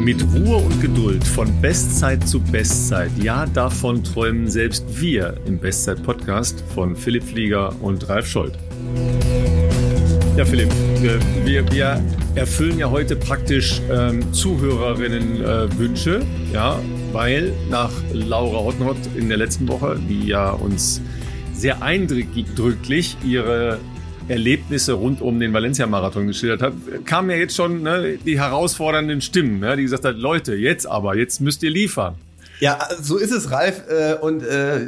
Mit Ruhe und Geduld von Bestzeit zu Bestzeit, ja, davon träumen selbst wir im Bestzeit-Podcast von Philipp Flieger und Ralf Scholz. Ja, Philipp, wir, wir erfüllen ja heute praktisch ähm, Zuhörerinnen-Wünsche, äh, ja, weil nach Laura Hottenrott in der letzten Woche, die ja uns sehr eindrücklich ihre Erlebnisse rund um den Valencia-Marathon geschildert hat, kamen ja jetzt schon ne, die herausfordernden Stimmen, ne, die gesagt haben, Leute, jetzt aber, jetzt müsst ihr liefern. Ja, so ist es, Ralf. Äh, und äh,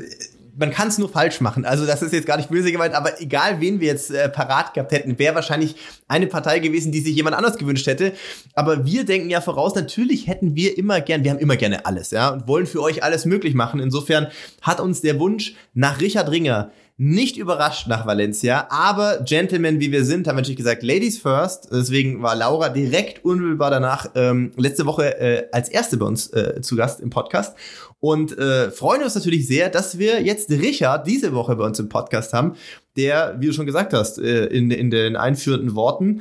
man kann es nur falsch machen. Also das ist jetzt gar nicht böse gemeint, aber egal wen wir jetzt äh, parat gehabt hätten, wäre wahrscheinlich eine Partei gewesen, die sich jemand anders gewünscht hätte. Aber wir denken ja voraus, natürlich hätten wir immer gern, wir haben immer gerne alles, ja, und wollen für euch alles möglich machen. Insofern hat uns der Wunsch nach Richard Ringer nicht überrascht nach Valencia, aber Gentlemen, wie wir sind, haben natürlich gesagt, Ladies first. Deswegen war Laura direkt unmittelbar danach ähm, letzte Woche äh, als erste bei uns äh, zu Gast im Podcast und äh, freuen uns natürlich sehr, dass wir jetzt Richard diese Woche bei uns im Podcast haben, der, wie du schon gesagt hast, äh, in, in den einführenden Worten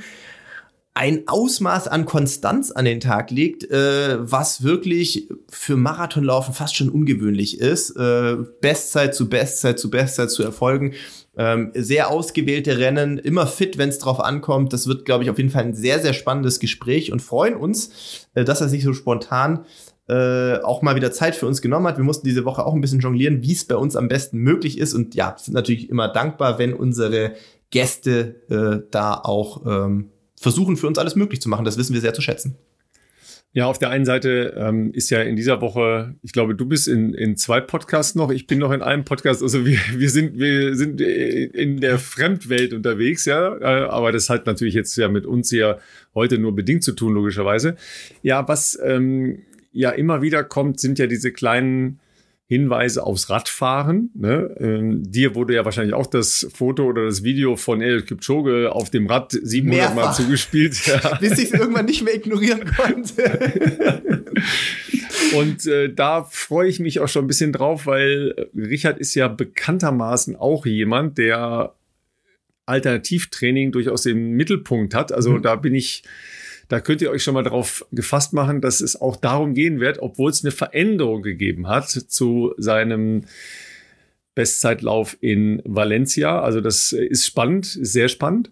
ein Ausmaß an Konstanz an den Tag legt, äh, was wirklich für Marathonlaufen fast schon ungewöhnlich ist. Äh, Bestzeit zu Bestzeit zu Bestzeit zu erfolgen. Ähm, sehr ausgewählte Rennen, immer fit, wenn es drauf ankommt. Das wird, glaube ich, auf jeden Fall ein sehr, sehr spannendes Gespräch und freuen uns, äh, dass er sich so spontan äh, auch mal wieder Zeit für uns genommen hat. Wir mussten diese Woche auch ein bisschen jonglieren, wie es bei uns am besten möglich ist. Und ja, sind natürlich immer dankbar, wenn unsere Gäste äh, da auch ähm, versuchen, für uns alles möglich zu machen. Das wissen wir sehr zu schätzen. Ja, auf der einen Seite ähm, ist ja in dieser Woche, ich glaube, du bist in, in zwei Podcasts noch, ich bin noch in einem Podcast. Also wir, wir sind wir sind in der Fremdwelt unterwegs, ja. Äh, aber das hat natürlich jetzt ja mit uns ja heute nur bedingt zu tun, logischerweise. Ja, was ähm, ja immer wieder kommt, sind ja diese kleinen Hinweise aufs Radfahren. Ne? Ähm, dir wurde ja wahrscheinlich auch das Foto oder das Video von El Kipchoge auf dem Rad 700 Mehrfach. Mal zugespielt. Ja. Bis ich es irgendwann nicht mehr ignorieren konnte. Und äh, da freue ich mich auch schon ein bisschen drauf, weil Richard ist ja bekanntermaßen auch jemand, der Alternativtraining durchaus im Mittelpunkt hat. Also mhm. da bin ich da könnt ihr euch schon mal darauf gefasst machen, dass es auch darum gehen wird, obwohl es eine Veränderung gegeben hat zu seinem Bestzeitlauf in Valencia. Also das ist spannend, sehr spannend.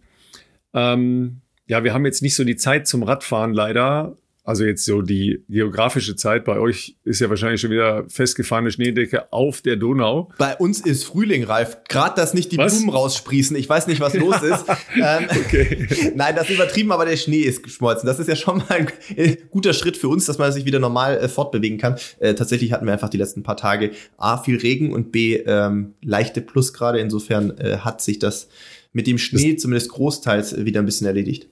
Ähm, ja, wir haben jetzt nicht so die Zeit zum Radfahren leider, also jetzt so die geografische Zeit, bei euch ist ja wahrscheinlich schon wieder festgefahrene Schneedecke auf der Donau. Bei uns ist Frühling, Ralf. Gerade, dass nicht die was? Blumen raussprießen. Ich weiß nicht, was los ist. ähm, okay. Nein, das ist übertrieben, aber der Schnee ist geschmolzen. Das ist ja schon mal ein äh, guter Schritt für uns, dass man sich wieder normal äh, fortbewegen kann. Äh, tatsächlich hatten wir einfach die letzten paar Tage A, viel Regen und B, ähm, leichte Plusgrade. Insofern äh, hat sich das mit dem Schnee das zumindest großteils wieder ein bisschen erledigt.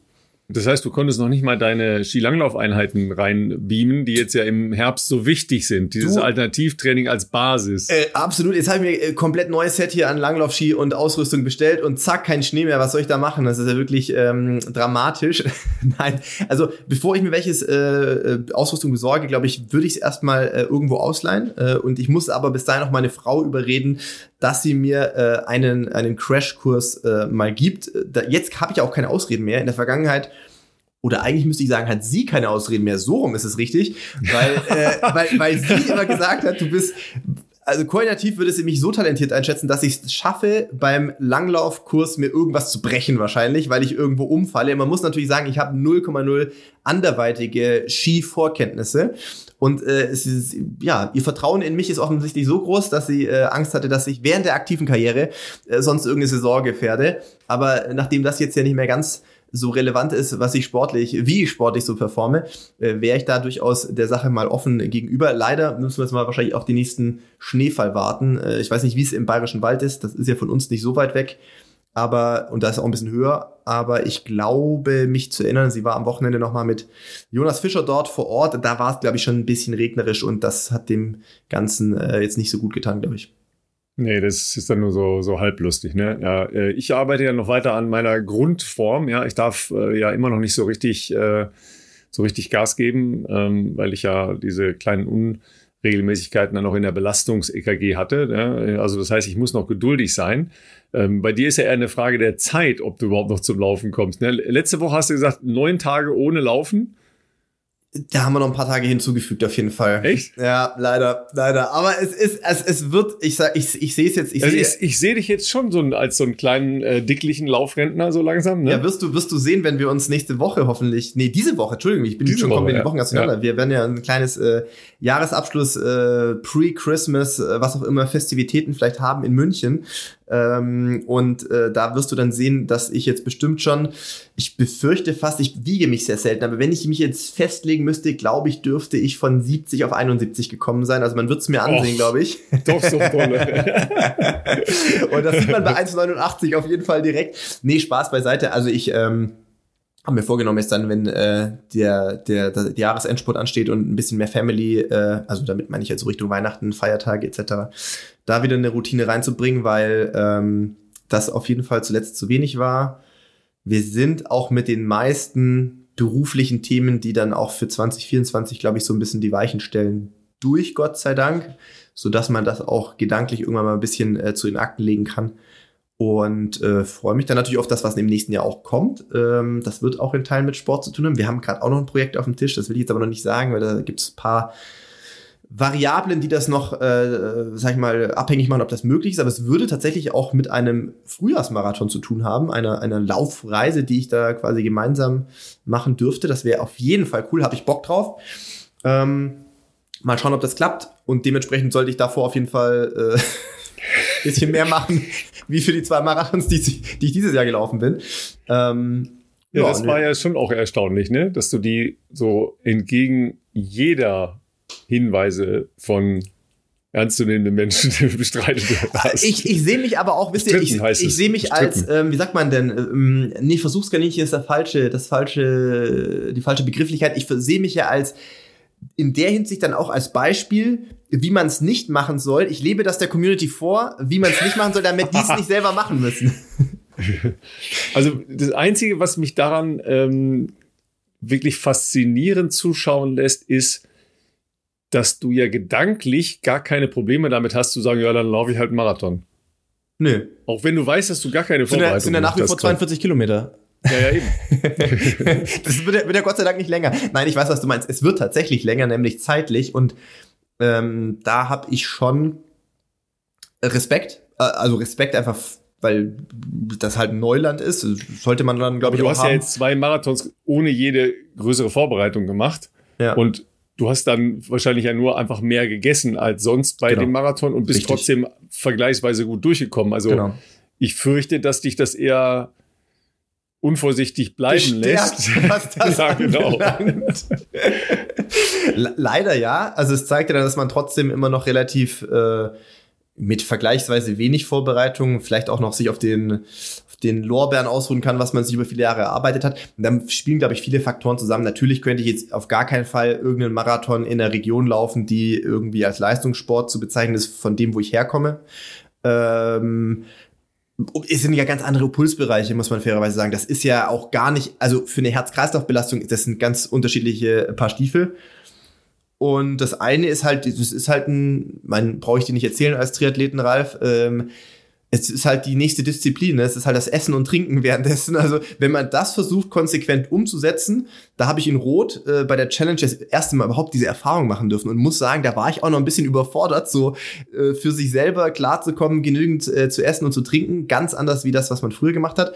Das heißt, du konntest noch nicht mal deine Skilanglaufeinheiten reinbeamen, die jetzt ja im Herbst so wichtig sind. Dieses du, Alternativtraining als Basis. Äh, absolut. Jetzt habe ich mir äh, komplett neues Set hier an Langlaufski und Ausrüstung bestellt und zack, kein Schnee mehr. Was soll ich da machen? Das ist ja wirklich ähm, dramatisch. Nein, also bevor ich mir welches äh, äh Ausrüstung besorge, glaube ich, würde ich es erstmal äh, irgendwo ausleihen. Äh, und ich muss aber bis dahin noch meine Frau überreden, dass sie mir äh, einen, einen Crashkurs äh, mal gibt. Da, jetzt habe ich auch keine Ausreden mehr. In der Vergangenheit oder eigentlich müsste ich sagen, hat sie keine Ausreden mehr. So rum ist es richtig, weil, äh, weil, weil sie immer gesagt hat, du bist, also koordinativ würde sie mich so talentiert einschätzen, dass ich es schaffe, beim Langlaufkurs mir irgendwas zu brechen wahrscheinlich, weil ich irgendwo umfalle. Man muss natürlich sagen, ich habe 0,0 anderweitige Skivorkenntnisse. Und äh, es ist, ja, ihr Vertrauen in mich ist offensichtlich so groß, dass sie äh, Angst hatte, dass ich während der aktiven Karriere äh, sonst irgendeine Saison gefährde. Aber nachdem das jetzt ja nicht mehr ganz so relevant ist, was ich sportlich, wie ich sportlich so performe, äh, wäre ich da durchaus der Sache mal offen gegenüber. Leider müssen wir jetzt mal wahrscheinlich auf den nächsten Schneefall warten. Äh, ich weiß nicht, wie es im Bayerischen Wald ist. Das ist ja von uns nicht so weit weg. Aber, und da ist auch ein bisschen höher, aber ich glaube, mich zu erinnern, sie war am Wochenende nochmal mit Jonas Fischer dort vor Ort. Da war es, glaube ich, schon ein bisschen regnerisch und das hat dem Ganzen äh, jetzt nicht so gut getan, glaube ich. Nee, das ist dann nur so, so halblustig, ne? Ja, äh, ich arbeite ja noch weiter an meiner Grundform, ja. Ich darf äh, ja immer noch nicht so richtig, äh, so richtig Gas geben, ähm, weil ich ja diese kleinen Regelmäßigkeiten dann noch in der Belastungs-EKG hatte. Ne? Also das heißt, ich muss noch geduldig sein. Ähm, bei dir ist ja eher eine Frage der Zeit, ob du überhaupt noch zum Laufen kommst. Ne? Letzte Woche hast du gesagt, neun Tage ohne Laufen. Da haben wir noch ein paar Tage hinzugefügt, auf jeden Fall. Echt? Ja, leider, leider. Aber es ist, es, es wird, ich sag, ich, ich sehe es jetzt, ich also sehe. ich, ich sehe dich jetzt schon so als so einen kleinen äh, dicklichen Laufrentner so langsam. Ne? Ja, wirst du, wirst du sehen, wenn wir uns nächste Woche hoffentlich, nee, diese Woche, Entschuldigung, ich bin Diese schon Woche, komplett in ja. die Wochen auseinander. Ja. Wir werden ja ein kleines äh, Jahresabschluss, äh, Pre-Christmas, äh, was auch immer, Festivitäten vielleicht haben in München. Ähm, und äh, da wirst du dann sehen, dass ich jetzt bestimmt schon, ich befürchte fast, ich wiege mich sehr selten, aber wenn ich mich jetzt festlegen müsste, glaube ich, dürfte ich von 70 auf 71 gekommen sein. Also man wird es mir ansehen, glaube ich. Doch so tolle. Und das sieht man bei 1,89 auf jeden Fall direkt. Nee, Spaß beiseite. Also ich ähm, habe mir vorgenommen, jetzt dann, wenn äh, der, der, der Jahresendspurt ansteht und ein bisschen mehr Family, äh, also damit meine ich jetzt so Richtung Weihnachten, Feiertage etc., da wieder eine Routine reinzubringen, weil ähm, das auf jeden Fall zuletzt zu wenig war. Wir sind auch mit den meisten beruflichen Themen, die dann auch für 2024, glaube ich, so ein bisschen die Weichen stellen, durch, Gott sei Dank, so dass man das auch gedanklich irgendwann mal ein bisschen äh, zu den Akten legen kann. Und äh, freue mich dann natürlich auf das, was im nächsten Jahr auch kommt. Ähm, das wird auch in Teilen mit Sport zu tun haben. Wir haben gerade auch noch ein Projekt auf dem Tisch, das will ich jetzt aber noch nicht sagen, weil da gibt es ein paar Variablen, die das noch, äh, sag ich mal, abhängig machen, ob das möglich ist. Aber es würde tatsächlich auch mit einem Frühjahrsmarathon zu tun haben, einer, einer Laufreise, die ich da quasi gemeinsam machen dürfte. Das wäre auf jeden Fall cool, habe ich Bock drauf. Ähm, mal schauen, ob das klappt. Und dementsprechend sollte ich davor auf jeden Fall äh, bisschen mehr machen, wie für die zwei Marathons, die, die ich dieses Jahr gelaufen bin. Ähm, Ja, das nö. war ja schon auch erstaunlich, ne? Dass du die so entgegen jeder Hinweise von ernstzunehmenden Menschen bestreitet hast. Ich, ich sehe mich aber auch, wisst ihr, ich, ich sehe mich als, ähm, wie sagt man denn, ähm, nee, Versuchskaninchen ist der falsche, das falsche, die falsche Begrifflichkeit. Ich sehe mich ja als in der Hinsicht dann auch als Beispiel, wie man es nicht machen soll. Ich lebe das der Community vor, wie man es nicht machen soll, damit die es nicht selber machen müssen. Also das Einzige, was mich daran ähm, wirklich faszinierend zuschauen lässt, ist, dass du ja gedanklich gar keine Probleme damit hast, zu sagen, ja, dann laufe ich halt einen Marathon. Nö. Auch wenn du weißt, dass du gar keine Vorbereitung sind ja nach wie vor hast. 42 Kilometer. Ja, ja, eben. das wird ja, wird ja Gott sei Dank nicht länger. Nein, ich weiß, was du meinst. Es wird tatsächlich länger, nämlich zeitlich. Und ähm, da habe ich schon Respekt. Äh, also Respekt einfach, weil das halt ein Neuland ist. Sollte man dann, glaube ich, du auch hast haben. ja jetzt zwei Marathons ohne jede größere Vorbereitung gemacht. Ja. Und du hast dann wahrscheinlich ja nur einfach mehr gegessen als sonst bei Genau. dem Marathon und bist Richtig. trotzdem vergleichsweise gut durchgekommen. Also genau. ich fürchte, dass dich das eher unvorsichtig bleiben lässt. Was das ja, genau. Leider ja. Also es zeigt ja dann, dass man trotzdem immer noch relativ äh, mit vergleichsweise wenig Vorbereitung vielleicht auch noch sich auf den, auf den Lorbeeren ausruhen kann, was man sich über viele Jahre erarbeitet hat. Und dann spielen, glaube ich, viele Faktoren zusammen. Natürlich könnte ich jetzt auf gar keinen Fall irgendeinen Marathon in der Region laufen, die irgendwie als Leistungssport zu bezeichnen ist, von dem, wo ich herkomme. Ähm, es sind ja ganz andere Pulsbereiche, muss man fairerweise sagen. Das ist ja auch gar nicht, also für eine Herz-Kreislauf-Belastung, das sind ganz unterschiedliche Paar Stiefel. Und das eine ist halt, das ist halt ein, man brauche ich dir nicht erzählen als Triathleten, Ralf, ähm, es ist halt die nächste Disziplin, ne? es ist halt das Essen und Trinken währenddessen. Also wenn man das versucht, konsequent umzusetzen, da habe ich in Rot äh, bei der Challenge das erste Mal überhaupt diese Erfahrung machen dürfen und muss sagen, da war ich auch noch ein bisschen überfordert, so äh, für sich selber klarzukommen, genügend äh, zu essen und zu trinken, ganz anders wie das, was man früher gemacht hat.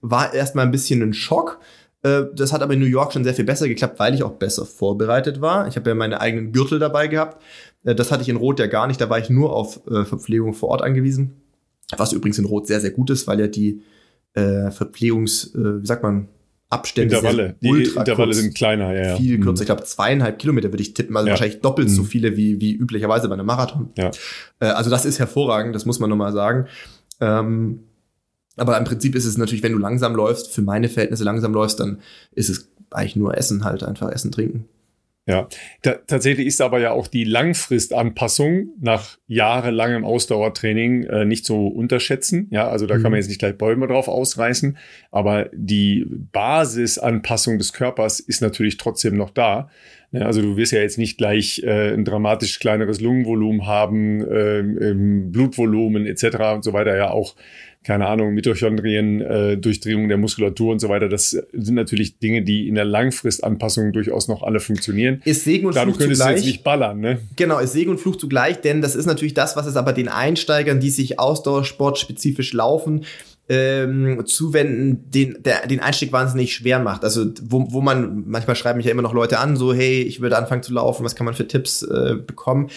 War erstmal ein bisschen ein Schock. Äh, Das hat aber in New York schon sehr viel besser geklappt, weil ich auch besser vorbereitet war. Ich habe ja meine eigenen Gürtel dabei gehabt. Äh, Das hatte ich in Rot ja gar nicht. Da war ich nur auf äh, Verpflegung vor Ort angewiesen. Was übrigens in Rot sehr, sehr gut ist, weil ja die äh, Verpflegungs, äh, wie sagt man, Abstände Intervalle. Die ultra Intervalle kurz, sind kleiner, ja. ja. viel Mhm. kürzer. Ich glaube, zweieinhalb Kilometer würde ich tippen, also Ja. wahrscheinlich doppelt so Mhm. viele wie, wie üblicherweise bei einem Marathon. Ja. Äh, also das ist hervorragend, das muss man nochmal sagen. Ähm, aber im Prinzip ist es natürlich, wenn du langsam läufst, für meine Verhältnisse langsam läufst, dann ist es eigentlich nur Essen halt, einfach Essen, Trinken. Ja, tatsächlich ist aber ja auch die Langfristanpassung nach jahrelangem Ausdauertraining äh, nicht so unterschätzen. Ja, also da mhm. kann man jetzt nicht gleich Bäume drauf ausreißen, aber die Basisanpassung des Körpers ist natürlich trotzdem noch da. Ja, also du wirst ja jetzt nicht gleich äh, ein dramatisch kleineres Lungenvolumen haben, äh, Blutvolumen etc. und so weiter ja auch keine Ahnung, Mitochondrien, äh, Durchdringung der Muskulatur und so weiter. Das sind natürlich Dinge, die in der Langfristanpassung durchaus noch alle funktionieren. Ist Segen und Klar, Fluch du könntest zugleich. jetzt nicht ballern, ne? Genau, ist Segen und Fluch zugleich, denn das ist natürlich das, was es aber den Einsteigern, die sich Ausdauersport spezifisch laufen, ähm, zuwenden, den, der, den Einstieg wahnsinnig schwer macht. Also wo, wo man, manchmal schreiben mich ja immer noch Leute an, so hey, ich würde anfangen zu laufen, was kann man für Tipps äh, bekommen?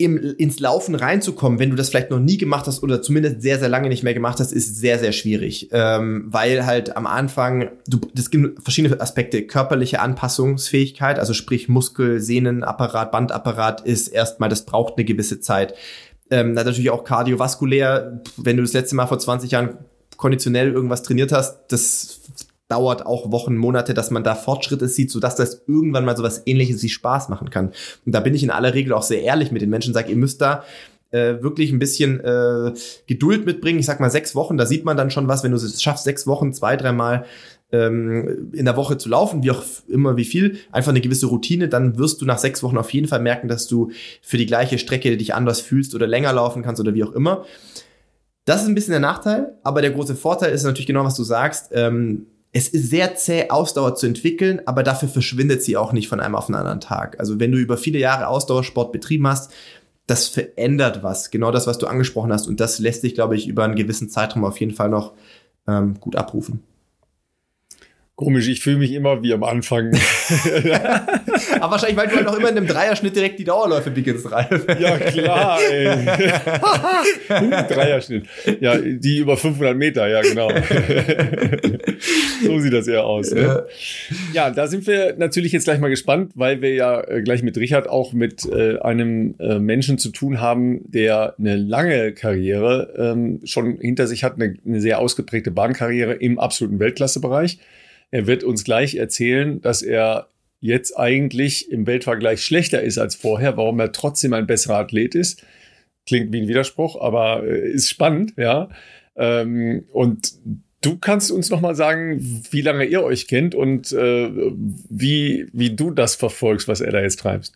im, ins Laufen reinzukommen, wenn du das vielleicht noch nie gemacht hast oder zumindest sehr, sehr lange nicht mehr gemacht hast, ist sehr, sehr schwierig. Ähm, weil halt am Anfang, du, das gibt verschiedene Aspekte. Körperliche Anpassungsfähigkeit, also sprich Muskel, Sehnenapparat, Bandapparat ist erstmal, das braucht eine gewisse Zeit. Ähm, natürlich auch kardiovaskulär, wenn du das letzte Mal vor 20 Jahren konditionell irgendwas trainiert hast, das dauert auch Wochen, Monate, dass man da Fortschritte sieht, sodass das irgendwann mal so was ähnliches wie Spaß machen kann. Und da bin ich in aller Regel auch sehr ehrlich mit den Menschen, sage, ihr müsst da äh, wirklich ein bisschen äh, Geduld mitbringen. Ich sag mal sechs Wochen, da sieht man dann schon was, wenn du es schaffst, sechs Wochen, zwei, dreimal ähm, in der Woche zu laufen, wie auch immer wie viel, einfach eine gewisse Routine, dann wirst du nach sechs Wochen auf jeden Fall merken, dass du für die gleiche Strecke dich anders fühlst oder länger laufen kannst oder wie auch immer. Das ist ein bisschen der Nachteil, aber der große Vorteil ist natürlich genau, was du sagst. Ähm, es ist sehr zäh, Ausdauer zu entwickeln, aber dafür verschwindet sie auch nicht von einem auf den anderen Tag. Also wenn du über viele Jahre Ausdauersport betrieben hast, das verändert was. Genau das, was du angesprochen hast. Und das lässt sich, glaube ich, über einen gewissen Zeitraum auf jeden Fall noch ähm, gut abrufen. Komisch, ich fühle mich immer wie am Anfang. Aber wahrscheinlich, weil du halt noch immer in einem Dreierschnitt direkt die Dauerläufe beginnst, Ralf. ja, klar, ey. Dreierschnitt. Ja, die über 500 Meter, ja, genau. so sieht das eher aus. Ne? Ja, da sind wir natürlich jetzt gleich mal gespannt, weil wir ja äh, gleich mit Richard auch mit äh, einem äh, Menschen zu tun haben, der eine lange Karriere ähm, schon hinter sich hat, eine, eine sehr ausgeprägte Bahnkarriere im absoluten Weltklassebereich. Er wird uns gleich erzählen, dass er jetzt eigentlich im Weltvergleich schlechter ist als vorher, warum er trotzdem ein besserer Athlet ist. Klingt wie ein Widerspruch, aber äh, ist spannend, ja. Ähm, und du kannst uns noch mal sagen, wie lange ihr euch kennt und äh, wie, wie du das verfolgst, was er da jetzt treibst.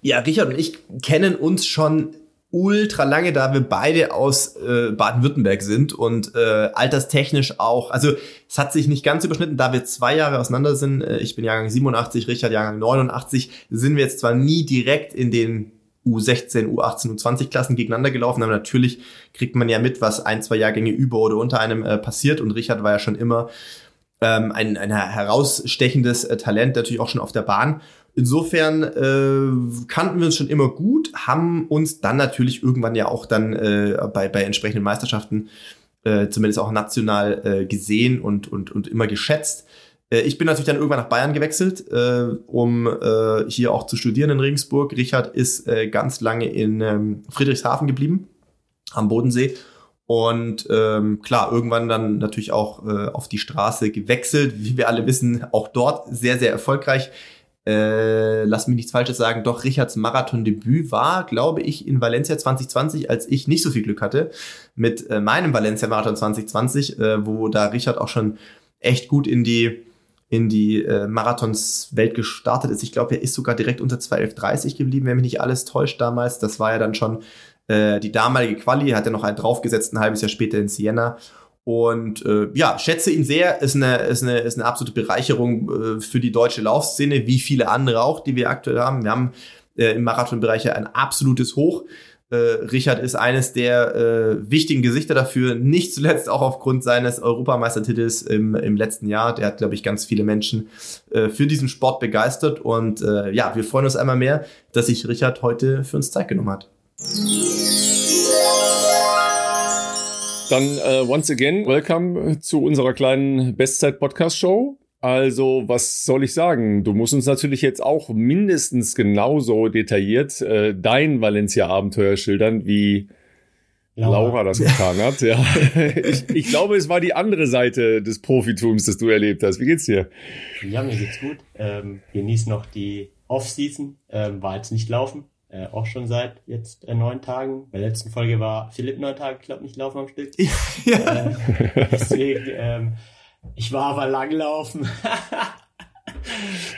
Ja, Richard und ich kennen uns schon ultra lange, da wir beide aus äh, Baden-Württemberg sind und äh, alterstechnisch auch, also es hat sich nicht ganz überschnitten, da wir zwei Jahre auseinander sind, äh, ich bin Jahrgang 87, Richard Jahrgang 89, sind wir jetzt zwar nie direkt in den U16, U18, U20 Klassen gegeneinander gelaufen, aber natürlich kriegt man ja mit, was ein, zwei Jahrgänge über oder unter einem äh, passiert und Richard war ja schon immer ähm, ein, ein herausstechendes äh, Talent, natürlich auch schon auf der Bahn Insofern äh, kannten wir uns schon immer gut, haben uns dann natürlich irgendwann ja auch dann äh, bei, bei entsprechenden Meisterschaften äh, zumindest auch national äh, gesehen und, und, und immer geschätzt. Äh, ich bin natürlich dann irgendwann nach Bayern gewechselt, äh, um äh, hier auch zu studieren in Regensburg. Richard ist äh, ganz lange in ähm, Friedrichshafen geblieben, am Bodensee. Und ähm, klar, irgendwann dann natürlich auch äh, auf die Straße gewechselt. Wie wir alle wissen, auch dort sehr, sehr erfolgreich äh, lass mich nichts Falsches sagen, doch Richards Marathon-Debüt war, glaube ich, in Valencia 2020, als ich nicht so viel Glück hatte mit äh, meinem Valencia-Marathon 2020, äh, wo da Richard auch schon echt gut in die in die äh, Marathons-Welt gestartet ist. Ich glaube, er ist sogar direkt unter 2.11.30 geblieben, wenn mich nicht alles täuscht damals. Das war ja dann schon äh, die damalige Quali, hat er noch einen draufgesetzt, ein halbes Jahr später in Siena. Und äh, ja, schätze ihn sehr, ist eine, ist eine, ist eine absolute Bereicherung äh, für die deutsche Laufszene, wie viele andere auch, die wir aktuell haben. Wir haben äh, im Marathonbereich ein absolutes Hoch. Äh, Richard ist eines der äh, wichtigen Gesichter dafür, nicht zuletzt auch aufgrund seines Europameistertitels im, im letzten Jahr. Der hat, glaube ich, ganz viele Menschen äh, für diesen Sport begeistert. Und äh, ja, wir freuen uns einmal mehr, dass sich Richard heute für uns Zeit genommen hat. Dann uh, once again, welcome zu unserer kleinen Bestzeit-Podcast-Show. Also, was soll ich sagen? Du musst uns natürlich jetzt auch mindestens genauso detailliert äh, dein Valencia-Abenteuer schildern wie Laura, Laura das getan hat. Ja. Ich, ich, glaube, es war die andere Seite des Profitums, das du erlebt hast. Wie geht's dir? Ja, mir geht's gut. Ähm, genieß noch die Off-Season. Ähm, war jetzt nicht laufen. Äh, auch schon seit jetzt äh, neun Tagen. Bei der letzten Folge war Philipp neun Tage, glaube nicht laufen am Stück. ja. Äh, deswegen, ähm, ich war aber langlaufen.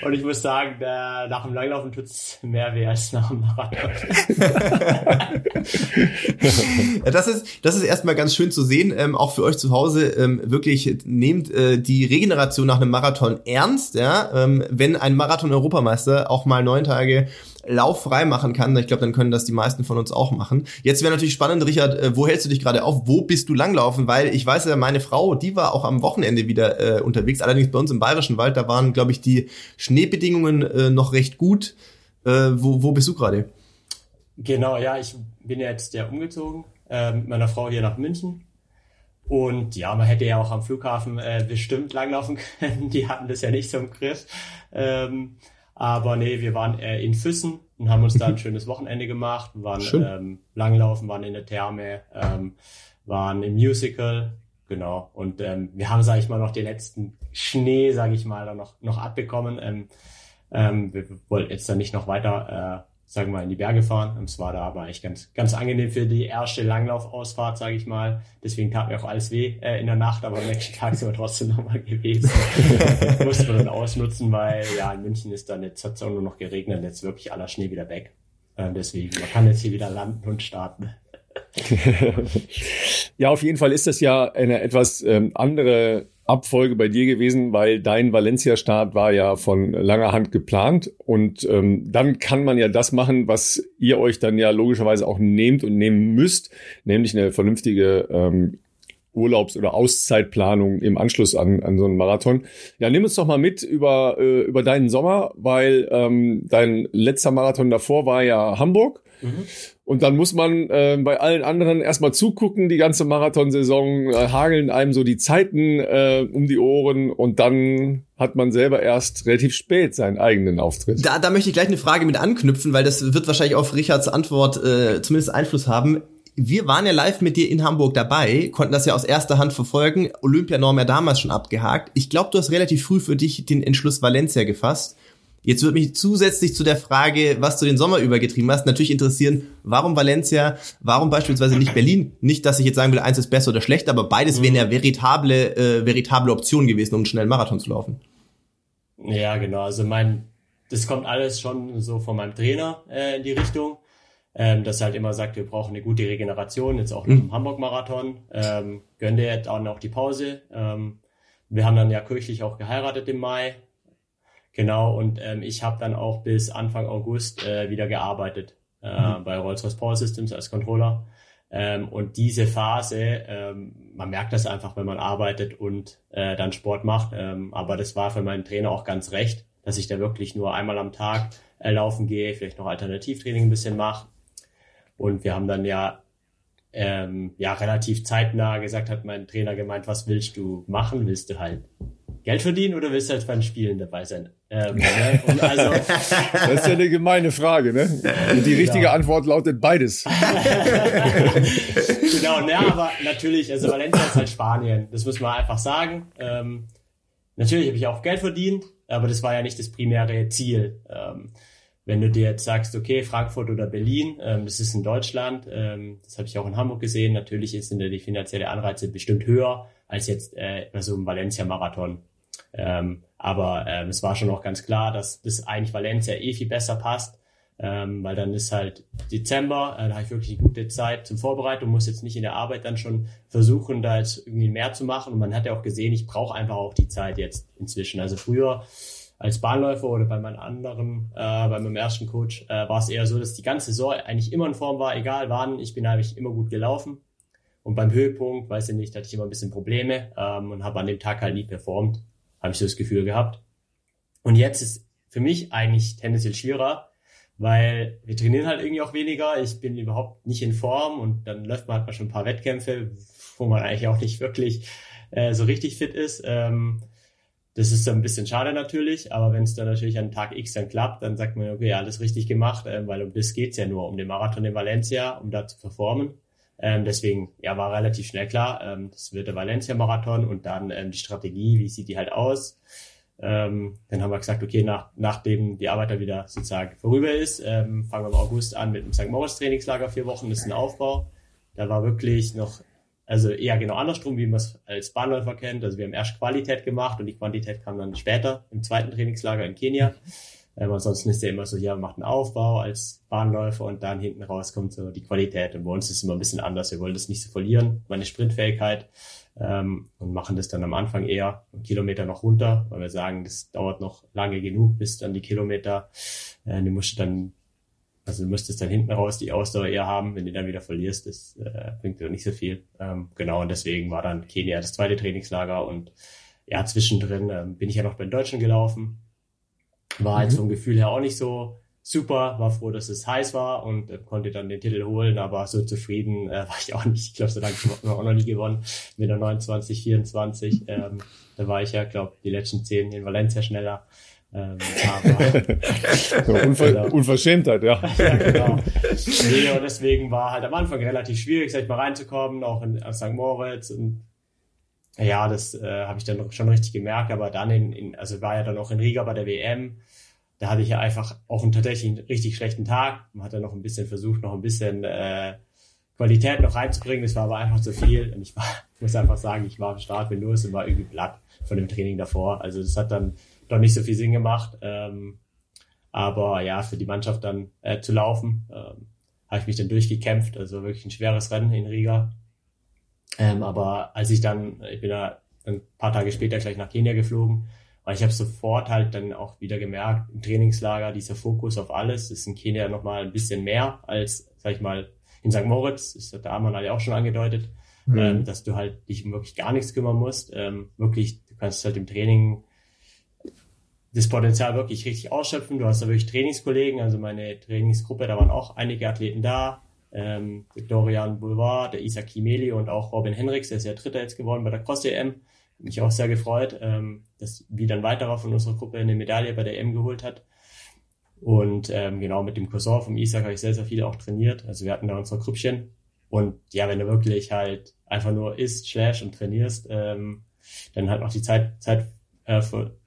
Und ich muss sagen, der, nach dem Langlaufen tut's mehr weh als nach dem Marathon. das, ist, das ist erstmal ganz schön zu sehen, ähm, auch für euch zu Hause. Ähm, wirklich nehmt äh, die Regeneration nach einem Marathon ernst. Ja? Ähm, wenn ein Marathon-Europameister auch mal neun Tage lauffrei machen kann, ich glaube, dann können das die meisten von uns auch machen. Jetzt wäre natürlich spannend, Richard, äh, wo hältst du dich gerade auf? Wo bist du langlaufen? Weil ich weiß ja, meine Frau, die war auch am Wochenende wieder äh, unterwegs, allerdings bei uns im Bayerischen Wald, da waren, glaube ich, die Schneebedingungen äh, noch recht gut. Äh, wo, wo bist du gerade? Genau, ja, ich bin jetzt ja umgezogen äh, mit meiner Frau hier nach München. Und ja, man hätte ja auch am Flughafen äh, bestimmt langlaufen können. Die hatten das ja nicht so im Griff. Ähm, aber nee, wir waren äh, in Füssen und haben uns da ein schönes Wochenende gemacht, waren ähm, langlaufen, waren in der Therme, ähm, waren im Musical, genau. Und ähm, wir haben, sage ich mal, noch den letzten Schnee, sage ich mal, noch, noch abbekommen. Ähm, ähm, wir wollten jetzt dann nicht noch weiter äh, sagen wir mal, in die Berge fahren. Es war da aber echt ganz, ganz angenehm für die erste Langlaufausfahrt, sage ich mal. Deswegen tat mir auch alles weh äh, in der Nacht, aber am nächsten Tag sind wir trotzdem nochmal gewesen. Mussten wir dann ausnutzen, weil ja, in München ist dann jetzt, hat es auch nur noch geregnet, jetzt wirklich aller Schnee wieder weg. Äh, deswegen, man kann jetzt hier wieder landen und starten. ja, auf jeden Fall ist das ja eine etwas ähm, andere Abfolge bei dir gewesen, weil dein Valencia-Start war ja von langer Hand geplant und ähm, dann kann man ja das machen, was ihr euch dann ja logischerweise auch nehmt und nehmen müsst, nämlich eine vernünftige ähm, Urlaubs- oder Auszeitplanung im Anschluss an, an so einen Marathon. Ja, nimm uns doch mal mit über, äh, über deinen Sommer, weil ähm, dein letzter Marathon davor war ja Hamburg. Und dann muss man äh, bei allen anderen erstmal zugucken, die ganze Marathonsaison, äh, hageln einem so die Zeiten äh, um die Ohren und dann hat man selber erst relativ spät seinen eigenen Auftritt. Da, da möchte ich gleich eine Frage mit anknüpfen, weil das wird wahrscheinlich auf Richards Antwort äh, zumindest Einfluss haben. Wir waren ja live mit dir in Hamburg dabei, konnten das ja aus erster Hand verfolgen. Olympianorm ja damals schon abgehakt. Ich glaube, du hast relativ früh für dich den Entschluss Valencia gefasst. Jetzt würde mich zusätzlich zu der Frage, was du den Sommer über getrieben hast, natürlich interessieren, warum Valencia, warum beispielsweise nicht Berlin? Nicht, dass ich jetzt sagen will, eins ist besser oder schlechter, aber beides mhm. wären ja veritable, äh, veritable Optionen gewesen, um einen schnellen Marathon zu laufen. Ja, genau. Also mein, das kommt alles schon so von meinem Trainer äh, in die Richtung, ähm, dass er halt immer sagt, wir brauchen eine gute Regeneration, jetzt auch mhm. im Hamburg-Marathon. Ähm, gönnt er jetzt auch noch die Pause. Ähm, wir haben dann ja kirchlich auch geheiratet im Mai. Genau, und ähm, ich habe dann auch bis Anfang August äh, wieder gearbeitet äh, mhm. bei Rolls-Royce Power Systems als Controller. Ähm, und diese Phase, ähm, man merkt das einfach, wenn man arbeitet und äh, dann Sport macht. Ähm, aber das war für meinen Trainer auch ganz recht, dass ich da wirklich nur einmal am Tag äh, laufen gehe, vielleicht noch Alternativtraining ein bisschen mache. Und wir haben dann ja ähm, ja relativ zeitnah gesagt, hat mein Trainer gemeint, was willst du machen? Willst du halt Geld verdienen oder willst du halt beim Spielen dabei sein? Ähm, ne? also, das ist ja eine gemeine Frage, ne? Und die richtige genau. Antwort lautet beides. genau, ne, aber natürlich, also Valencia ist halt Spanien, das muss man einfach sagen. Ähm, natürlich habe ich auch Geld verdient, aber das war ja nicht das primäre Ziel. Ähm, wenn du dir jetzt sagst, okay, Frankfurt oder Berlin, ähm, das ist in Deutschland, ähm, das habe ich auch in Hamburg gesehen, natürlich sind da die finanzielle Anreize bestimmt höher als jetzt äh, bei so einem Valencia-Marathon. Ähm, aber ähm, es war schon auch ganz klar, dass das eigentlich Valencia eh viel besser passt, ähm, weil dann ist halt Dezember, äh, da habe ich wirklich eine gute Zeit zum Vorbereiten und muss jetzt nicht in der Arbeit dann schon versuchen, da jetzt irgendwie mehr zu machen. Und man hat ja auch gesehen, ich brauche einfach auch die Zeit jetzt inzwischen. Also früher als Bahnläufer oder bei meinem anderen, äh, bei meinem ersten Coach, äh, war es eher so, dass die ganze Saison eigentlich immer in Form war, egal wann, ich bin eigentlich immer gut gelaufen. Und beim Höhepunkt, weiß ich nicht, hatte ich immer ein bisschen Probleme ähm, und habe an dem Tag halt nie performt habe ich so das Gefühl gehabt. Und jetzt ist für mich eigentlich tendenziell schwieriger, weil wir trainieren halt irgendwie auch weniger. Ich bin überhaupt nicht in Form und dann läuft man halt mal schon ein paar Wettkämpfe, wo man eigentlich auch nicht wirklich äh, so richtig fit ist. Ähm, das ist so ein bisschen schade natürlich, aber wenn es dann natürlich an Tag X dann klappt, dann sagt man, okay, alles richtig gemacht, äh, weil um das geht's ja nur, um den Marathon in Valencia, um da zu performen. Ähm, deswegen ja, war relativ schnell klar, ähm, das wird der Valencia-Marathon und dann ähm, die Strategie, wie sieht die halt aus. Ähm, dann haben wir gesagt, okay, nach, nachdem die Arbeit dann wieder sozusagen vorüber ist, ähm, fangen wir im August an mit dem St. Moritz Trainingslager, vier Wochen, das ist ein Aufbau. Da war wirklich noch, also eher genau andersrum, wie man es als Bahnläufer kennt. Also wir haben erst Qualität gemacht und die Quantität kam dann später im zweiten Trainingslager in Kenia. Ähm, ansonsten ist ja immer so, ja, macht einen Aufbau als Bahnläufer und dann hinten raus kommt so die Qualität. Und bei uns ist es immer ein bisschen anders. Wir wollen das nicht so verlieren, meine Sprintfähigkeit, ähm, und machen das dann am Anfang eher einen Kilometer noch runter, weil wir sagen, das dauert noch lange genug, bis dann die Kilometer, äh, du musst dann, also du müsstest dann hinten raus die Ausdauer eher haben, wenn du dann wieder verlierst, das äh, bringt dir nicht so viel. Ähm, genau, und deswegen war dann Kenia das zweite Trainingslager und ja, zwischendrin ähm, bin ich ja noch bei den Deutschen gelaufen, war halt mhm. halt vom Gefühl her auch nicht so super, war froh, dass es heiß war und äh, konnte dann den Titel holen, aber so zufrieden äh, war ich auch nicht. Ich glaube, so lange haben wir auch noch nie gewonnen mit der 29, 24. Ähm, da war ich ja, glaube die letzten zehn in Valencia schneller. Ähm, aber, Unver genau. Unverschämtheit, ja. ja genau. Nee, und deswegen war halt am Anfang relativ schwierig, sag ich mal, reinzukommen, auch in St. Moritz und ja, das äh, habe ich dann schon richtig gemerkt, aber dann in, in, also war ja dann auch in Riga bei der WM, da hatte ich ja einfach auch einen tatsächlich richtig schlechten Tag. Man hat dann noch ein bisschen versucht, noch ein bisschen äh, Qualität noch reinzubringen. Das war aber einfach zu viel. Und ich war, muss einfach sagen, ich war am Start, bin los und war irgendwie platt von dem Training davor. Also das hat dann doch nicht so viel Sinn gemacht. Ähm, aber ja, für die Mannschaft dann äh, zu laufen, ähm, habe ich mich dann durchgekämpft. Also wirklich ein schweres Rennen in Riga. Ähm, aber als ich dann, ich bin da ein paar Tage später gleich nach Kenia geflogen, weil ich habe sofort halt dann auch wieder gemerkt, im Trainingslager dieser Fokus auf alles ist in Kenia nochmal ein bisschen mehr als, sag ich mal, in St. Moritz, das hat der Arman ja auch schon angedeutet, mhm. ähm, dass du halt dich um wirklich gar nichts kümmern musst. Ähm, wirklich, du kannst halt im Training das Potenzial wirklich richtig ausschöpfen. Du hast da wirklich Trainingskollegen, also meine Trainingsgruppe, da waren auch einige Athleten da. Ähm, Dorian Boulevard, der Isaac Kimeli und auch Robin Henriks, der ist ja Dritter jetzt geworden bei der Cross-EM mich auch sehr gefreut, ähm, dass wie ein weiterer von unserer Gruppe eine Medaille bei der EM geholt hat. Und ähm, genau mit dem Cousin vom Isaac habe ich sehr, sehr viel auch trainiert. Also wir hatten da unsere Grüppchen. Und ja, wenn du wirklich halt einfach nur isst, slash und trainierst, ähm, dann halt noch die Zeit, Zeit äh, für,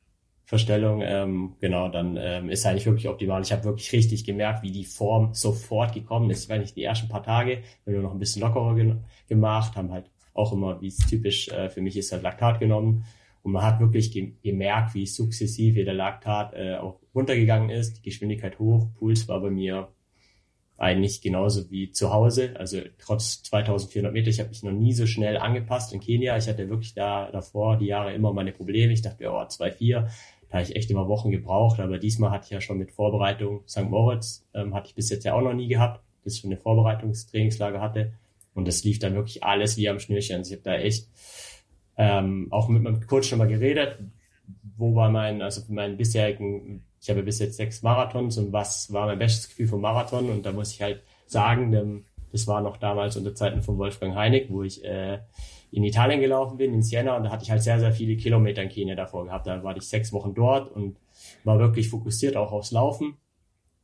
Verstellung, ähm, genau, dann ähm, ist eigentlich wirklich optimal. Ich habe wirklich richtig gemerkt, wie die Form sofort gekommen ist. Ich weiß nicht, die ersten paar Tage, wenn wir noch ein bisschen lockerer ge gemacht, haben halt auch immer, wie es typisch äh, für mich ist, halt Laktat genommen. Und man hat wirklich ge gemerkt, wie sukzessive der Laktat äh, auch runtergegangen ist, die Geschwindigkeit hoch, Puls war bei mir eigentlich genauso wie zu Hause. Also trotz 2400 Meter, ich habe mich noch nie so schnell angepasst in Kenia. Ich hatte wirklich da davor die Jahre immer meine Probleme. Ich dachte, oh, 2,4, da habe ich echt immer Wochen gebraucht. Aber diesmal hatte ich ja schon mit Vorbereitung St. Moritz, ähm, hatte ich bis jetzt ja auch noch nie gehabt, bis ich schon eine Vorbereitungstrainingslage hatte. Und das lief dann wirklich alles wie am Schnürchen. Also ich habe da echt ähm, auch mit meinem Coach schon mal geredet, wo war mein, also mein bisherigen, ich habe bis jetzt sechs Marathons und was war mein bestes Gefühl vom Marathon? Und da muss ich halt sagen, das war noch damals unter Zeiten von Wolfgang Heinig, wo ich äh, in Italien gelaufen bin, in Siena, und da hatte ich halt sehr, sehr viele Kilometer in Kenia davor gehabt. Da war ich sechs Wochen dort und war wirklich fokussiert auch aufs Laufen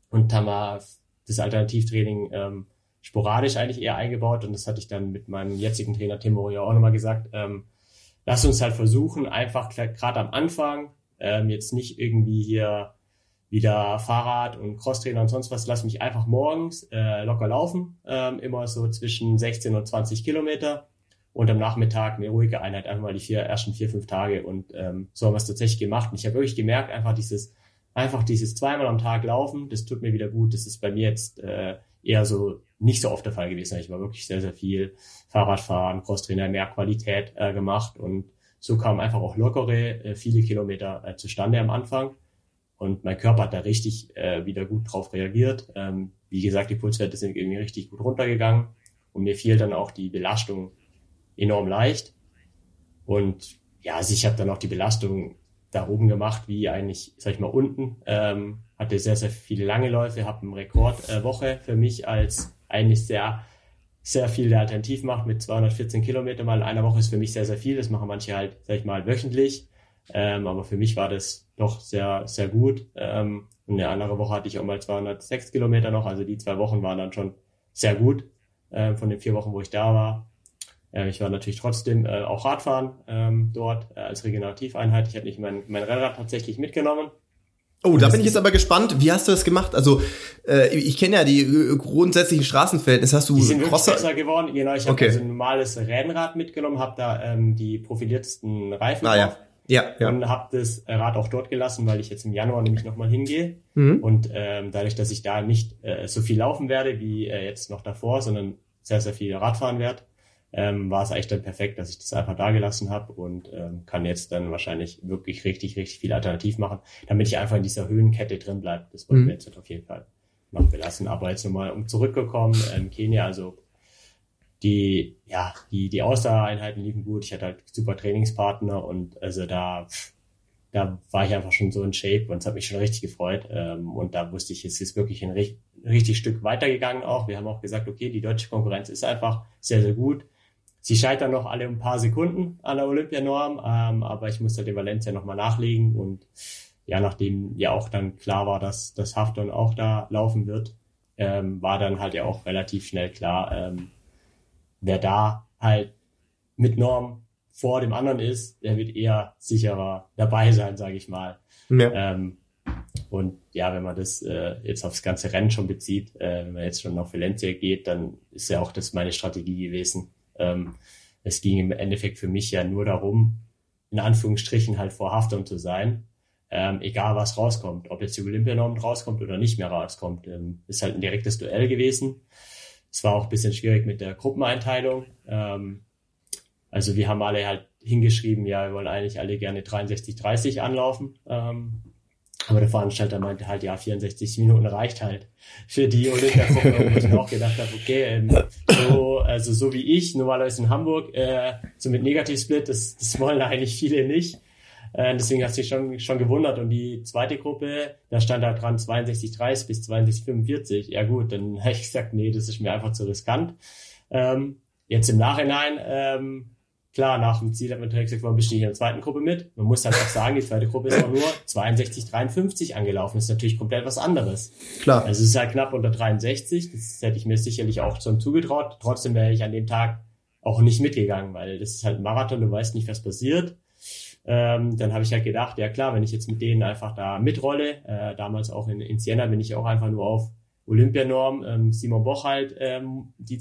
und haben wir das Alternativtraining ähm, sporadisch eigentlich eher eingebaut und das hatte ich dann mit meinem jetzigen Trainer Tim Moria auch nochmal gesagt. Ähm, lass uns halt versuchen, einfach gerade am Anfang ähm, jetzt nicht irgendwie hier wieder Fahrrad und Crosstrainer und sonst was, lass mich einfach morgens äh, locker laufen, ähm, immer so zwischen 16 und 20 Kilometer und am Nachmittag eine ruhige Einheit, einfach mal die vier, ersten vier, fünf Tage und ähm, so haben wir es tatsächlich gemacht und ich habe wirklich gemerkt, einfach dieses einfach dieses zweimal am Tag laufen, das tut mir wieder gut, das ist bei mir jetzt äh, eher so nicht so oft der Fall gewesen. Ich war wirklich sehr, sehr viel Fahrradfahren, Crosstrainer, mehr Qualität äh, gemacht und so kamen einfach auch lockere, äh, viele Kilometer äh, zustande am Anfang. Und mein Körper hat da richtig äh, wieder gut drauf reagiert. Ähm, wie gesagt, die Pulswerte sind irgendwie richtig gut runtergegangen und mir fiel dann auch die Belastung enorm leicht. Und ja, also ich habe dann auch die Belastung da oben gemacht, wie eigentlich, sag ich mal, unten. Ähm, hatte sehr, sehr viele lange Läufe, habe eine Rekordwoche äh, für mich als eigentlich sehr, sehr viel der Alternativ macht mit 214 Kilometer mal in einer Woche ist für mich sehr, sehr viel. Das machen manche halt, sag ich mal, wöchentlich. Ähm, aber für mich war das doch sehr, sehr gut. Ähm, und eine andere Woche hatte ich auch mal 206 Kilometer noch. Also die zwei Wochen waren dann schon sehr gut. äh, von den vier Wochen, wo ich da war. Äh, ich war natürlich trotzdem äh, auch Radfahren ähm, dort äh, als Regenerativeinheit. Ich habe nicht mein, mein Rennrad tatsächlich mitgenommen. Oh, da bin ich jetzt aber gespannt. Wie hast du das gemacht? Also äh, ich kenne ja die äh, grundsätzlichen Straßenverhältnisse. Hast du die sind Crosser? besser geworden. Genau, ich habe okay. also ein normales Rennrad mitgenommen, habe da ähm, die profiliertesten Reifen ah, drauf. Ja. Ja, ja. Und habe das Rad auch dort gelassen, weil ich jetzt im Januar nämlich nochmal hingehe. Mhm. Und ähm, dadurch, dass ich da nicht äh, so viel laufen werde wie äh, jetzt noch davor, sondern sehr, sehr viel Radfahren werde, ähm, war es eigentlich dann perfekt, dass ich das einfach da gelassen habe und ähm, kann jetzt dann wahrscheinlich wirklich richtig, richtig viel alternativ machen, damit ich einfach in dieser Höhenkette drin bleibe. Das wollen mhm. wir jetzt auf jeden Fall noch belassen. Aber jetzt nochmal um zurückgekommen, ähm, Kenia, also die, ja, die, die Ausdauereinheiten liefen gut. Ich hatte halt super Trainingspartner und also da, da war ich einfach schon so in Shape und es hat mich schon richtig gefreut. Ähm, und da wusste ich, es ist wirklich ein richtig, richtig Stück weitergegangen auch. Wir haben auch gesagt, okay, die deutsche Konkurrenz ist einfach sehr, sehr gut. Sie scheitern noch alle ein paar Sekunden an der Olympianorm, ähm, aber ich musste den Valencia nochmal nachlegen und ja, nachdem ja auch dann klar war, dass das Hafton auch da laufen wird, ähm, war dann halt ja auch relativ schnell klar, ähm, wer da halt mit Norm vor dem anderen ist, der wird eher sicherer dabei sein, sage ich mal. Ja. Ähm, und ja, wenn man das äh, jetzt aufs ganze Rennen schon bezieht, äh, wenn man jetzt schon auf Valencia geht, dann ist ja auch das meine Strategie gewesen, ähm, es ging im Endeffekt für mich ja nur darum, in Anführungsstrichen halt vor Haftung zu sein. Ähm, egal was rauskommt, ob jetzt die Olympianorm rauskommt oder nicht mehr rauskommt, ähm, ist halt ein direktes Duell gewesen. Es war auch ein bisschen schwierig mit der Gruppeneinteilung. Ähm, also wir haben alle halt hingeschrieben, ja, wir wollen eigentlich alle gerne 63-30 anlaufen. Ähm, aber der Veranstalter meinte halt, ja, 64 Minuten reicht halt für die Olympiagruppe, wo ich mir auch gedacht habe, okay, ähm, so, also so wie ich, normalerweise in Hamburg, äh, so mit Negativsplit, das, das wollen eigentlich viele nicht. Äh, deswegen hat sich schon, schon gewundert. Und die zweite Gruppe, da stand da dran 62,30 bis 62,45. Ja gut, dann habe ich gesagt, nee, das ist mir einfach zu riskant. Ähm, jetzt im Nachhinein, ähm, Klar, nach dem Ziel hat man direkt gesagt, warum bist du nicht in der zweiten Gruppe mit? Man muss halt auch sagen, die zweite Gruppe ist auch nur 62, 53 angelaufen. Das ist natürlich komplett was anderes. Klar. Also es ist halt knapp unter 63. Das hätte ich mir sicherlich auch schon zugetraut. Trotzdem wäre ich an dem Tag auch nicht mitgegangen, weil das ist halt ein Marathon, du weißt nicht, was passiert. Ähm, dann habe ich halt gedacht, ja klar, wenn ich jetzt mit denen einfach da mitrolle, äh, damals auch in, in Siena bin ich auch einfach nur auf Olympianorm, ähm, Simon Boch halt, ähm, die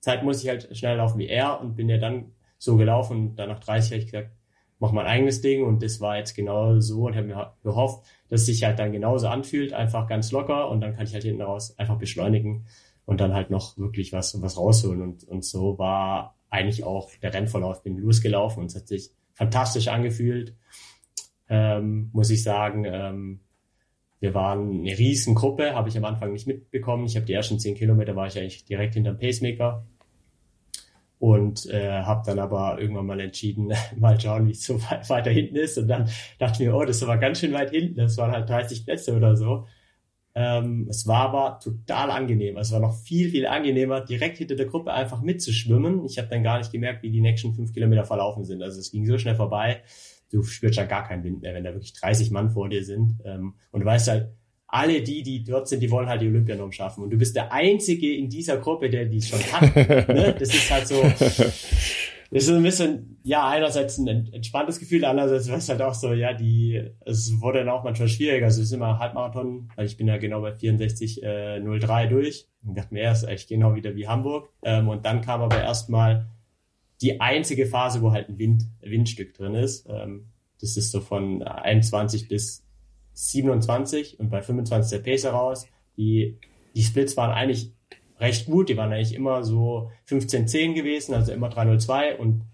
Zeit muss ich halt schneller laufen wie er und bin ja dann so gelaufen. Dann nach 30 habe ich gesagt, mach mein eigenes Ding. Und das war jetzt genau so und habe mir gehofft, dass es sich halt dann genauso anfühlt, einfach ganz locker. Und dann kann ich halt hinten raus einfach beschleunigen und dann halt noch wirklich was, was rausholen. Und, und so war eigentlich auch der Rennverlauf, bin losgelaufen und es hat sich fantastisch angefühlt, ähm, muss ich sagen, ähm, wir waren eine riesen Gruppe, habe ich am Anfang nicht mitbekommen. Ich habe die ersten zehn Kilometer war ich eigentlich direkt hinterm Pacemaker und äh, habe dann aber irgendwann mal entschieden, mal schauen, wie es so weit, weiter hinten ist. Und dann dachte ich mir, oh, das war ganz schön weit hinten, das waren halt 30 Plätze oder so. Ähm, es war aber total angenehm, es war noch viel, viel angenehmer, direkt hinter der Gruppe einfach mitzuschwimmen. Ich habe dann gar nicht gemerkt, wie die nächsten fünf Kilometer verlaufen sind, also es ging so schnell vorbei, du spürst ja gar keinen Wind mehr, wenn da wirklich 30 Mann vor dir sind. Ähm, und du weißt halt, alle die, die dort sind, die wollen halt die Olympianorm schaffen. Und du bist der Einzige in dieser Gruppe, der die schon hat. ne? Das ist halt so, das ist ein bisschen, ja, einerseits ein entspanntes Gefühl, andererseits war es halt auch so, ja, die, es wurde dann auch manchmal schwieriger. Also es ist immer Halbmarathon, weil ich bin ja genau bei 64,03 äh, durch. Und dachte mir, ist echt genau wieder wie Hamburg. Ähm, und dann kam aber erstmal die einzige Phase, wo halt ein Wind, Windstück drin ist. Ähm, das ist so von 21 bis 27 und bei 25 der Pacer raus. Die, die Splits waren eigentlich recht gut, die waren eigentlich immer so 15-10 gewesen, also immer 302 und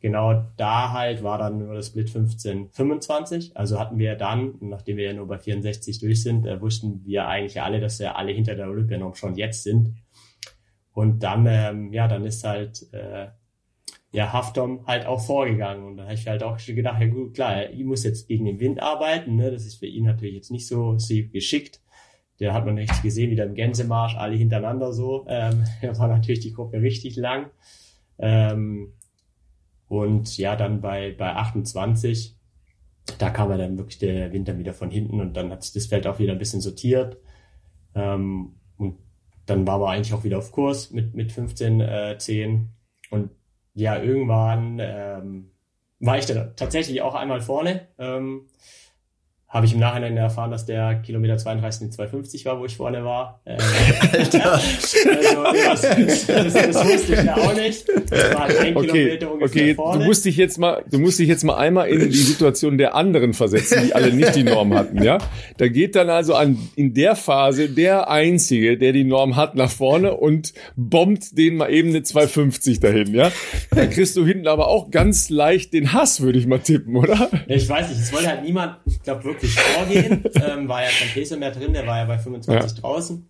genau da halt war dann nur das Split 15-25. Also hatten wir dann, nachdem wir ja nur bei 64 durch sind, äh, wussten wir eigentlich alle, dass wir alle hinter der Olympianorm schon jetzt sind. Und dann, ähm, ja, dann ist halt äh, ja, Haftom halt auch vorgegangen. Und da habe ich halt auch schon gedacht, ja gut, klar, ich muss jetzt gegen den Wind arbeiten. Ne? Das ist für ihn natürlich jetzt nicht so, geschickt. Der hat man richtig gesehen, wieder im Gänsemarsch, alle hintereinander so. Ähm, da war natürlich die Gruppe richtig lang. Ähm, und ja, dann bei, bei 28, da kam er dann wirklich der Winter wieder von hinten und dann hat sich das Feld auch wieder ein bisschen sortiert. Ähm, und dann war wir eigentlich auch wieder auf Kurs mit, mit 15, äh, 10. Und ja, irgendwann ähm, war ich dann tatsächlich auch einmal vorne. Ähm, habe ich im Nachhinein erfahren, dass der Kilometer 32 in 250 war, wo ich vorne war. Äh, Alter. also, das, das, das, wusste ich ja auch nicht. Das war halt ein okay, Kilometer ungefähr okay, vorne. Du musst dich jetzt mal, du musst dich jetzt mal einmal in die Situation der anderen versetzen, die alle nicht die Norm hatten, ja? Da geht dann also an, in der Phase der Einzige, der die Norm hat, nach vorne und bombt den mal eben eine 250 dahin, ja? Da kriegst du hinten aber auch ganz leicht den Hass, würde ich mal tippen, oder? Ich weiß nicht, es wollte halt niemand, ich glaube wirklich wirklich vorgehen. ähm, war ja kein Peso mehr drin, der war ja bei 25 ja. draußen.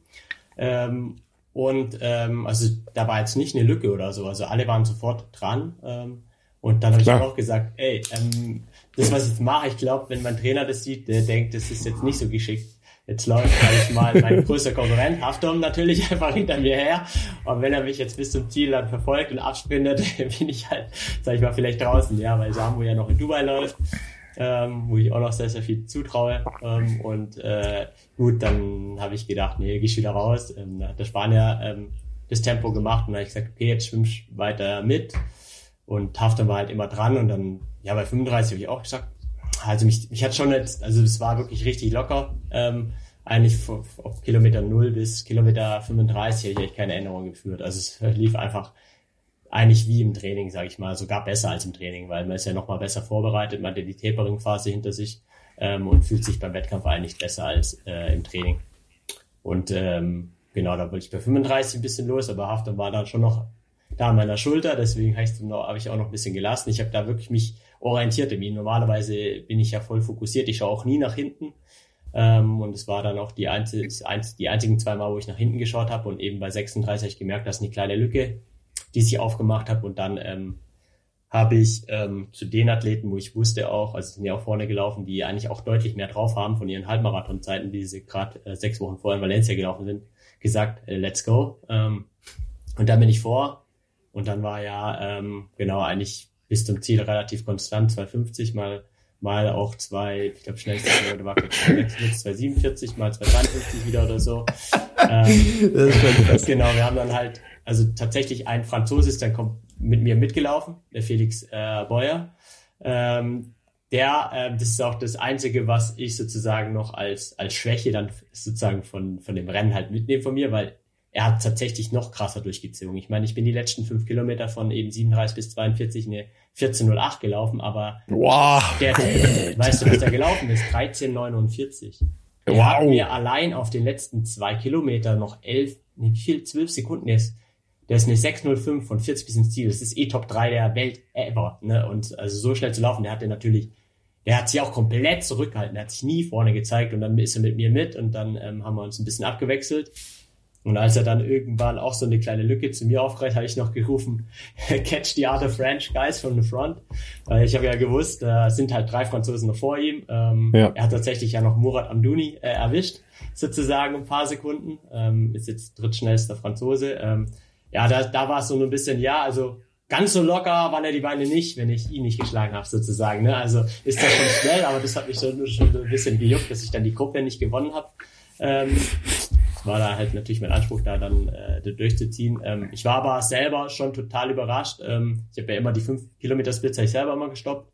Ähm, und ähm, also da war jetzt nicht eine Lücke oder so. Also alle waren sofort dran. Ähm, und dann habe ich auch gesagt, ey, ähm, das, was ich jetzt mache, ich glaube, wenn mein Trainer das sieht, der denkt, das ist jetzt nicht so geschickt. Jetzt läuft, sag ich mal, mein größter Konkurrent, Haftom natürlich einfach hinter mir her. Und wenn er mich jetzt bis zum Ziel dann verfolgt und absprintet, bin ich halt, sag ich mal, vielleicht draußen, ja, weil Samu ja noch in Dubai läuft ähm, wo ich auch noch sehr, sehr viel zutraue. Ähm, und äh, gut, dann habe ich gedacht, nee, gehst wieder raus. Ähm, da hat der Spanier ähm, das Tempo gemacht und dann habe ich gesagt, okay, jetzt schwimmst weiter mit. Und Haftan war halt immer dran und dann, ja, bei 35 habe ich auch gesagt, also mich, mich hat schon jetzt, also es war wirklich richtig locker. Ähm, eigentlich auf Kilometer 0 bis Kilometer 35 habe ich keine Änderung geführt. Also es lief einfach eigentlich wie im Training, sage ich mal, sogar besser als im Training, weil man ist ja nochmal besser vorbereitet, man hat ja die Tapering-Phase hinter sich ähm, und fühlt sich beim Wettkampf eigentlich besser als äh, im Training. Und ähm, genau, da wollte ich bei 35 ein bisschen los, aber Haftung war dann schon noch da an meiner Schulter, deswegen habe ich, auch noch ein bisschen gelassen. Ich habe da wirklich mich orientiert in ihm. Normalerweise bin ich ja voll fokussiert, ich schaue auch nie nach hinten. Ähm, und es war dann auch die, einzig, die einzigen zwei Mal, wo ich nach hinten geschaut habe und eben bei 36 habe ich gemerkt, dass eine kleine Lücke die ich aufgemacht habe. Und dann ähm, habe ich ähm, zu den Athleten, wo ich wusste auch, also sind ja auch vorne gelaufen, die eigentlich auch deutlich mehr drauf haben von ihren Halbmarathonzeiten, die sie gerade äh, sechs Wochen vorher in Valencia gelaufen sind, gesagt, äh, let's go. Ähm, und dann bin ich vor und dann war ja ähm, genau eigentlich bis zum Ziel relativ konstant, 250 mal mal auch zwei, ich glaube schnellste Kilometer war 247 mal 253 wieder oder so. Ähm, genau, wir haben dann halt also tatsächlich ein Franzose ist dann kommt mit mir mitgelaufen, der Felix äh, Boyer. Ähm, der, äh, das ist auch das Einzige, was ich sozusagen noch als, als Schwäche dann sozusagen von, von dem Rennen halt mitnehme von mir, weil er hat tatsächlich noch krasser durchgezogen. Ich meine, ich bin die letzten fünf Kilometer von eben 37 bis 42 eine 14.08 gelaufen, aber wow. der, weißt du, was da gelaufen ist? 13.49. Er wow. hat mir allein auf den letzten zwei Kilometer noch elf, nee, wie viel, zwölf Sekunden ist der ist eine 605 von 40 bis ins Ziel. Das ist eh Top 3 der Welt ever. Ne? Und also so schnell zu laufen, der hat den natürlich, der hat sich auch komplett zurückgehalten. Der hat sich nie vorne gezeigt und dann ist er mit mir mit und dann ähm, haben wir uns ein bisschen abgewechselt. Und als er dann irgendwann auch so eine kleine Lücke zu mir aufreißt, habe ich noch gerufen, catch the other French guys from the front. Weil ich habe ja gewusst, da sind halt drei Franzosen noch vor ihm. Ähm, ja. Er hat tatsächlich ja noch Murat Amdouni äh, erwischt, sozusagen ein paar Sekunden. Ähm, ist jetzt drittschnellster Franzose. Ähm, ja, da, da war es so ein bisschen, ja, also ganz so locker waren ja die Beine nicht, wenn ich ihn nicht geschlagen habe, sozusagen. Ne? Also ist das schon schnell, aber das hat mich schon, schon ein bisschen gejuckt, dass ich dann die Gruppe nicht gewonnen habe. Ähm, war da halt natürlich mein Anspruch, da dann äh, durchzuziehen. Ähm, ich war aber selber schon total überrascht. Ähm, ich habe ja immer die 5 Kilometer Splits ich selber immer gestoppt.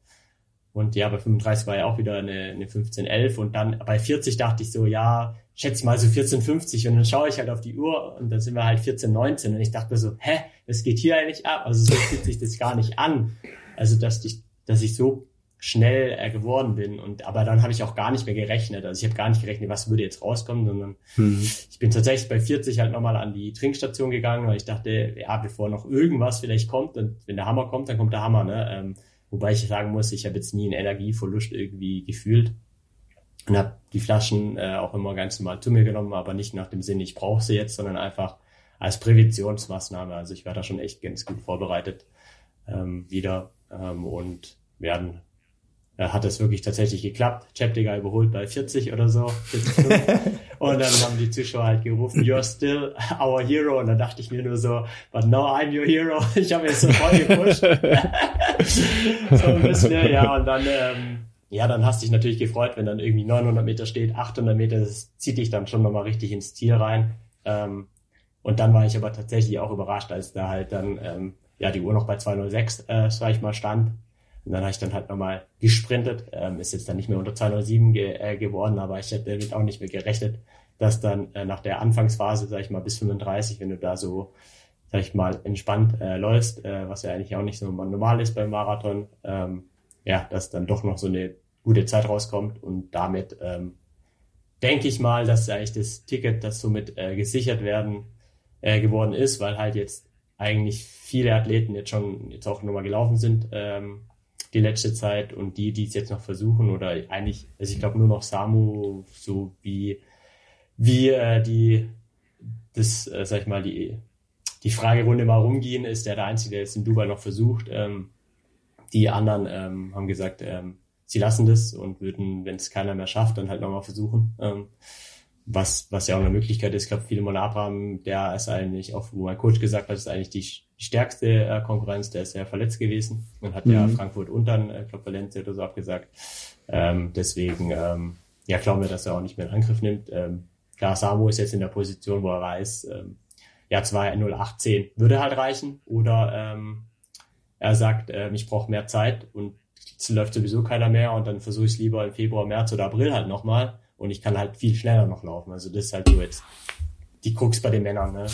Und ja, bei 35 war ja auch wieder eine, eine 15-11 und dann bei 40 dachte ich so, ja, schätze mal so 14,50 und dann schaue ich halt auf die Uhr und dann sind wir halt 14,19 und ich dachte so, hä, das geht hier eigentlich ab? Also so fühlt sich das gar nicht an. Also dass ich, dass ich so schnell äh, geworden bin und aber dann habe ich auch gar nicht mehr gerechnet. Also ich habe gar nicht gerechnet, was würde jetzt rauskommen, sondern mhm. ich bin tatsächlich bei 40 halt nochmal an die Trinkstation gegangen, weil ich dachte, ja, bevor noch irgendwas vielleicht kommt und wenn der Hammer kommt, dann kommt der Hammer. Ne? Ähm, wobei ich sagen muss, ich habe jetzt nie einen Energieverlust irgendwie gefühlt und habe die Flaschen äh, auch immer ganz normal zu mir genommen, aber nicht nach dem Sinn, ich brauche sie jetzt, sondern einfach als Präventionsmaßnahme. Also ich war da schon echt ganz gut vorbereitet ähm, wieder ähm, und werden hat es wirklich tatsächlich geklappt. Chaptiger überholt bei 40 oder so. 40 und dann haben die Zuschauer halt gerufen, you're still our hero. Und dann dachte ich mir nur so, but no, I'm your hero. Ich habe jetzt so voll gepusht. so ein bisschen, ja. Und dann ähm, ja, dann hast du dich natürlich gefreut, wenn dann irgendwie 900 Meter steht, 800 Meter, das zieht dich dann schon nochmal richtig ins Ziel rein. Ähm, Und dann war ich aber tatsächlich auch überrascht, als da halt dann ähm, ja die Uhr noch bei 206, äh, sag ich mal, stand. Und dann habe ich dann halt nochmal gesprintet. Ähm, ist jetzt dann nicht mehr unter 207 ge äh, geworden, aber ich hätte damit auch nicht mehr gerechnet, dass dann äh, nach der Anfangsphase, sag ich mal, bis 35, wenn du da so, sag ich mal, entspannt äh, läufst, äh, was ja eigentlich auch nicht so normal ist beim Marathon, ähm, ja, dass dann doch noch so eine gute Zeit rauskommt und damit ähm, denke ich mal, dass eigentlich das Ticket, das somit äh, gesichert werden äh, geworden ist, weil halt jetzt eigentlich viele Athleten jetzt schon jetzt auch nochmal gelaufen sind ähm, die letzte Zeit und die, die es jetzt noch versuchen oder eigentlich, also ich glaube nur noch Samu, so wie wie äh, die das, äh, sag ich mal, die die Fragerunde mal rumgehen, ist der der Einzige, der jetzt in Dubai noch versucht. Ähm, die anderen ähm, haben gesagt, ähm, sie lassen das und würden, wenn es keiner mehr schafft, dann halt nochmal versuchen. Ähm, was, was ja auch eine Möglichkeit ist. Ich glaube, Philemon Abraham, der ist eigentlich, auch wo mein Coach gesagt hat, ist eigentlich die, die stärkste äh, Konkurrenz, der ist ja verletzt gewesen und hat mhm. ja Frankfurt und dann, äh, glaube Valencia oder so abgesagt. Ähm, deswegen, ähm, ja, glauben wir, dass er auch nicht mehr in Angriff nimmt. Ähm, klar, Samu ist jetzt in der Position, wo er weiß, ähm, ja, 2.08.10 würde halt reichen oder ähm, er sagt, äh, ich brauche mehr Zeit und es läuft sowieso keiner mehr und dann versuche ich es lieber im Februar, März oder April halt nochmal und ich kann halt viel schneller noch laufen. Also das ist halt so jetzt die Krux bei den Männern. Ne?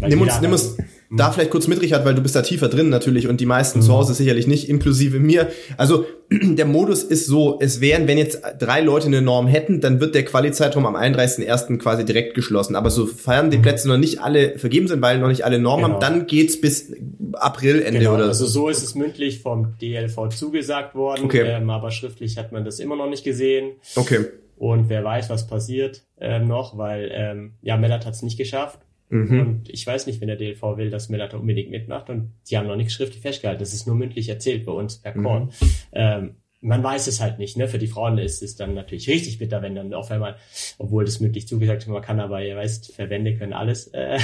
Ähm, nimm uns, nimm uns da vielleicht kurz mit, Richard, weil du bist da tiefer drin natürlich und die meisten mhm. zu Hause sicherlich nicht, inklusive mir. Also der Modus ist so, es wären, wenn jetzt drei Leute eine Norm hätten, dann wird der Quali-Zeitraum am 31.01. quasi direkt geschlossen. Aber sofern die mhm. Plätze noch nicht alle vergeben sind, weil noch nicht alle Normen genau. haben, dann geht's bis April, Ende genau. oder so. Also so ist es mündlich vom DLV zugesagt worden, okay. ähm, aber schriftlich hat man das immer noch nicht gesehen. Okay. Und wer weiß, was passiert ähm, noch, weil ähm, ja, Mellat hat es nicht geschafft. Mhm. Und ich weiß nicht, wenn der DLV will, dass Mellat unbedingt mitmacht. Und sie haben noch nicht schriftlich festgehalten. Das ist nur mündlich erzählt bei uns per. Mhm. Ähm, man weiß es halt nicht. Ne? Für die Frauen ist es dann natürlich richtig bitter, wenn dann auf einmal, obwohl das mündlich zugesagt wird, man kann aber, ihr weißt, Verbände können alles äh,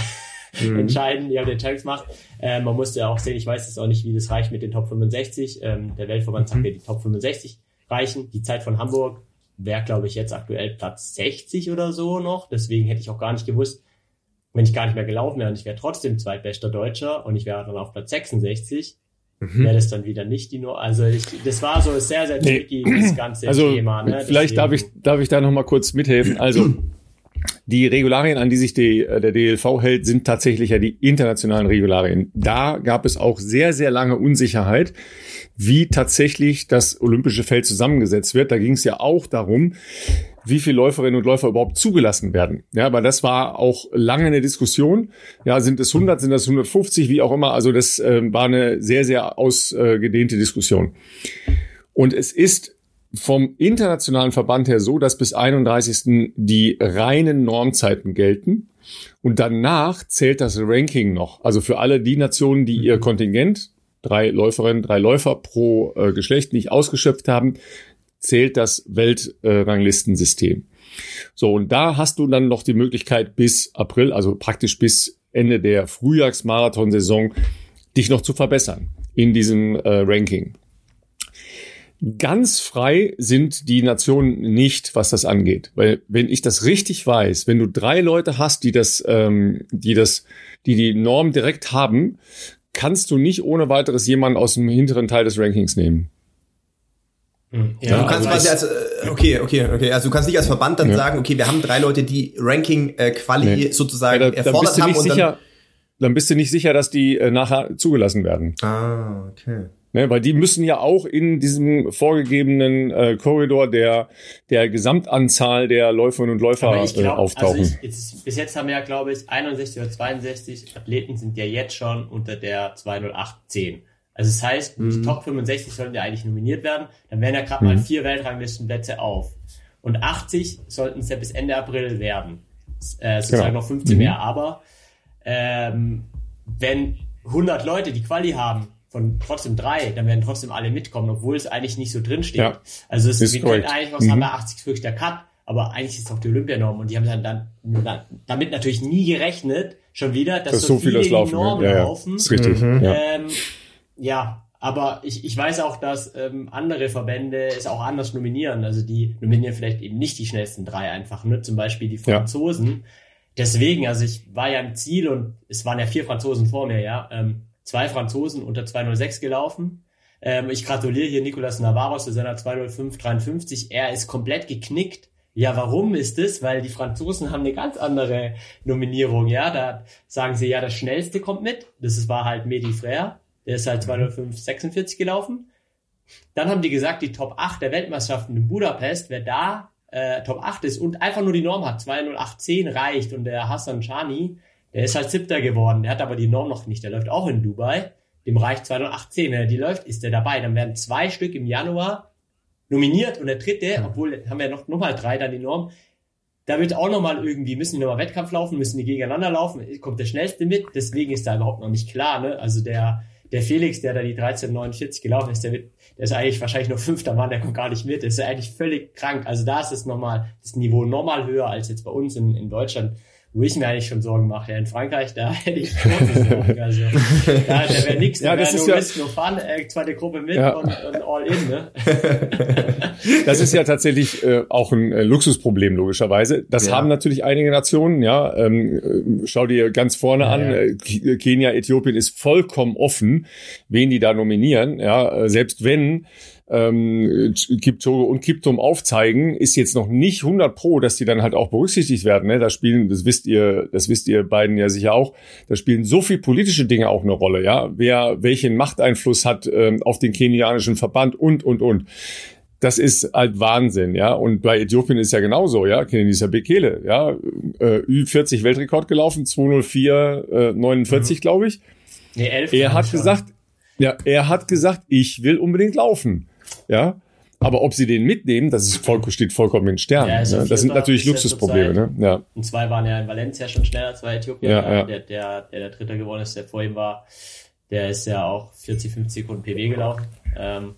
mhm. entscheiden, ihr habt Entscheidungsmacht. Äh, man muss ja auch sehen, ich weiß es auch nicht, wie das reicht mit den Top 65. Ähm, der Weltverband sagt ja, die Top 65 reichen. Die Zeit von Hamburg wäre, glaube ich, jetzt aktuell Platz 60 oder so noch. Deswegen hätte ich auch gar nicht gewusst, wenn ich gar nicht mehr gelaufen wäre und ich wäre trotzdem zweitbester Deutscher und ich wäre dann auf Platz 66, mhm. wäre das dann wieder nicht die nur. Also ich, das war so sehr, sehr tricky, nee. das ganze also, Thema. Ne? Vielleicht darf ich, darf ich da nochmal kurz mithelfen. Also die Regularien, an die sich die, äh, der DLV hält, sind tatsächlich ja die internationalen Regularien. Da gab es auch sehr, sehr lange Unsicherheit, wie tatsächlich das olympische Feld zusammengesetzt wird. Da ging es ja auch darum, wie viele Läuferinnen und Läufer überhaupt zugelassen werden. Ja, aber das war auch lange eine Diskussion. Ja, sind es 100, sind das 150, wie auch immer. Also das äh, war eine sehr, sehr ausgedehnte Diskussion. Und es ist vom internationalen Verband her so, dass bis 31. die reinen Normzeiten gelten. Und danach zählt das Ranking noch. Also für alle die Nationen, die ihr mhm. Kontingent, drei Läuferinnen, drei Läufer pro äh, Geschlecht nicht ausgeschöpft haben, zählt das Weltranglistensystem. So, und da hast du dann noch die Möglichkeit bis April, also praktisch bis Ende der Frühjahrsmarathonsaison, dich noch zu verbessern in diesem äh, Ranking. Ganz frei sind die Nationen nicht, was das angeht. Weil wenn ich das richtig weiß, wenn du drei Leute hast, die das, ähm, die das, die die Norm direkt haben, kannst du nicht ohne weiteres jemanden aus dem hinteren Teil des Rankings nehmen. Hm. Ja, du kannst also quasi als, äh, okay, okay, okay, also du kannst nicht als Verband dann ja. sagen, okay, wir haben drei Leute, die Ranking-Quali äh, nee. sozusagen ja, da, erfordert haben und sicher, dann, dann bist du nicht sicher, dass die äh, nachher zugelassen werden. Ah, okay. Ne, weil die müssen ja auch in diesem vorgegebenen äh, Korridor der, der Gesamtanzahl der Läuferinnen und Läufer glaub, äh, auftauchen. Also ich, jetzt, bis jetzt haben wir ja, glaube ich, 61 oder 62 Athleten sind ja jetzt schon unter der 20810. Also das heißt, mhm. die Top 65 sollten ja eigentlich nominiert werden. Dann wären ja gerade mhm. mal vier Weltranglistenplätze auf. Und 80 sollten es ja bis Ende April werden. Äh, sozusagen genau. noch 15 mhm. mehr. Aber ähm, wenn 100 Leute die Quali haben, von trotzdem drei, dann werden trotzdem alle mitkommen, obwohl es eigentlich nicht so drin steht. Ja, also es, wir können eigentlich noch sagen, mhm. 80 ist wirklich der Cut, aber eigentlich ist es auch die Olympianorm und die haben dann, dann damit natürlich nie gerechnet, schon wieder, dass das so, so viele die Normen ja, ja. laufen. Ist richtig. Mhm. Ja. Ähm, ja, aber ich, ich weiß auch, dass ähm, andere Verbände es auch anders nominieren. Also die nominieren vielleicht eben nicht die schnellsten drei einfach, ne? Zum Beispiel die Franzosen. deswegen, also ich war ja im Ziel und es waren ja vier Franzosen vor mir, ja. Ähm, zwei Franzosen unter 206 gelaufen. Ähm, ich gratuliere hier Nicolas Navarro zu seiner 205,53. Er ist komplett geknickt. Ja, warum ist es? Weil die Franzosen haben eine ganz andere Nominierung, ja. Da sagen sie, ja, das Schnellste kommt mit. Das war halt Medi Frère. Der ist halt 205,46 gelaufen. Dann haben die gesagt, die Top 8 der Weltmeisterschaften in Budapest, wer da äh, Top 8 ist und einfach nur die Norm hat, 20810 reicht und der Hassan Chani, der ist halt siebter geworden, der hat aber die Norm noch nicht, der läuft auch in Dubai, dem reicht 20810, wenn er die läuft, ist der dabei, dann werden zwei Stück im Januar nominiert und der dritte, obwohl haben wir noch, noch mal drei dann die Norm, da wird auch nochmal irgendwie, müssen die nochmal Wettkampf laufen, müssen die gegeneinander laufen, kommt der Schnellste mit, deswegen ist da überhaupt noch nicht klar, ne? Also der, der Felix, der da die 1349 gelaufen ist, der, wird, der ist eigentlich wahrscheinlich nur fünfter Mann, der kommt gar nicht mit. Der ist eigentlich völlig krank. Also da ist es nochmal, das Niveau nochmal höher als jetzt bei uns in, in Deutschland wo ich mir eigentlich schon Sorgen mache. Ja, in Frankreich, da hätte ich große Sorgen. Also, da, da wäre nichts, ja, da das wäre ist nur ja, Risk, nur Fun, äh, zweite Gruppe mit Ja. und, und all in, ne? Das ist ja tatsächlich äh, auch ein äh, Luxusproblem, logischerweise. Das Ja. haben natürlich einige Nationen, ja. Ähm, äh, schau dir ganz vorne an, äh, K- Kenia, Äthiopien ist vollkommen offen, wen die da nominieren. Ja, äh, selbst wenn ähm, Kipchoge und Kiptum aufzeigen, ist jetzt noch nicht 100 pro, dass die dann halt auch berücksichtigt werden. Ne? Da spielen, das wisst ihr, das wisst ihr beiden ja sicher auch, da spielen so viel politische Dinge auch eine Rolle. Ja, wer welchen Machteinfluss hat ähm, auf den kenianischen Verband und und und. Das ist halt Wahnsinn, ja. Und bei Äthiopien ist ja genauso, ja. Kenenisa Bekele, ja. Äh, Ü40 Weltrekord gelaufen, 204, äh, 49, glaube ich. Nee, elf. Er waren hat gesagt, ja, er hat gesagt, ich will unbedingt laufen, ja. Aber ob sie den mitnehmen, das ist voll, steht vollkommen in Sternen. Ja, also ne? Das sind natürlich Luxusprobleme, ne? Ja. Und zwei waren ja in Valencia schon schneller, zwei Äthiopier. Ja, Ja. Der, der, der der Dritter geworden ist, der vor ihm war, der ist ja auch 40, 50 Sekunden PB gelaufen. Ähm,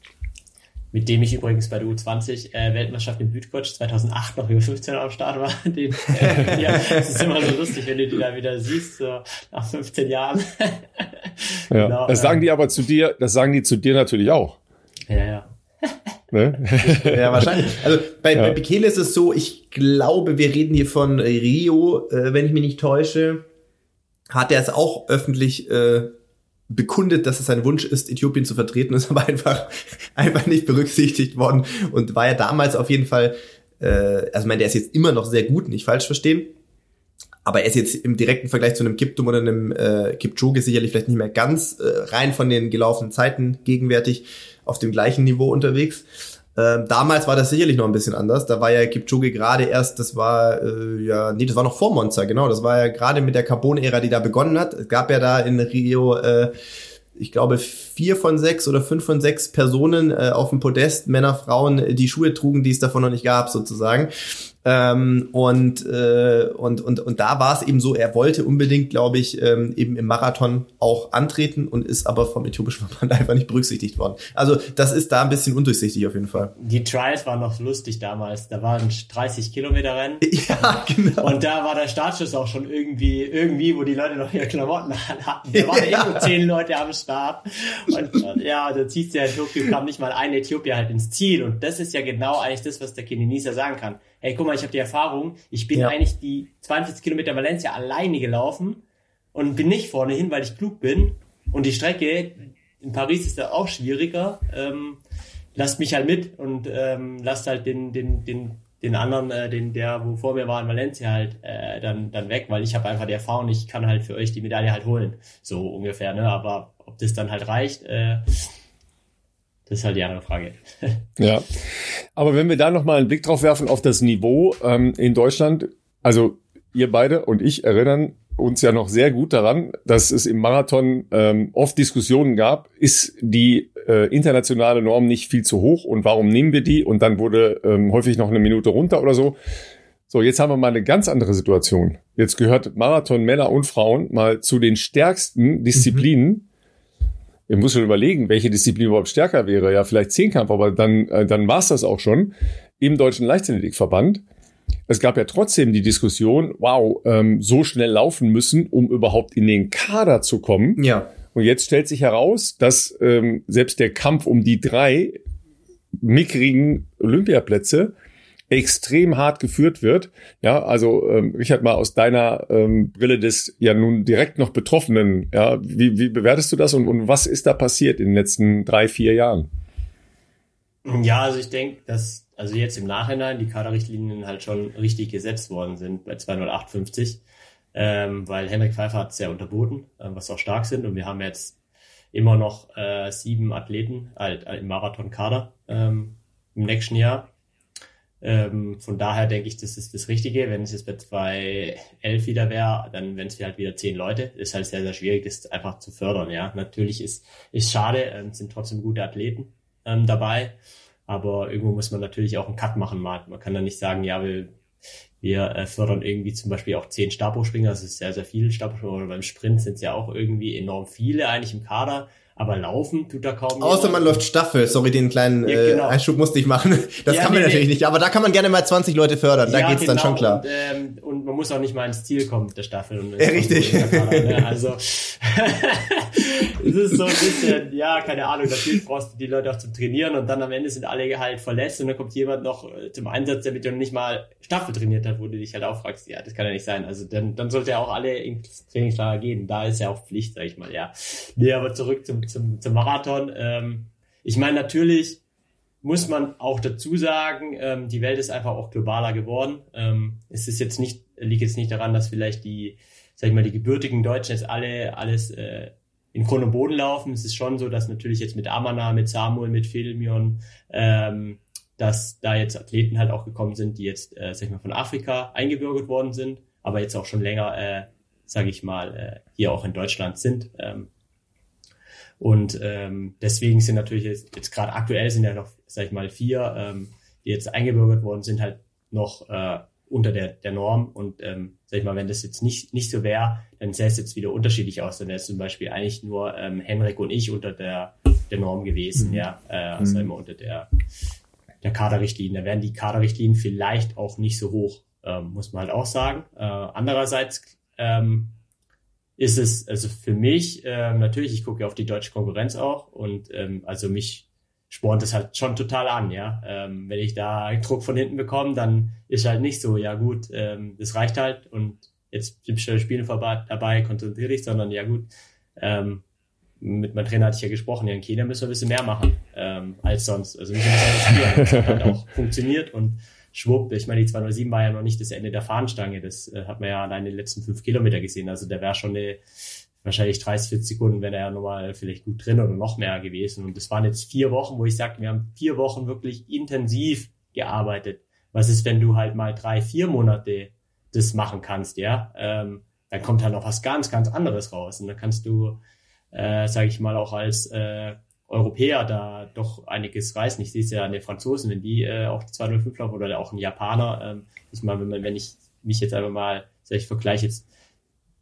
mit dem ich übrigens bei der U20 äh, in Bütcoach 2008 noch über 15 am Start war. Den, äh, ja, das ist immer so lustig, wenn du die da wieder siehst, so nach 15 Jahren. ja. Genau, das sagen die aber zu dir, das sagen die zu dir natürlich auch. Ja, ja. Ne? Ja, wahrscheinlich. Also bei, Ja. bei Bekele ist es so, ich glaube, wir reden hier von Rio, äh, wenn ich mich nicht täusche. Hat er es auch öffentlich äh, bekundet, dass es sein Wunsch ist, Äthiopien zu vertreten, ist aber einfach, einfach nicht berücksichtigt worden und war ja damals auf jeden Fall, äh, also ich meine, der ist jetzt immer noch sehr gut, nicht falsch verstehen. Aber er ist jetzt im direkten Vergleich zu einem Kiptum oder einem äh, Kipchoge sicherlich vielleicht nicht mehr ganz äh, rein von den gelaufenen Zeiten gegenwärtig auf dem gleichen Niveau unterwegs. Ähm, damals war das sicherlich noch ein bisschen anders. Da war ja Kipchoge gerade erst, das war äh, ja, nee, das war noch vor Monza, genau. Das war ja gerade mit der Carbon-Ära, die da begonnen hat. Es gab ja da in Rio, äh, ich glaube, vier von sechs oder fünf von sechs Personen äh, auf dem Podest, Männer, Frauen, äh, die Schuhe trugen, die es davon noch nicht gab, sozusagen. Ähm, und, äh, und, und, und da war es eben so, er wollte unbedingt, glaube ich, ähm, eben im Marathon auch antreten und ist aber vom äthiopischen Verband einfach nicht berücksichtigt worden. Also das ist da ein bisschen undurchsichtig auf jeden Fall. Die Trials waren noch lustig damals. Da waren 30 Kilometer Rennen. Ja, genau. Und da war der Startschuss auch schon irgendwie, irgendwie, wo die Leute noch ihre Klamotten an hatten. Da waren ja. irgendwo zehn Leute am Start. Und äh, ja, da ja in Tokio, kam nicht mal ein Äthiopier halt ins Ziel. Und das ist ja genau eigentlich das, was der Kenenisa sagen kann. Hey, guck mal, ich habe die Erfahrung, ich bin Ja. eigentlich die 42 Kilometer Valencia alleine gelaufen und bin nicht vorne hin, weil ich klug bin. Und die Strecke in Paris ist da auch schwieriger. Ähm, lasst mich halt mit und ähm, lasst halt den, den, den, den anderen, äh, den, der wo vor mir war in Valencia halt äh, dann, dann weg, weil ich habe einfach die Erfahrung, ich kann halt für euch die Medaille halt holen. So ungefähr, ne? Aber ob das dann halt reicht, äh, das ist halt die andere Frage. Ja. Aber wenn wir da nochmal einen Blick drauf werfen auf das Niveau ähm, in Deutschland, also ihr beide und ich erinnern uns ja noch sehr gut daran, dass es im Marathon ähm, oft Diskussionen gab, ist die äh, internationale Norm nicht viel zu hoch und warum nehmen wir die? Und dann wurde ähm, häufig noch eine Minute runter oder so. So, jetzt haben wir mal eine ganz andere Situation. Jetzt gehört Marathon Männer und Frauen mal zu den stärksten Disziplinen. Ich muss schon überlegen, welche Disziplin überhaupt stärker wäre. Ja, vielleicht Zehnkampf, aber dann, äh, dann war es das auch schon im Deutschen Leichtathletikverband. Es gab ja trotzdem die Diskussion, wow, ähm, so schnell laufen müssen, um überhaupt in den Kader zu kommen. Ja. Und jetzt stellt sich heraus, dass ähm, selbst der Kampf um die drei mickrigen Olympiaplätze extrem hart geführt wird. Ja, also ähm, Richard, mal aus deiner ähm, Brille des ja nun direkt noch Betroffenen, ja, wie, wie bewertest du das und, und was ist da passiert in den letzten drei, vier Jahren? Ja, also ich denke, dass also jetzt im Nachhinein die Kaderrichtlinien halt schon richtig gesetzt worden sind bei 20850, ähm, weil Henrik Pfeiffer hat es ja unterboten, äh, was auch stark sind und wir haben jetzt immer noch äh, sieben Athleten halt, im Marathon-Kader ähm, im nächsten Jahr. Ähm, von daher denke ich, das ist das Richtige. Wenn es jetzt bei 211 wieder wäre, dann wären es halt wieder zehn Leute. Ist halt sehr, sehr schwierig, das einfach zu fördern. Ja, natürlich ist ist schade, ähm, sind trotzdem gute Athleten ähm, dabei. Aber irgendwo muss man natürlich auch einen Cut machen mal. Man kann dann nicht sagen, ja, wir, wir äh, fördern irgendwie zum Beispiel auch zehn Stabhochspringer. Das ist sehr, sehr viel Stabhochspringer. Oder beim Sprint sind es ja auch irgendwie enorm viele eigentlich im Kader. Aber laufen tut da kaum Außer jemand. man läuft Staffel. Sorry, den kleinen ja, genau. äh, Einschub musste ich machen. Das ja, kann man nee, natürlich nee. nicht. Aber da kann man gerne mal 20 Leute fördern. Da ja, geht's genau. dann schon klar. Und, ähm, und, man muss auch nicht mal ins Ziel kommen mit der Staffel. Und ja, richtig. Kader, ne? Also es ist so ein bisschen, ja, keine Ahnung. Natürlich brauchst du die Leute auch zum Trainieren und dann am Ende sind alle halt verletzt und dann kommt jemand noch äh, zum Einsatz, der mit dir nicht mal Staffel trainiert hat, wo du dich halt auch fragst, ja, das kann ja nicht sein. Also dann, dann sollte ja auch alle ins Trainingslager gehen. Da ist ja auch Pflicht, sag ich mal, ja. Nee, aber zurück zum, zum, zum Marathon. Marathon. Ähm, ich meine, natürlich muss man auch dazu sagen, ähm, die Welt ist einfach auch globaler geworden. Ähm, es ist jetzt nicht, liegt jetzt nicht daran, dass vielleicht die, sag ich mal, die gebürtigen Deutschen jetzt alle alles äh, in Grund und Boden laufen. Es ist schon so, dass natürlich jetzt mit Amana, mit Samuel, mit Filmion, ähm, dass da jetzt Athleten halt auch gekommen sind, die jetzt, äh, sag ich mal, von Afrika eingebürgert worden sind, aber jetzt auch schon länger, äh, sage ich mal, äh, hier auch in Deutschland sind. Ähm, und ähm, deswegen sind natürlich jetzt, jetzt gerade aktuell sind ja noch, sag ich mal, vier, ähm, die jetzt eingebürgert worden sind, halt noch äh, unter der, der Norm. Und ähm, sag ich mal, wenn das jetzt nicht, nicht so wäre, dann sähe es jetzt wieder unterschiedlich aus. Dann wäre es zum Beispiel eigentlich nur ähm, Henrik und ich unter der, der Norm gewesen, mhm. ja. Äh, also mhm. immer unter der, der Kaderrichtlinie. Da wären die Kaderrichtlinien vielleicht auch nicht so hoch, ähm, muss man halt auch sagen. Äh, andererseits ähm, ist es, also für mich, äh, natürlich, ich gucke auf die deutsche Konkurrenz auch und ähm, also mich spornt es halt schon total an, ja. Ähm, wenn ich da Druck von hinten bekomme, dann ist halt nicht so, ja gut, ähm, das reicht halt und jetzt sind schon Spiele vorbei, dabei, konzentriere dich, sondern ja gut, ähm, mit meinem Trainer hatte ich ja gesprochen, ja in Kenia müssen wir ein bisschen mehr machen ähm, als sonst. Also wir müssen Das hat halt auch funktioniert und schwupp, ich meine, die 207 war ja noch nicht das Ende der Fahnenstange. Das äh, hat man ja allein in den letzten fünf Kilometer gesehen. Also der wäre schon eine, wahrscheinlich 30, 40 Sekunden, wenn er ja nochmal vielleicht gut drin oder noch mehr gewesen. Und das waren jetzt vier Wochen, wo ich sage, wir haben vier Wochen wirklich intensiv gearbeitet. Was ist, wenn du halt mal drei, vier Monate das machen kannst, ja? Ähm, dann kommt halt noch was ganz, ganz anderes raus. Und dann kannst du, äh, sage ich mal, auch als äh, Europäer da doch einiges reißen. Ich sehe es ja an den Franzosen, wenn die äh, auch die 205 laufen oder auch ein Japaner. Ähm, ich meine, wenn, wenn ich mich jetzt einfach mal, sag ich vergleiche jetzt,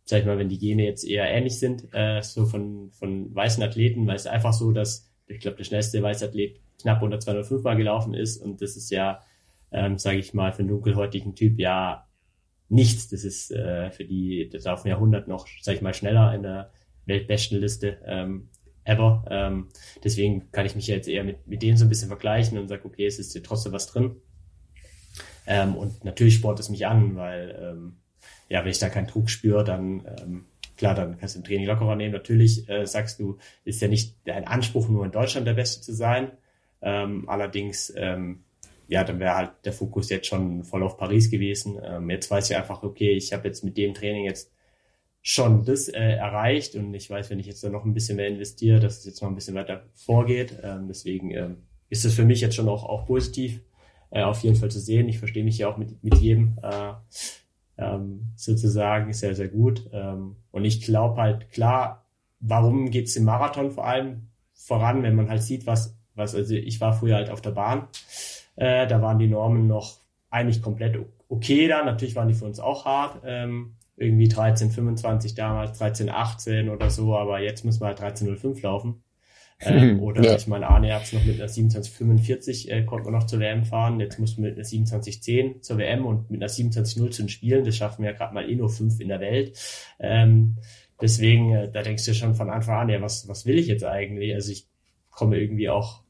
sag ich mal, wenn die Gene jetzt eher ähnlich sind, äh, so von, von weißen Athleten, weil es einfach so, dass ich glaube, der schnellste weiße Athlet knapp unter 205 mal gelaufen ist und das ist ja, ähm, sage ich mal, für einen dunkelhäutigen Typ ja nichts. Das ist äh, für die, das laufen Jahrhundert noch, sag ich mal, schneller in der Weltbestenliste. Ähm, ever. Ähm, deswegen kann ich mich jetzt eher mit, mit denen so ein bisschen vergleichen und sage, okay, es ist hier trotzdem was drin. Ähm, und natürlich spornt es mich an, weil ähm, ja, wenn ich da keinen Druck spüre, dann ähm, klar, dann kannst du im Training lockerer nehmen. Natürlich äh, sagst du, ist ja nicht dein Anspruch, nur in Deutschland der Beste zu sein. Ähm, allerdings, ähm, ja, dann wäre halt der Fokus jetzt schon voll auf Paris gewesen. Ähm, jetzt weiß ich einfach, okay, ich habe jetzt mit dem Training jetzt schon das äh, erreicht und ich weiß, wenn ich jetzt da noch ein bisschen mehr investiere, dass es jetzt noch ein bisschen weiter vorgeht. Ähm, deswegen ähm, ist es für mich jetzt schon auch, auch positiv äh, auf jeden Fall zu sehen. Ich verstehe mich ja auch mit, mit jedem äh, ähm, sozusagen sehr, sehr gut. Ähm, und ich glaube halt klar, warum geht's im Marathon vor allem voran, wenn man halt sieht, was, was, also ich war früher halt auf der Bahn, äh, da waren die Normen noch eigentlich komplett okay da. Natürlich waren die für uns auch hart. Ähm, irgendwie 13,25 damals, 13,18 oder so, aber jetzt müssen wir halt 13,05 laufen. Ähm, oder ja. ich meine, Arne hat es noch mit einer 27,45 äh, konnte man noch zur WM fahren. Jetzt muss man mit einer 27,10 zur WM und mit einer 27,0 zu den Spielen. Das schaffen wir ja gerade mal eh nur fünf in der Welt. Ähm, deswegen, äh, da denkst du schon von Anfang an, ja, was, was will ich jetzt eigentlich? Also ich komme irgendwie auch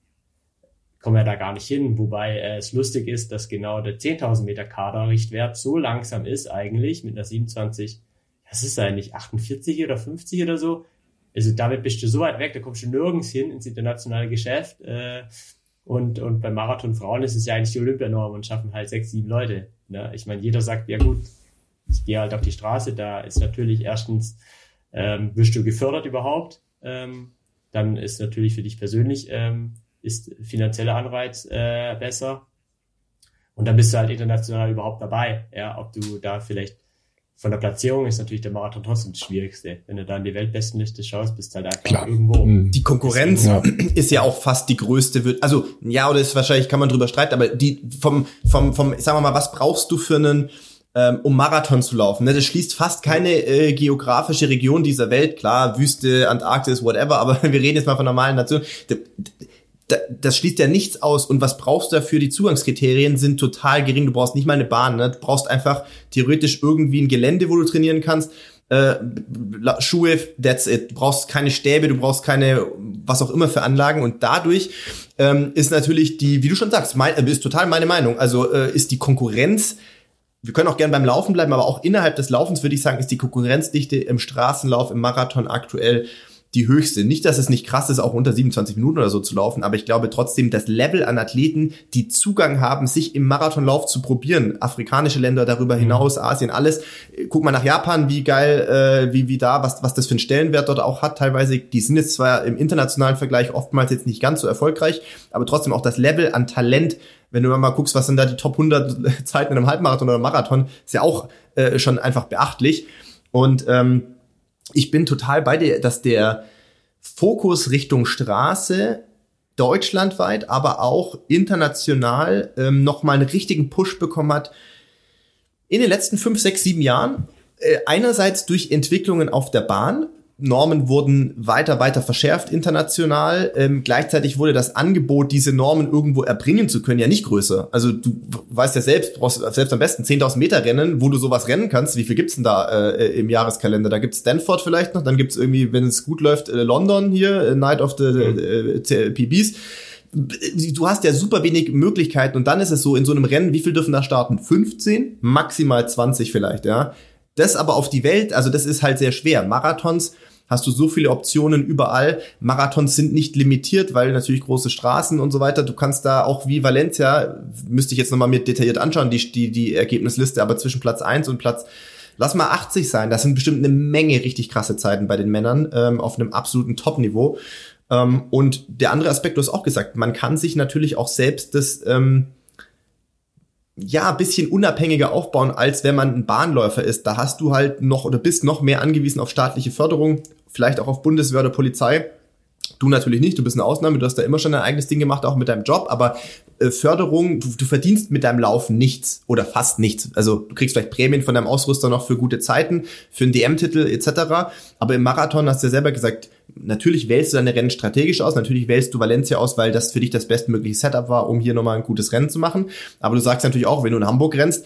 kommen wir da gar nicht hin. Wobei äh, es lustig ist, dass genau der 10.000 Meter Kaderrichtwert so langsam ist eigentlich mit einer 27, was ist eigentlich, 48 oder 50 oder so. Also damit bist du so weit weg, da kommst du nirgends hin ins internationale Geschäft. Äh, und, und beim Marathon Frauen ist es ja eigentlich die Olympianorm und schaffen halt sechs, sieben Leute. Ne? Ich meine, jeder sagt, ja gut, ich gehe halt auf die Straße, da ist natürlich erstens, ähm, wirst du gefördert überhaupt, ähm, dann ist natürlich für dich persönlich ähm, ist finanzieller Anreiz äh, besser. Und dann bist du halt international überhaupt dabei. Ja, ob du da vielleicht von der Platzierung ist natürlich der Marathon trotzdem das Schwierigste. Wenn du da in die Weltbestenliste schaust, bist du halt einfach Klar. irgendwo. Mhm. Die Konkurrenz ja. ist ja auch fast die größte. Also ja, oder ist wahrscheinlich kann man drüber streiten, aber die vom vom vom sagen wir mal, was brauchst du für einen ähm, um Marathon zu laufen. Ne? Das schließt fast keine äh, geografische Region dieser Welt. Klar, Wüste, Antarktis, whatever, aber wir reden jetzt mal von normalen Nationen das schließt ja nichts aus. Und was brauchst du dafür? Die Zugangskriterien sind total gering. Du brauchst nicht mal eine Bahn. Ne? Du brauchst einfach theoretisch irgendwie ein Gelände, wo du trainieren kannst. Äh, Schuhe, that's it. Du brauchst keine Stäbe, du brauchst keine, was auch immer für Anlagen. Und dadurch ähm, ist natürlich die, wie du schon sagst, mein, äh, ist total meine Meinung. Also äh, ist die Konkurrenz wir können auch gerne beim Laufen bleiben, aber auch innerhalb des Laufens würde ich sagen, ist die Konkurrenzdichte im Straßenlauf, im Marathon aktuell die höchste. Nicht, dass es nicht krass ist, auch unter 27 Minuten oder so zu laufen, aber ich glaube trotzdem, das Level an Athleten, die Zugang haben, sich im Marathonlauf zu probieren, afrikanische Länder darüber mhm. hinaus, Asien, alles. Guck mal nach Japan, wie geil, äh, wie, wie da, was, was das für einen Stellenwert dort auch hat teilweise. Die sind jetzt zwar im internationalen Vergleich oftmals jetzt nicht ganz so erfolgreich, aber trotzdem auch das Level an Talent, wenn du mal guckst, was sind da die Top 100 Zeiten in einem Halbmarathon oder Marathon, ist ja auch äh, schon einfach beachtlich. Und ähm, ich bin total bei dir, dass der Fokus Richtung Straße deutschlandweit, aber auch international ähm, nochmal einen richtigen Push bekommen hat in den letzten fünf, sechs, sieben Jahren. Äh, einerseits durch Entwicklungen auf der Bahn, Normen wurden weiter, weiter verschärft international. Ähm, gleichzeitig wurde das Angebot, diese Normen irgendwo erbringen zu können, ja nicht größer. Also du weißt ja selbst, brauchst selbst am besten 10.000 Meter Rennen, wo du sowas rennen kannst. Wie viel gibt's denn da äh, im Jahreskalender? Da gibt's Stanford vielleicht noch, dann gibt's irgendwie, wenn es gut läuft, äh, London hier, äh, Night of the mhm. äh, PBs du hast ja super wenig Möglichkeiten und dann ist es so, in so einem Rennen, wie viel dürfen da starten? 15? Maximal 20 vielleicht, ja. Das aber auf die Welt, also das ist halt sehr schwer. Marathons hast du so viele Optionen überall. Marathons sind nicht limitiert, weil natürlich große Straßen und so weiter. Du kannst da auch wie Valencia, müsste ich jetzt nochmal mir detailliert anschauen, die, die, die Ergebnisliste, aber zwischen Platz eins und Platz Lass mal 80 sein. Das sind bestimmt eine Menge richtig krasse Zeiten bei den Männern ähm, auf einem absoluten Top-Niveau. Ähm, und der andere Aspekt, du hast auch gesagt, man kann sich natürlich auch selbst das ähm, ja, bisschen unabhängiger aufbauen, als wenn man ein Bahnläufer ist. Da hast du halt noch oder bist noch mehr angewiesen auf staatliche Förderung, vielleicht auch auf Bundeswehr oder Polizei. Du natürlich nicht, du bist eine Ausnahme, du hast da immer schon ein eigenes Ding gemacht, auch mit deinem Job, aber äh, Förderung, du, du verdienst mit deinem Laufen nichts oder fast nichts. Also du kriegst vielleicht Prämien von deinem Ausrüster noch für gute Zeiten, für einen DM-Titel etc. Aber im Marathon hast du ja selber gesagt, natürlich wählst du deine Rennen strategisch aus, natürlich wählst du Valencia aus, weil das für dich das bestmögliche Setup war, um hier nochmal ein gutes Rennen zu machen. Aber du sagst natürlich auch, wenn du in Hamburg rennst,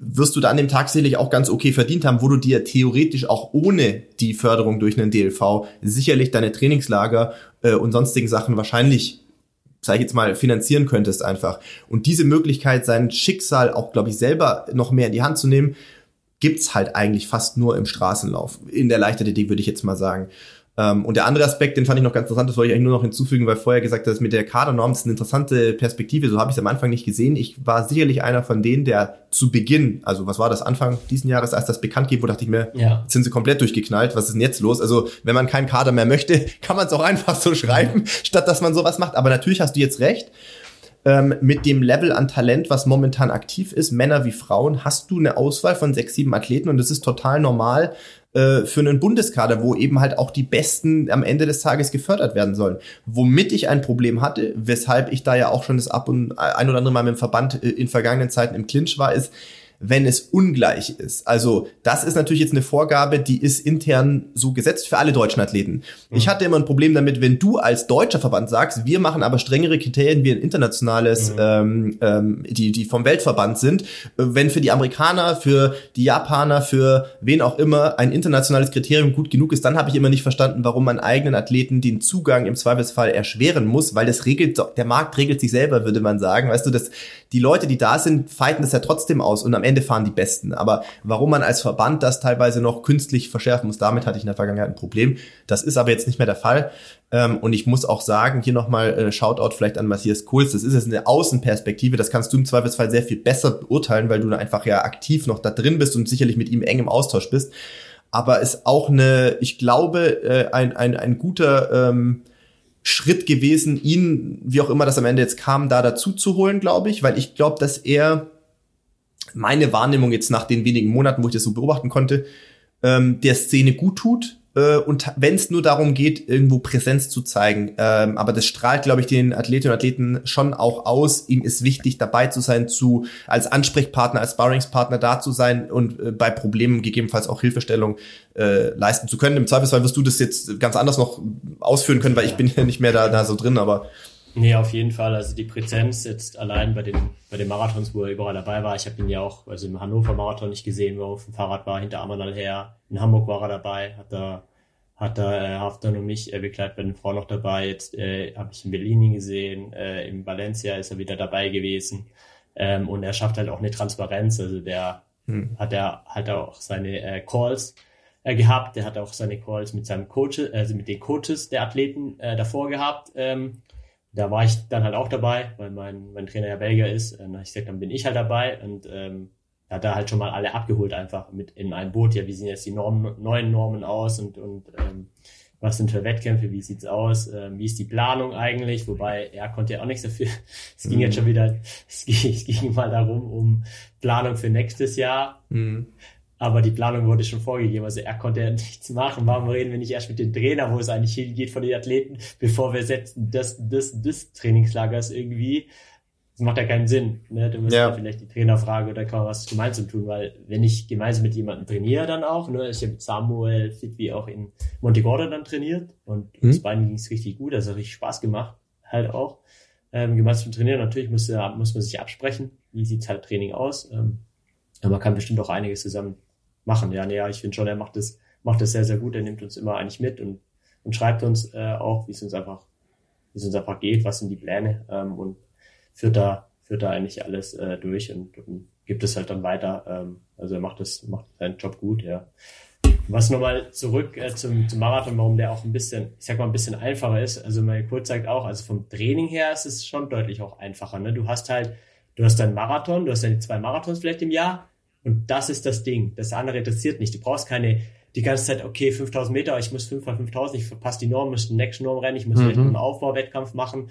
wirst du da an dem Tag sicherlich auch ganz okay verdient haben, wo du dir theoretisch auch ohne die Förderung durch einen DLV sicherlich deine Trainingslager äh, und sonstigen Sachen wahrscheinlich sag ich jetzt mal, finanzieren könntest einfach. Und diese Möglichkeit, sein Schicksal auch, glaube ich, selber noch mehr in die Hand zu nehmen, gibt's halt eigentlich fast nur im Straßenlauf. In der Leichtathletik würde ich jetzt mal sagen. Ähm, und der andere Aspekt, den fand ich noch ganz interessant, das wollte ich eigentlich nur noch hinzufügen, weil vorher gesagt hast, mit der Kadernorm ist eine interessante Perspektive, so habe ich es am Anfang nicht gesehen. Ich war sicherlich einer von denen, der zu Beginn, also was war das, Anfang diesen Jahres, als das bekannt wurde, dachte ich mir, ja. sind sie komplett durchgeknallt, was ist denn jetzt los? Also wenn man keinen Kader mehr möchte, kann man es auch einfach so schreiben, statt dass man sowas macht. Aber natürlich hast du jetzt recht. Ähm, mit dem Level an Talent, was momentan aktiv ist, Männer wie Frauen, hast du eine Auswahl von sechs, sieben Athleten und das ist total normal, äh, für einen Bundeskader, wo eben halt auch die Besten am Ende des Tages gefördert werden sollen. Womit ich ein Problem hatte, weshalb ich da ja auch schon das ab und ein oder andere Mal mit dem Verband äh, in vergangenen Zeiten im Clinch war, ist, wenn es ungleich ist. Also das ist natürlich jetzt eine Vorgabe, die ist intern so gesetzt für alle deutschen Athleten. Mhm. Ich hatte immer ein Problem damit, wenn du als deutscher Verband sagst, wir machen aber strengere Kriterien wie ein internationales, mhm. ähm, ähm, die, die vom Weltverband sind. Wenn für die Amerikaner, für die Japaner, für wen auch immer ein internationales Kriterium gut genug ist, dann habe ich immer nicht verstanden, warum man eigenen Athleten den Zugang im Zweifelsfall erschweren muss, weil das regelt, der Markt regelt sich selber, würde man sagen. Weißt du, dass die Leute, die da sind, fighten das ja trotzdem aus und am Ende fahren die Besten. Aber warum man als Verband das teilweise noch künstlich verschärfen muss, damit hatte ich in der Vergangenheit ein Problem. Das ist aber jetzt nicht mehr der Fall. Ähm, und ich muss auch sagen, hier nochmal äh, Shoutout vielleicht an Matthias Kohls. Das ist jetzt eine Außenperspektive. Das kannst du im Zweifelsfall sehr viel besser beurteilen, weil du einfach ja aktiv noch da drin bist und sicherlich mit ihm eng im Austausch bist. Aber ist auch eine, ich glaube, äh, ein, ein, ein guter ähm, Schritt gewesen, ihn, wie auch immer das am Ende jetzt kam, da dazu zu holen, glaube ich, weil ich glaube, dass er meine Wahrnehmung jetzt nach den wenigen Monaten, wo ich das so beobachten konnte, ähm, der Szene gut tut äh, und wenn es nur darum geht, irgendwo Präsenz zu zeigen. Ähm, aber das strahlt, glaube ich, den Athletinnen und Athleten schon auch aus. Ihm ist wichtig, dabei zu sein, zu als Ansprechpartner, als Sparringspartner da zu sein und äh, bei Problemen gegebenenfalls auch Hilfestellung äh, leisten zu können. Im Zweifelsfall wirst du das jetzt ganz anders noch ausführen können, weil ich bin ja nicht mehr da, da so drin, aber Nee, auf jeden Fall. Also die Präsenz jetzt allein bei den, bei den Marathons, wo er überall dabei war. Ich habe ihn ja auch, also im Hannover Marathon nicht gesehen, wo er auf dem Fahrrad war, hinter Amanal her. In Hamburg war er dabei, hat da, hat da äh, Haftan und mich äh, begleitet bei den Frauen noch dabei. Jetzt äh, habe ich in Berlin ihn gesehen, äh, in Valencia ist er wieder dabei gewesen. Ähm, und er schafft halt auch eine Transparenz. Also der hm. hat er hat auch seine äh, Calls äh, gehabt. Der hat auch seine Calls mit seinem Coach, also mit den Coaches der Athleten äh, davor gehabt. Ähm, da war ich dann halt auch dabei, weil mein, mein Trainer ja Belgier ist. Und ich gesagt, dann bin ich halt dabei und ähm, da hat er halt schon mal alle abgeholt einfach mit in einem Boot. Ja, wie sehen jetzt die Normen, neuen Normen aus und, und ähm, was sind für Wettkämpfe, wie sieht's aus, ähm, wie ist die Planung eigentlich, wobei er konnte ja auch nichts dafür. Es ging mhm. jetzt schon wieder, es ging, es ging mal darum, um Planung für nächstes Jahr. Mhm aber die Planung wurde schon vorgegeben. Also er konnte ja nichts machen. Warum reden wir nicht erst mit dem Trainer, wo es eigentlich hingeht von den Athleten, bevor wir setzen das, das, das Trainingslagers irgendwie? Das macht ja keinen Sinn. Ne? Du musst ja. vielleicht die Trainer fragen oder kann man was gemeinsam tun, weil wenn ich gemeinsam mit jemandem trainiere dann auch, ne, ich habe mit Samuel Fit wie auch in Montegordo dann trainiert und mhm. das Bein ging es richtig gut, also richtig Spaß gemacht, halt auch. Ähm, gemeinsam trainieren, natürlich muss, muss man sich absprechen, wie sieht halt Training aus. Ähm, aber man kann bestimmt auch einiges zusammen machen. Ja, nee, ich finde schon, er macht das, macht das sehr, sehr gut. Er nimmt uns immer eigentlich mit und, und schreibt uns äh, auch, wie es uns einfach, wie es uns einfach geht, was sind die Pläne ähm, und führt da, führt da eigentlich alles äh, durch und, und gibt es halt dann weiter. Ähm, also er macht das, macht seinen Job gut, ja. Was nochmal zurück äh, zum, zum Marathon, warum der auch ein bisschen, ich sag mal, ein bisschen einfacher ist. Also mein Kurt sagt auch, also vom Training her ist es schon deutlich auch einfacher. Ne? Du hast halt, du hast deinen Marathon, du hast deine zwei Marathons vielleicht im Jahr, und das ist das Ding. Das andere interessiert nicht. Du brauchst keine, die ganze Zeit, okay, 5000 Meter, ich muss 5 mal 5000, ich verpasse die Norm, muss den nächsten Norm rennen, ich muss mhm. einen Aufbauwettkampf machen.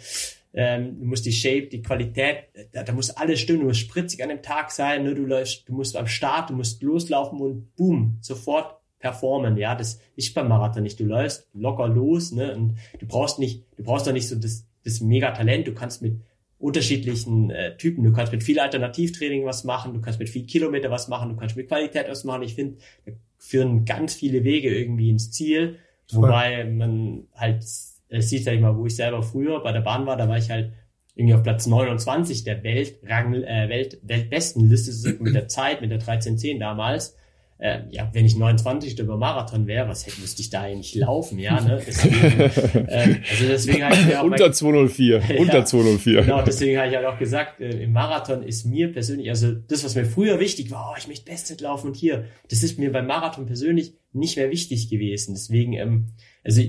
Ähm, du musst die Shape, die Qualität, da, da muss alles stimmen, du musst spritzig an dem Tag sein, ne? du läufst, du musst am Start, du musst loslaufen und boom, sofort performen, ja, das ist beim Marathon nicht, du läufst locker los, ne, und du brauchst nicht, du brauchst doch nicht so das, das Mega-Talent, du kannst mit unterschiedlichen äh, Typen. Du kannst mit viel Alternativtraining was machen, du kannst mit viel Kilometer was machen, du kannst mit Qualität was machen. Ich finde, da führen ganz viele Wege irgendwie ins Ziel, Voll. wobei man halt äh, sieht, sag ich mal, wo ich selber früher bei der Bahn war, da war ich halt irgendwie auf Platz 29 der Weltrang, äh, Welt, Weltbestenliste mit der Zeit, mit der 1310 damals äh, ja, wenn ich 29 über Marathon wäre, was hätte, müsste ich da eigentlich laufen, ja, ne? Deswegen, äh, also deswegen habe ich mir auch Unter mein, 204, ja, unter 204. Genau, deswegen habe ich halt auch gesagt, äh, im Marathon ist mir persönlich, also das, was mir früher wichtig war, oh, ich möchte Bestzeit laufen und hier, das ist mir beim Marathon persönlich nicht mehr wichtig gewesen. Deswegen, ähm, also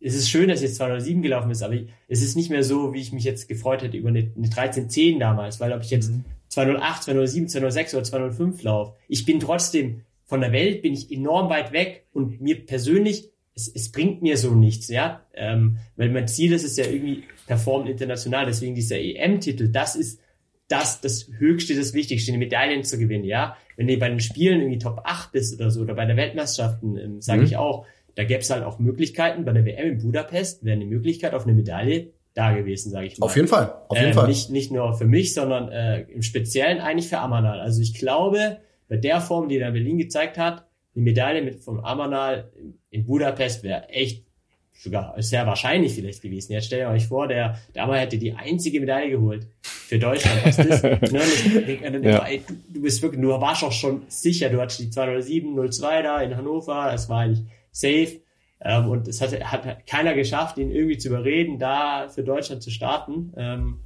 es ist schön, dass jetzt 207 gelaufen ist, aber es ist nicht mehr so, wie ich mich jetzt gefreut hätte über eine, eine 1310 damals, weil ob ich jetzt 208, 207, 206 oder 205 laufe, ich bin trotzdem von der Welt bin ich enorm weit weg und mir persönlich, es, es bringt mir so nichts, ja, ähm, weil mein Ziel ist es ja irgendwie performen international, deswegen dieser EM-Titel, das ist das, das Höchste, das Wichtigste, die Medaillen zu gewinnen, ja. Wenn du bei den Spielen irgendwie Top 8 bist oder so, oder bei der Weltmeisterschaften, ähm, sage mhm. ich auch, da gäbe es halt auch Möglichkeiten, bei der WM in Budapest wäre eine Möglichkeit auf eine Medaille da gewesen, sage ich mal. Auf jeden Fall, auf jeden äh, Fall. Nicht, nicht nur für mich, sondern äh, im Speziellen eigentlich für Amanal. Also ich glaube, bei der Form, die er in Berlin gezeigt hat, die Medaille mit vom Amanal in Budapest wäre echt sogar sehr wahrscheinlich vielleicht gewesen. Jetzt stell dir euch vor, der, der Amanal hätte die einzige Medaille geholt für Deutschland. Was das, ne, denk, dann Ja. ey, du, du bist wirklich, du warst auch schon sicher, du hattest die 207, 02 da in Hannover, das war eigentlich safe. Ähm, und es hat, hat keiner geschafft, ihn irgendwie zu überreden, da für Deutschland zu starten ähm,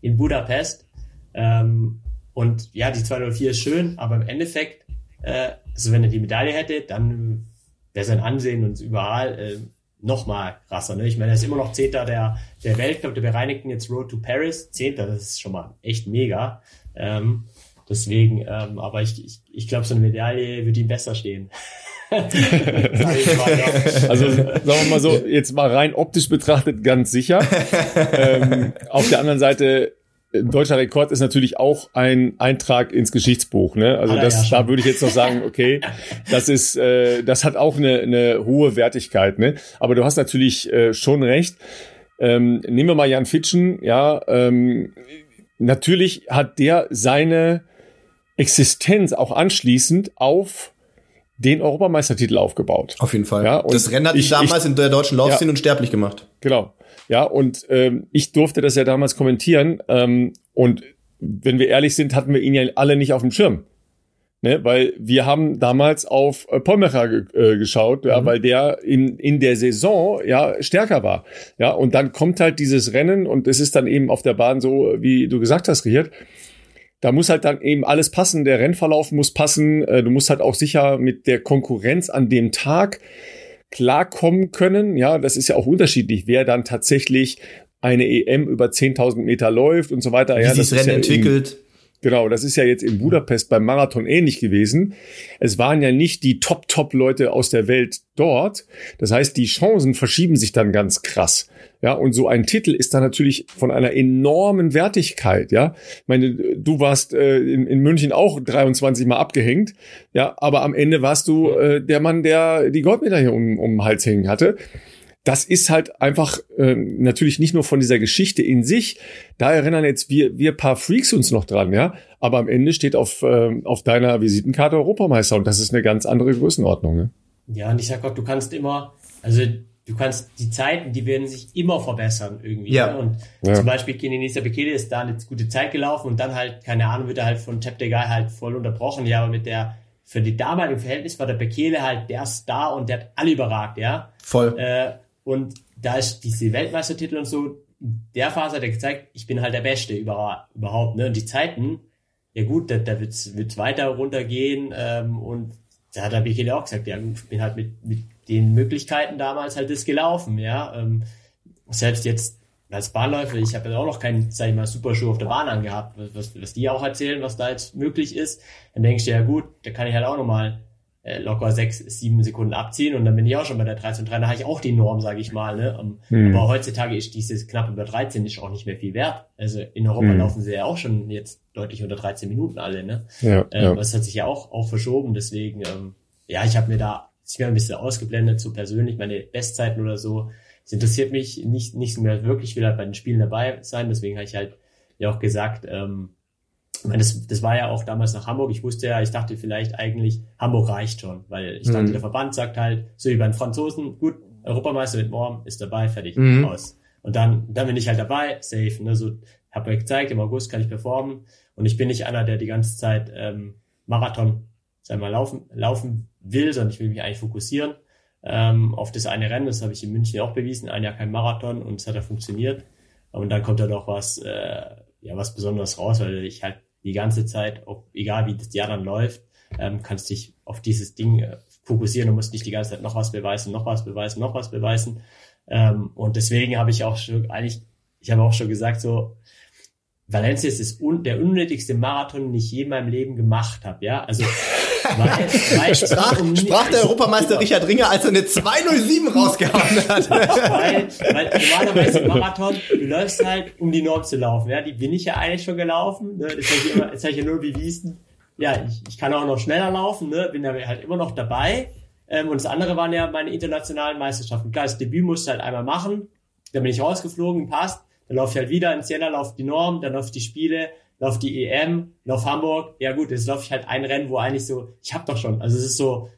in Budapest. Ähm, und ja, die 204 ist schön, aber im Endeffekt, äh, also wenn er die Medaille hätte, dann wäre sein Ansehen und überall äh, noch mal krasser. Ne? Ich meine, er ist immer noch Zehnter der, der Weltcup, der bereinigten jetzt Road to Paris. Zehnter, das ist schon mal echt mega. Ähm, deswegen, ähm, aber ich, ich, ich glaube, so eine Medaille würde ihm besser stehen. Also sagen wir mal so, jetzt mal rein optisch betrachtet ganz sicher. ähm, auf der anderen Seite, deutscher Rekord ist natürlich auch ein Eintrag ins Geschichtsbuch. Ne? Also das, ja da würde ich jetzt noch sagen, okay, das ist, äh, das hat auch eine, eine hohe Wertigkeit. Ne? Aber du hast natürlich äh, schon recht. Ähm, nehmen wir mal Jan Fitschen, ja, ähm, natürlich hat der seine Existenz auch anschließend auf den Europameistertitel aufgebaut. Auf jeden Fall. Ja, und das Rennen hat ich- damals in der deutschen Laufszene Ja. unsterblich gemacht. Genau. Ja, und ähm, ich durfte das ja damals kommentieren. Ähm, und wenn wir ehrlich sind, hatten wir ihn ja alle nicht auf dem Schirm. Ne? Weil wir haben damals auf äh, Polmecher ge äh, geschaut, ja, weil der in, in der Saison ja stärker war. Ja, und dann kommt halt dieses Rennen und es ist dann eben auf der Bahn so, wie du gesagt hast, Richard. Da muss halt dann eben alles passen. Der Rennverlauf muss passen. Äh, Du musst halt auch sicher mit der Konkurrenz an dem Tag klarkommen können. Ja, das ist ja auch unterschiedlich, wer dann tatsächlich eine EM über 10.000 Meter läuft und so weiter. Wie ja, sich das ist Rennen ja entwickelt. Genau, das ist ja jetzt in Budapest beim Marathon ähnlich gewesen. Es waren ja nicht die Top-Top-Leute aus der Welt dort. Das heißt, die Chancen verschieben sich dann ganz krass. Ja, und so ein Titel ist dann natürlich von einer enormen Wertigkeit. Ja, ich meine, du warst äh, in, in München auch 23 Mal abgehängt. Ja, aber am Ende warst du äh, der Mann, der die Goldmedaille um, um den Hals hängen hatte das ist halt einfach ähm, natürlich nicht nur von dieser Geschichte in sich. Da erinnern jetzt wir, wir paar Freaks uns noch dran, ja. Aber am Ende steht auf, ähm, auf deiner Visitenkarte Europameister und das ist eine ganz andere Größenordnung. Ne? Ja, und ich sag auch, du kannst immer, also du kannst die Zeiten, die werden sich immer verbessern irgendwie. Ja. Ne? Und Ja. zum Beispiel Kenenisa Bekele ist da eine gute Zeit gelaufen und dann halt, keine Ahnung, wird er halt von Cheptegei halt voll unterbrochen. Ja, aber mit der, für die damaligen Verhältnis war der Bekele halt der Star und der hat alle überragt, ja. Voll. Äh, und da ist diese Weltmeistertitel und so, der Phase hat er gezeigt, ich bin halt der Beste über, überhaupt. Ne? Und die Zeiten, ja gut, da, da wird's wird's weiter runtergehen. Ähm, und da hat der Bekele auch gesagt, ja ich bin halt mit, mit den Möglichkeiten damals halt das gelaufen. ja. Ähm, selbst jetzt als Bahnläufer, ich habe ja auch noch keinen, sag ich mal, Superschuh auf der Bahn angehabt, was, was, die auch erzählen, was da jetzt möglich ist. Dann denkst du, ja gut, da kann ich halt auch nochmal locker sechs, sieben Sekunden abziehen und dann bin ich auch schon bei der 13.3. Da habe ich auch die Norm, sage ich mal. Ne? Um, Hm. Aber heutzutage ist dieses knapp über 13 ist auch nicht mehr viel wert. Also in Europa Hm. laufen sie ja auch schon jetzt deutlich unter 13 Minuten alle. Ne? Ja, Ähm, ja. Das hat sich ja auch, auch verschoben. Deswegen, ähm, ja, ich habe mir da ich mir ein bisschen ausgeblendet, so persönlich, meine Bestzeiten oder so. Das interessiert mich nicht, nicht mehr wirklich. Ich will halt bei den Spielen dabei sein. Deswegen habe ich halt ja auch gesagt, ähm, das, das war ja auch damals nach Hamburg. Ich wusste ja, ich dachte vielleicht eigentlich, Hamburg reicht schon, weil ich dachte, Mhm. der Verband sagt halt, so wie bei den Franzosen, gut, Europameister mit Morm ist dabei, fertig, Mhm. aus. Und dann, dann bin ich halt dabei, safe, ne, so, hab mir gezeigt, im August kann ich performen und ich bin nicht einer, der die ganze Zeit ähm, Marathon, sag mal, laufen, laufen will, sondern ich will mich eigentlich fokussieren ähm, auf das eine Rennen, das habe ich in München auch bewiesen, ein Jahr kein Marathon und es hat ja funktioniert. Und dann kommt da doch was, äh, ja, was Besonderes raus, weil ich halt die ganze Zeit, ob, egal wie das Jahr dann läuft, ähm, kannst dich auf dieses Ding äh, fokussieren und musst nicht die ganze Zeit noch was beweisen, noch was beweisen, noch was beweisen. Ähm, und deswegen habe ich auch schon, eigentlich, ich habe auch schon gesagt, so, Valencia ist un der unnötigste Marathon, den ich je in meinem Leben gemacht habe, ja. Also weil, weil Sprach, sprach der Europameister Richard Ringer, als er eine 207 rausgehauen hat. weil, weil normalerweise im Marathon, du läufst halt, um die Norm zu laufen. Ja, die bin ich ja eigentlich schon gelaufen. Ne? Das habe ich, immer- das hab ich ja nur bewiesen. Ja, ich, ich kann auch noch schneller laufen, ne? bin da halt immer noch dabei. Ähm, und das andere waren ja meine internationalen Meisterschaften. Klar, das Debüt musst du halt einmal machen. dann bin ich rausgeflogen, passt, dann laufe ich halt wieder in Siena, laufe die Norm, dann laufe die Spiele, laufe die EM, laufe Hamburg. Ja gut, jetzt laufe ich halt ein Rennen, wo eigentlich so, ich hab doch schon. Also es ist so,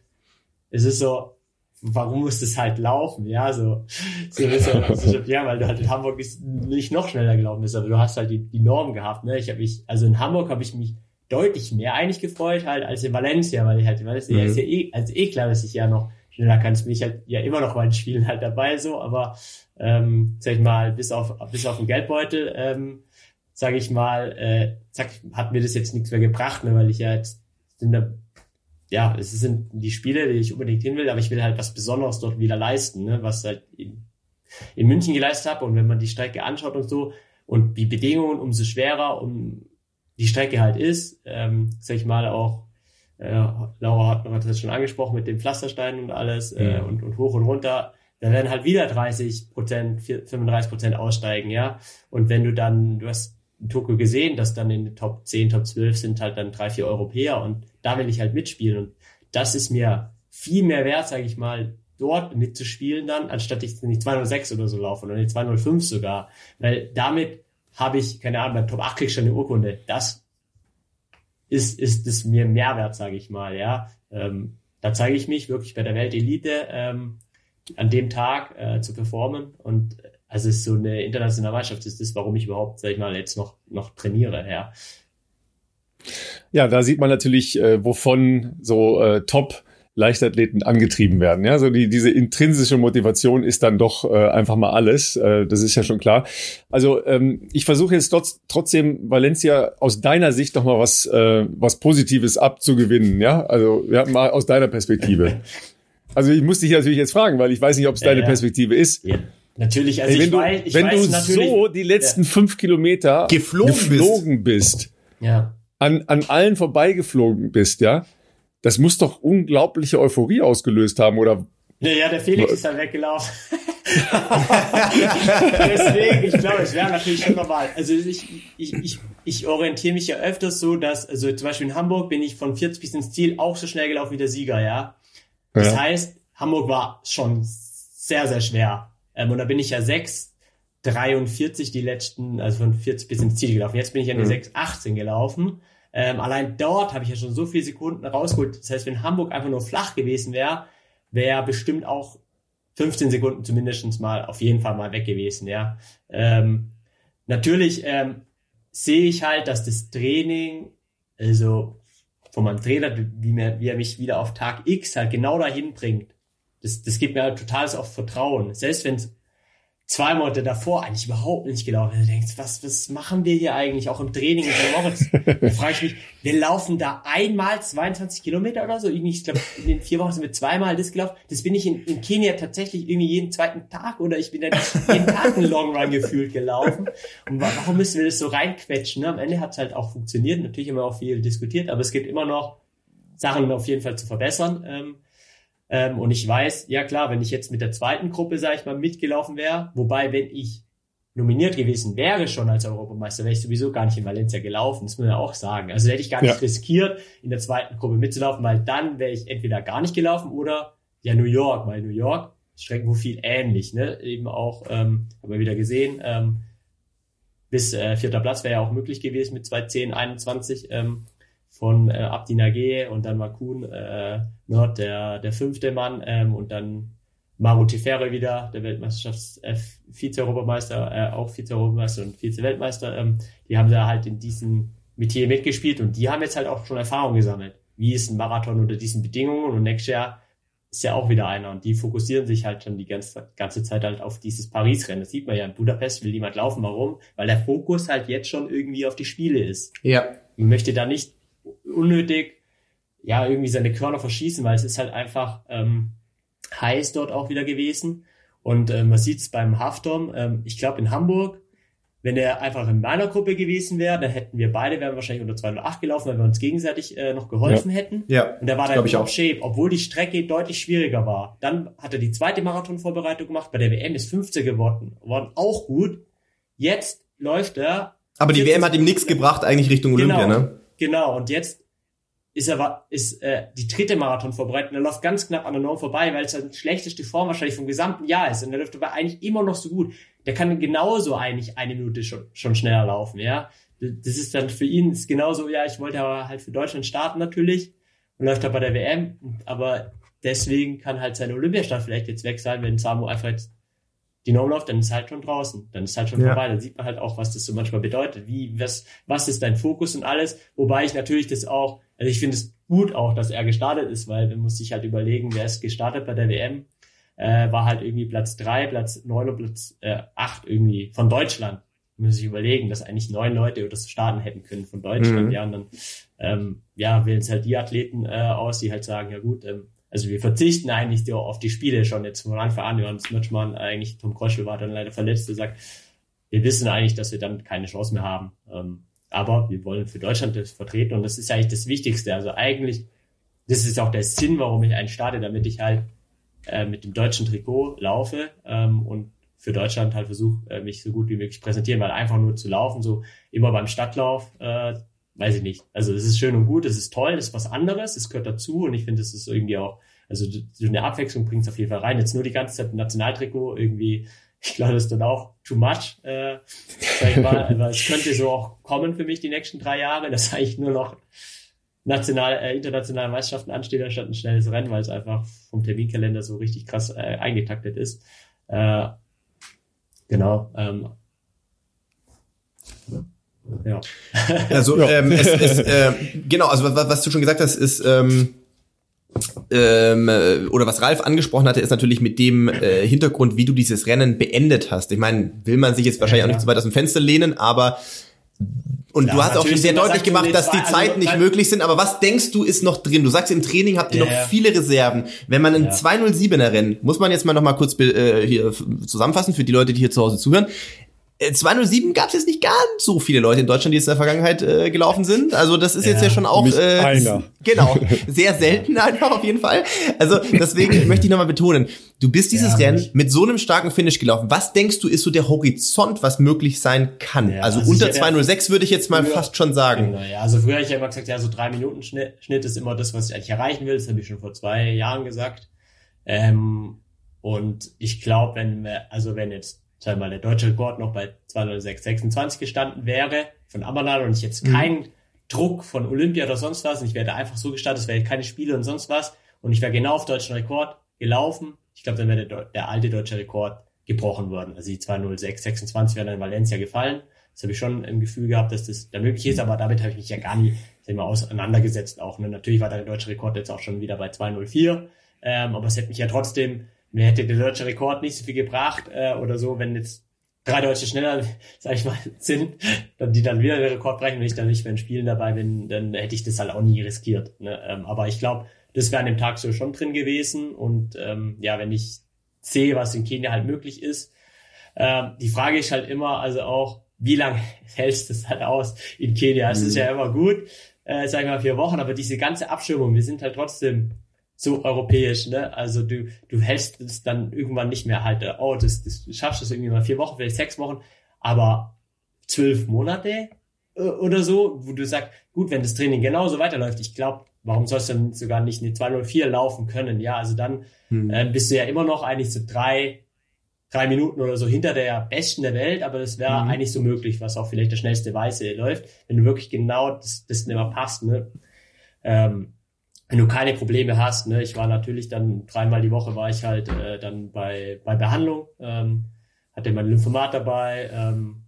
es ist so, warum muss das halt laufen? Ja, so, so, so, so ja, weil du halt in Hamburg nicht, nicht noch schneller gelaufen bist, aber du hast halt die, die Norm gehabt. Ne? Ich habe mich, also in Hamburg habe ich mich deutlich mehr eigentlich gefreut halt als in Valencia, weil ich halt in Valencia mhm. ist ja eh, also eh klar, dass ich ja noch schneller kann. bin ich halt ja immer noch bei den Spielen halt dabei so, aber ähm, sag ich mal, bis auf bis auf den Geldbeutel, ähm, sage ich mal, äh, zack, hat mir das jetzt nichts mehr gebracht, ne, weil ich ja jetzt sind da, ja, es sind die Spiele, die ich unbedingt hin will, aber ich will halt was Besonderes dort wieder leisten, ne, was halt in, in München geleistet habe und wenn man die Strecke anschaut und so und die Bedingungen umso schwerer um die Strecke halt ist, ähm, sag ich mal auch äh, Laura hat, hat das schon angesprochen mit dem Pflasterstein und alles äh, und, und hoch und runter. Da werden halt wieder 30 Prozent, 35 Prozent aussteigen, ja. Und wenn du dann, du hast in Tokio gesehen, dass dann in den Top 10, Top 12 sind halt dann drei, vier Europäer und da will ich halt mitspielen und das ist mir viel mehr wert, sage ich mal, dort mitzuspielen dann, anstatt ich nicht 206 oder so laufe oder nicht 205 sogar, weil damit habe ich, keine Ahnung, beim Top 8 krieg ich schon eine Urkunde. Das ist, ist es mir Mehrwert, sage ich mal, ja. Ähm, da zeige ich mich wirklich bei der Weltelite ähm, an dem Tag äh, zu performen und also ist so eine internationale Mannschaft ist das, warum ich überhaupt, sag ich mal, jetzt noch noch trainiere, ja. Ja, da sieht man natürlich, äh, wovon so äh, Top Leichtathleten angetrieben werden. Ja, so die, diese intrinsische Motivation ist dann doch äh, einfach mal alles. Äh, das ist ja schon klar. Also ähm, ich versuche jetzt trotz, trotzdem Valencia aus deiner Sicht noch mal was, äh, was Positives abzugewinnen. Ja, also ja, mal aus deiner Perspektive. Also ich muss dich natürlich jetzt fragen, weil ich weiß nicht, ob es deine ja, Perspektive ist. Ja. Natürlich, also wenn ich du, weiß, wenn weiß du so die letzten ja. fünf Kilometer geflogen, geflogen bist, bist ja. an, an allen vorbeigeflogen bist, ja, das muss doch unglaubliche Euphorie ausgelöst haben, oder? Ja, ja, der Felix ist dann weggelaufen. Deswegen, ich glaube, es wäre natürlich schon normal. Also ich, ich, ich, ich orientiere mich ja öfters so, dass, also zum Beispiel in Hamburg bin ich von 40 bis ins Ziel auch so schnell gelaufen wie der Sieger, ja. Das ja. heißt, Hamburg war schon sehr, sehr schwer. Ähm, und da bin ich ja 6, 43 die letzten, also von 40 bis ins Ziel gelaufen. Jetzt bin ich an die mhm. 6, 18 gelaufen. Ähm, allein dort habe ich ja schon so viele Sekunden rausgeholt. Das heißt, wenn Hamburg einfach nur flach gewesen wäre, wäre bestimmt auch 15 Sekunden zumindest mal auf jeden Fall mal weg gewesen, ja. Ähm, natürlich ähm, sehe ich halt, dass das Training, also von meinem Trainer, wie, mir, wie er mich wieder auf Tag X halt genau dahin bringt, das, das gibt mir halt totales auch Vertrauen. Selbst wenn es zwei Monate davor eigentlich überhaupt nicht gelaufen. Du denkst, was, was machen wir hier eigentlich auch im Training in St. Moritz? da frage ich mich, wir laufen da einmal 22 Kilometer oder so. Ich glaube, in den vier Wochen sind wir zweimal das gelaufen. Das bin ich in, in Kenia tatsächlich irgendwie jeden zweiten Tag oder ich bin da jeden Tag einen Long Run gefühlt gelaufen. Und warum müssen wir das so reinquetschen? Ne? Am Ende hat es halt auch funktioniert. Natürlich haben wir auch viel diskutiert, aber es gibt immer noch Sachen auf jeden Fall zu verbessern. Ähm, ähm, und ich weiß, ja klar, wenn ich jetzt mit der zweiten Gruppe, sage ich mal, mitgelaufen wäre, wobei, wenn ich nominiert gewesen wäre schon als Europameister, wäre ich sowieso gar nicht in Valencia gelaufen, das muss man ja auch sagen. Also hätte ich gar nicht ja. riskiert, in der zweiten Gruppe mitzulaufen, weil dann wäre ich entweder gar nicht gelaufen oder ja New York, weil New York Strecken wo viel ähnlich, ne? Eben auch, ähm, haben wir wieder gesehen, ähm, bis äh, vierter Platz wäre ja auch möglich gewesen mit 2.10, 21. Ähm, von äh, Abdi Nage und dann Makun äh, Nord, der, der fünfte Mann ähm, und dann Maru Tefere wieder, der Weltmeisterschafts äh, Vize-Europameister, äh, auch Vize-Europameister und Vize-Weltmeister, ähm, die haben da halt in diesem Metier mitgespielt und die haben jetzt halt auch schon Erfahrung gesammelt. Wie ist ein Marathon unter diesen Bedingungen und nächstes Jahr ist ja auch wieder einer und die fokussieren sich halt schon die ganze, ganze Zeit halt auf dieses Paris-Rennen. Das sieht man ja in Budapest, will niemand laufen. Warum? Weil der Fokus halt jetzt schon irgendwie auf die Spiele ist. Ja. Man möchte da nicht unnötig ja irgendwie seine Körner verschießen, weil es ist halt einfach ähm, heiß dort auch wieder gewesen. Und äh, man sieht es beim Haftom, ähm, ich glaube in Hamburg, wenn er einfach in meiner Gruppe gewesen wäre, dann hätten wir beide, wären wahrscheinlich unter 208 gelaufen, weil wir uns gegenseitig äh, noch geholfen ja. hätten. Ja. Und er war dann top shape, obwohl die Strecke deutlich schwieriger war. Dann hat er die zweite Marathonvorbereitung gemacht, bei der WM ist 15 geworden, waren auch gut. Jetzt läuft er. Aber die WM hat ihm nichts gebracht, eigentlich Richtung Olympia, genau. ne? Genau, und jetzt ist er ist äh, die dritte Marathon vorbereitet und er läuft ganz knapp an der Norm vorbei, weil es halt die schlechteste Form wahrscheinlich vom gesamten Jahr ist und er läuft aber eigentlich immer noch so gut. der kann genauso eigentlich eine Minute schon, schon schneller laufen, ja. Das ist dann für ihn ist genauso, ja, ich wollte aber halt für Deutschland starten natürlich und läuft da bei der WM, aber deswegen kann halt sein Olympiastart vielleicht jetzt weg sein, wenn Samu einfach jetzt die No läuft, dann ist halt schon draußen, dann ist halt schon ja. vorbei, dann sieht man halt auch, was das so manchmal bedeutet, wie, was, was ist dein Fokus und alles, wobei ich natürlich das auch, also ich finde es gut auch, dass er gestartet ist, weil man muss sich halt überlegen, wer ist gestartet bei der WM, äh, war halt irgendwie Platz drei, Platz neun und Platz äh, acht irgendwie von Deutschland. Man muss sich überlegen, dass eigentlich neun Leute oder so starten hätten können von Deutschland, mhm. ja, und dann ähm, ja, wählen es halt die Athleten äh, aus, die halt sagen, ja gut, ähm, also wir verzichten eigentlich auf die Spiele schon jetzt von Anfang an. Wir haben es manchmal eigentlich, Tom Kroschel war dann leider verletzt, der sagt, wir wissen eigentlich, dass wir dann keine Chance mehr haben. Ähm, aber wir wollen für Deutschland das vertreten und das ist eigentlich das Wichtigste. Also eigentlich, das ist auch der Sinn, warum ich einen starte, damit ich halt äh, mit dem deutschen Trikot laufe ähm, und für Deutschland halt versuche, äh, mich so gut wie möglich präsentieren, weil einfach nur zu laufen, so immer beim Stadtlauf, äh, weiß ich nicht. Also es ist schön und gut, es ist toll, es ist was anderes, es gehört dazu und ich finde, es ist irgendwie auch, also so eine Abwechslung bringt es auf jeden Fall rein. Jetzt nur die ganze Zeit Nationaltrikot irgendwie, ich glaube, das ist dann auch too much, äh, sag ich mal, aber es könnte so auch kommen für mich die nächsten drei Jahre, dass eigentlich nur noch national, äh, internationale Meisterschaften anstehen, anstatt ein schnelles Rennen, weil es einfach vom Terminkalender so richtig krass äh, eingetaktet ist. Äh, genau. Ähm, ja. Also ja. Ähm, es, es, äh, genau, also was, was, du schon gesagt hast, ist ähm, ähm, äh, oder was Ralf angesprochen hatte, ist natürlich mit dem äh, Hintergrund, wie du dieses Rennen beendet hast. Ich meine, will man sich jetzt wahrscheinlich ja, auch nicht zu weit aus dem Fenster lehnen, aber und ja, du hast auch schon sehr deutlich gemacht, dass die Zeiten nicht möglich sind, aber was denkst du ist noch drin? Du sagst, im Training habt ihr yeah. noch viele Reserven. Wenn man ein ja. 207er Rennen, muss man jetzt mal noch mal kurz äh, hier zusammenfassen für die Leute, die hier zu Hause zuhören. 207 gab es jetzt nicht ganz so viele Leute in Deutschland, die jetzt in der Vergangenheit äh, gelaufen sind. Also das ist ja, jetzt ja schon auch äh, einer. genau sehr selten einfach auf jeden Fall. Also deswegen möchte ich nochmal betonen, du bist dieses ja, Rennen mit so einem starken Finish gelaufen. Was denkst du ist so der Horizont, was möglich sein kann? Ja, also, also unter 206 würde ich jetzt mal früher, fast schon sagen. Genau, ja, also früher habe ich ja immer gesagt, ja so drei Minuten Schnitt, Schnitt ist immer das, was ich eigentlich erreichen will. Das habe ich schon vor zwei Jahren gesagt. Ähm, und ich glaube, wenn wir, also wenn jetzt sagen mal, der deutsche Rekord noch bei 206,26 gestanden wäre von Amanal und ich jetzt mhm. keinen Druck von Olympia oder sonst was und ich wäre einfach so gestartet, es wäre keine Spiele und sonst was und ich wäre genau auf deutschen Rekord gelaufen, ich glaube, dann wäre der, der alte deutsche Rekord gebrochen worden. Also die 206,26 wären dann in Valencia gefallen. Das habe ich schon im Gefühl gehabt, dass das da möglich ist, aber damit habe ich mich ja gar nie sag mal, auseinandergesetzt auch. Ne? Natürlich war der deutsche Rekord jetzt auch schon wieder bei 204, ähm, aber es hätte mich ja trotzdem mir hätte der deutsche Rekord nicht so viel gebracht äh, oder so, wenn jetzt drei Deutsche schneller, sag ich mal, sind, dann die dann wieder den Rekord brechen, wenn ich dann nicht mehr in Spielen dabei bin, dann hätte ich das halt auch nie riskiert. Ne? Ähm, aber ich glaube, das wäre an dem Tag so schon drin gewesen und ähm, ja, wenn ich sehe, was in Kenia halt möglich ist, ähm, die Frage ist halt immer, also auch, wie lange hältst du es halt aus in Kenia? Es mhm. ist ja immer gut, äh, sag ich mal, vier Wochen, aber diese ganze Abschirmung, wir sind halt trotzdem so europäisch, ne? Also du, du hältst es dann irgendwann nicht mehr halt, oh, das, das du schaffst es irgendwie mal vier Wochen, vielleicht sechs Wochen, aber zwölf Monate äh, oder so, wo du sagst, gut, wenn das Training genauso weiterläuft, ich glaube, warum sollst du dann sogar nicht eine 204 laufen können? Ja, also dann hm. äh, bist du ja immer noch eigentlich so drei, drei Minuten oder so hinter der Besten der Welt, aber das wäre mhm. eigentlich so möglich, was auch vielleicht der schnellste Weiße läuft, wenn du wirklich genau das, das immer passt, ne? Ähm, wenn du keine Probleme hast, ne, ich war natürlich dann dreimal die Woche war ich halt äh, dann bei, bei Behandlung, ähm, hatte mein Lymphomat dabei, ähm,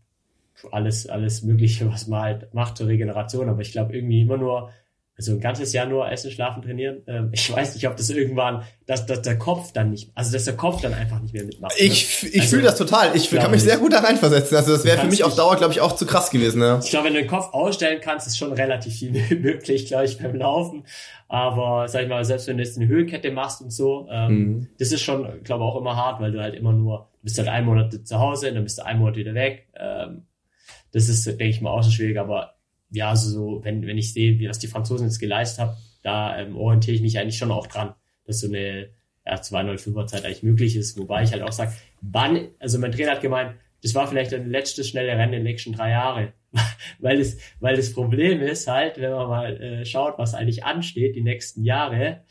alles, alles Mögliche, was man halt macht zur Regeneration, aber ich glaube irgendwie immer nur also ein ganzes Jahr nur essen, schlafen, trainieren. Ähm, ich weiß nicht, ob das irgendwann, dass, dass der Kopf dann nicht, also dass der Kopf dann einfach nicht mehr mitmacht. Ne? Ich, ich also, fühle das total. Ich kann mich sehr gut da reinversetzen. Also das wäre für mich auf Dauer, glaube ich, auch zu krass gewesen. Ja. Ich glaube, wenn du den Kopf ausstellen kannst, ist schon relativ viel möglich, glaube ich, beim Laufen. Aber sag ich mal, selbst wenn du jetzt eine Höhenkette machst und so, ähm, mhm. das ist schon, glaube ich, auch immer hart, weil du halt immer nur, du bist halt einen Monat zu Hause, dann bist du einen Monat wieder weg. Ähm, das ist, denke ich mal, auch so schwierig, aber ja, also so, wenn, wenn ich sehe, wie was die Franzosen jetzt geleistet haben, da ähm, orientiere ich mich eigentlich schon auch dran, dass so eine ja, 205er Zeit eigentlich möglich ist, wobei ich halt auch sage, wann, also mein Trainer hat gemeint, das war vielleicht ein letztes schnelle Rennen in den nächsten drei Jahre. weil es, weil das Problem ist halt, wenn man mal äh, schaut, was eigentlich ansteht, die nächsten Jahre,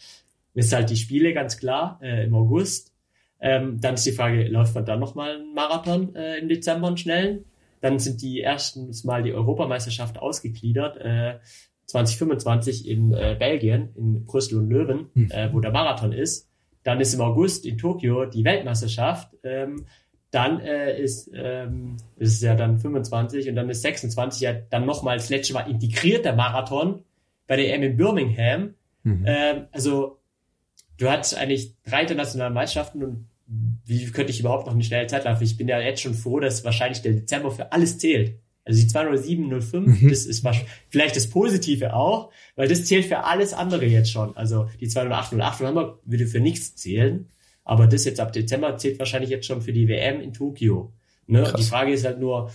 ist halt die Spiele ganz klar, äh, im August. Ähm, dann ist die Frage, läuft man dann nochmal einen Marathon äh, im Dezember einen schnellen? Dann sind die erstens mal die Europameisterschaft ausgegliedert, äh, 2025 in äh, Belgien, in Brüssel und Löwen, mhm. äh, wo der Marathon ist. Dann ist im August in Tokio die Weltmeisterschaft. Ähm, dann äh, ist, ähm, ist ja dann 25 und dann ist 26 ja dann nochmal das letzte Mal integriert der Marathon bei der EM in Birmingham. Mhm. Ähm, also du hast eigentlich drei internationale Meisterschaften und wie könnte ich überhaupt noch eine schnelle Zeit laufen? Ich bin ja jetzt schon froh, dass wahrscheinlich der Dezember für alles zählt. Also die 20705, mhm. das ist vielleicht das Positive auch, weil das zählt für alles andere jetzt schon. Also die 20808 November würde für nichts zählen, aber das jetzt ab Dezember zählt wahrscheinlich jetzt schon für die WM in Tokio. Ne? Die Frage ist halt nur,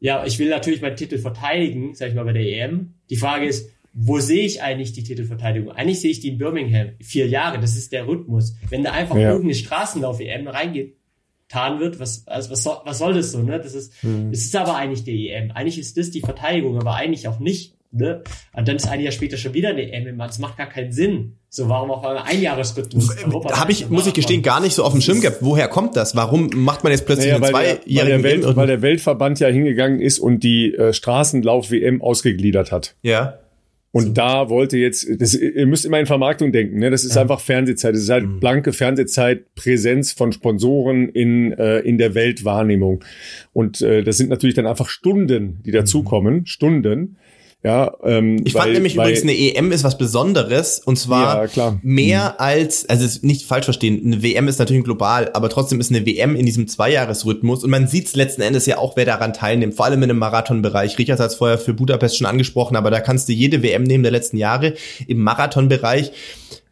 ja, ich will natürlich meinen Titel verteidigen, sag ich mal, bei der EM. Die Frage ist, wo sehe ich eigentlich die Titelverteidigung? Eigentlich sehe ich die in Birmingham. Vier Jahre, das ist der Rhythmus. Wenn da einfach ja. irgendeine Straßenlauf-EM reingetan wird, was, also was, soll, was soll das so, ne? Das ist, mhm. das ist aber eigentlich die EM. Eigentlich ist das die Verteidigung, aber eigentlich auch nicht, ne? Und dann ist ein Jahr später schon wieder eine EM. Das macht gar keinen Sinn. So, warum auch ein Einjahresrhythmus? Habe ich, muss ich gestehen, gar nicht so auf dem Schirm gehabt. Woher kommt das? Warum macht man jetzt plötzlich naja, eine zweijährige weil, Welt, weil der Weltverband ja hingegangen ist und die äh, Straßenlauf-WM ausgegliedert hat. Ja. Und da wollte jetzt, das, ihr müsst immer in Vermarktung denken, ne? Das ist ja. einfach Fernsehzeit. Das ist halt mhm. blanke Fernsehzeit, Präsenz von Sponsoren in, äh, in der Weltwahrnehmung. Und äh, das sind natürlich dann einfach Stunden, die dazukommen. Mhm. Stunden. Ja, ähm, ich weil, fand nämlich weil, übrigens, eine EM ist was Besonderes und zwar ja, mehr mhm. als, also nicht falsch verstehen, eine WM ist natürlich global, aber trotzdem ist eine WM in diesem Zweijahresrhythmus und man sieht es letzten Endes ja auch, wer daran teilnimmt, vor allem in dem Marathonbereich. Richard hat es vorher für Budapest schon angesprochen, aber da kannst du jede WM nehmen der letzten Jahre im Marathonbereich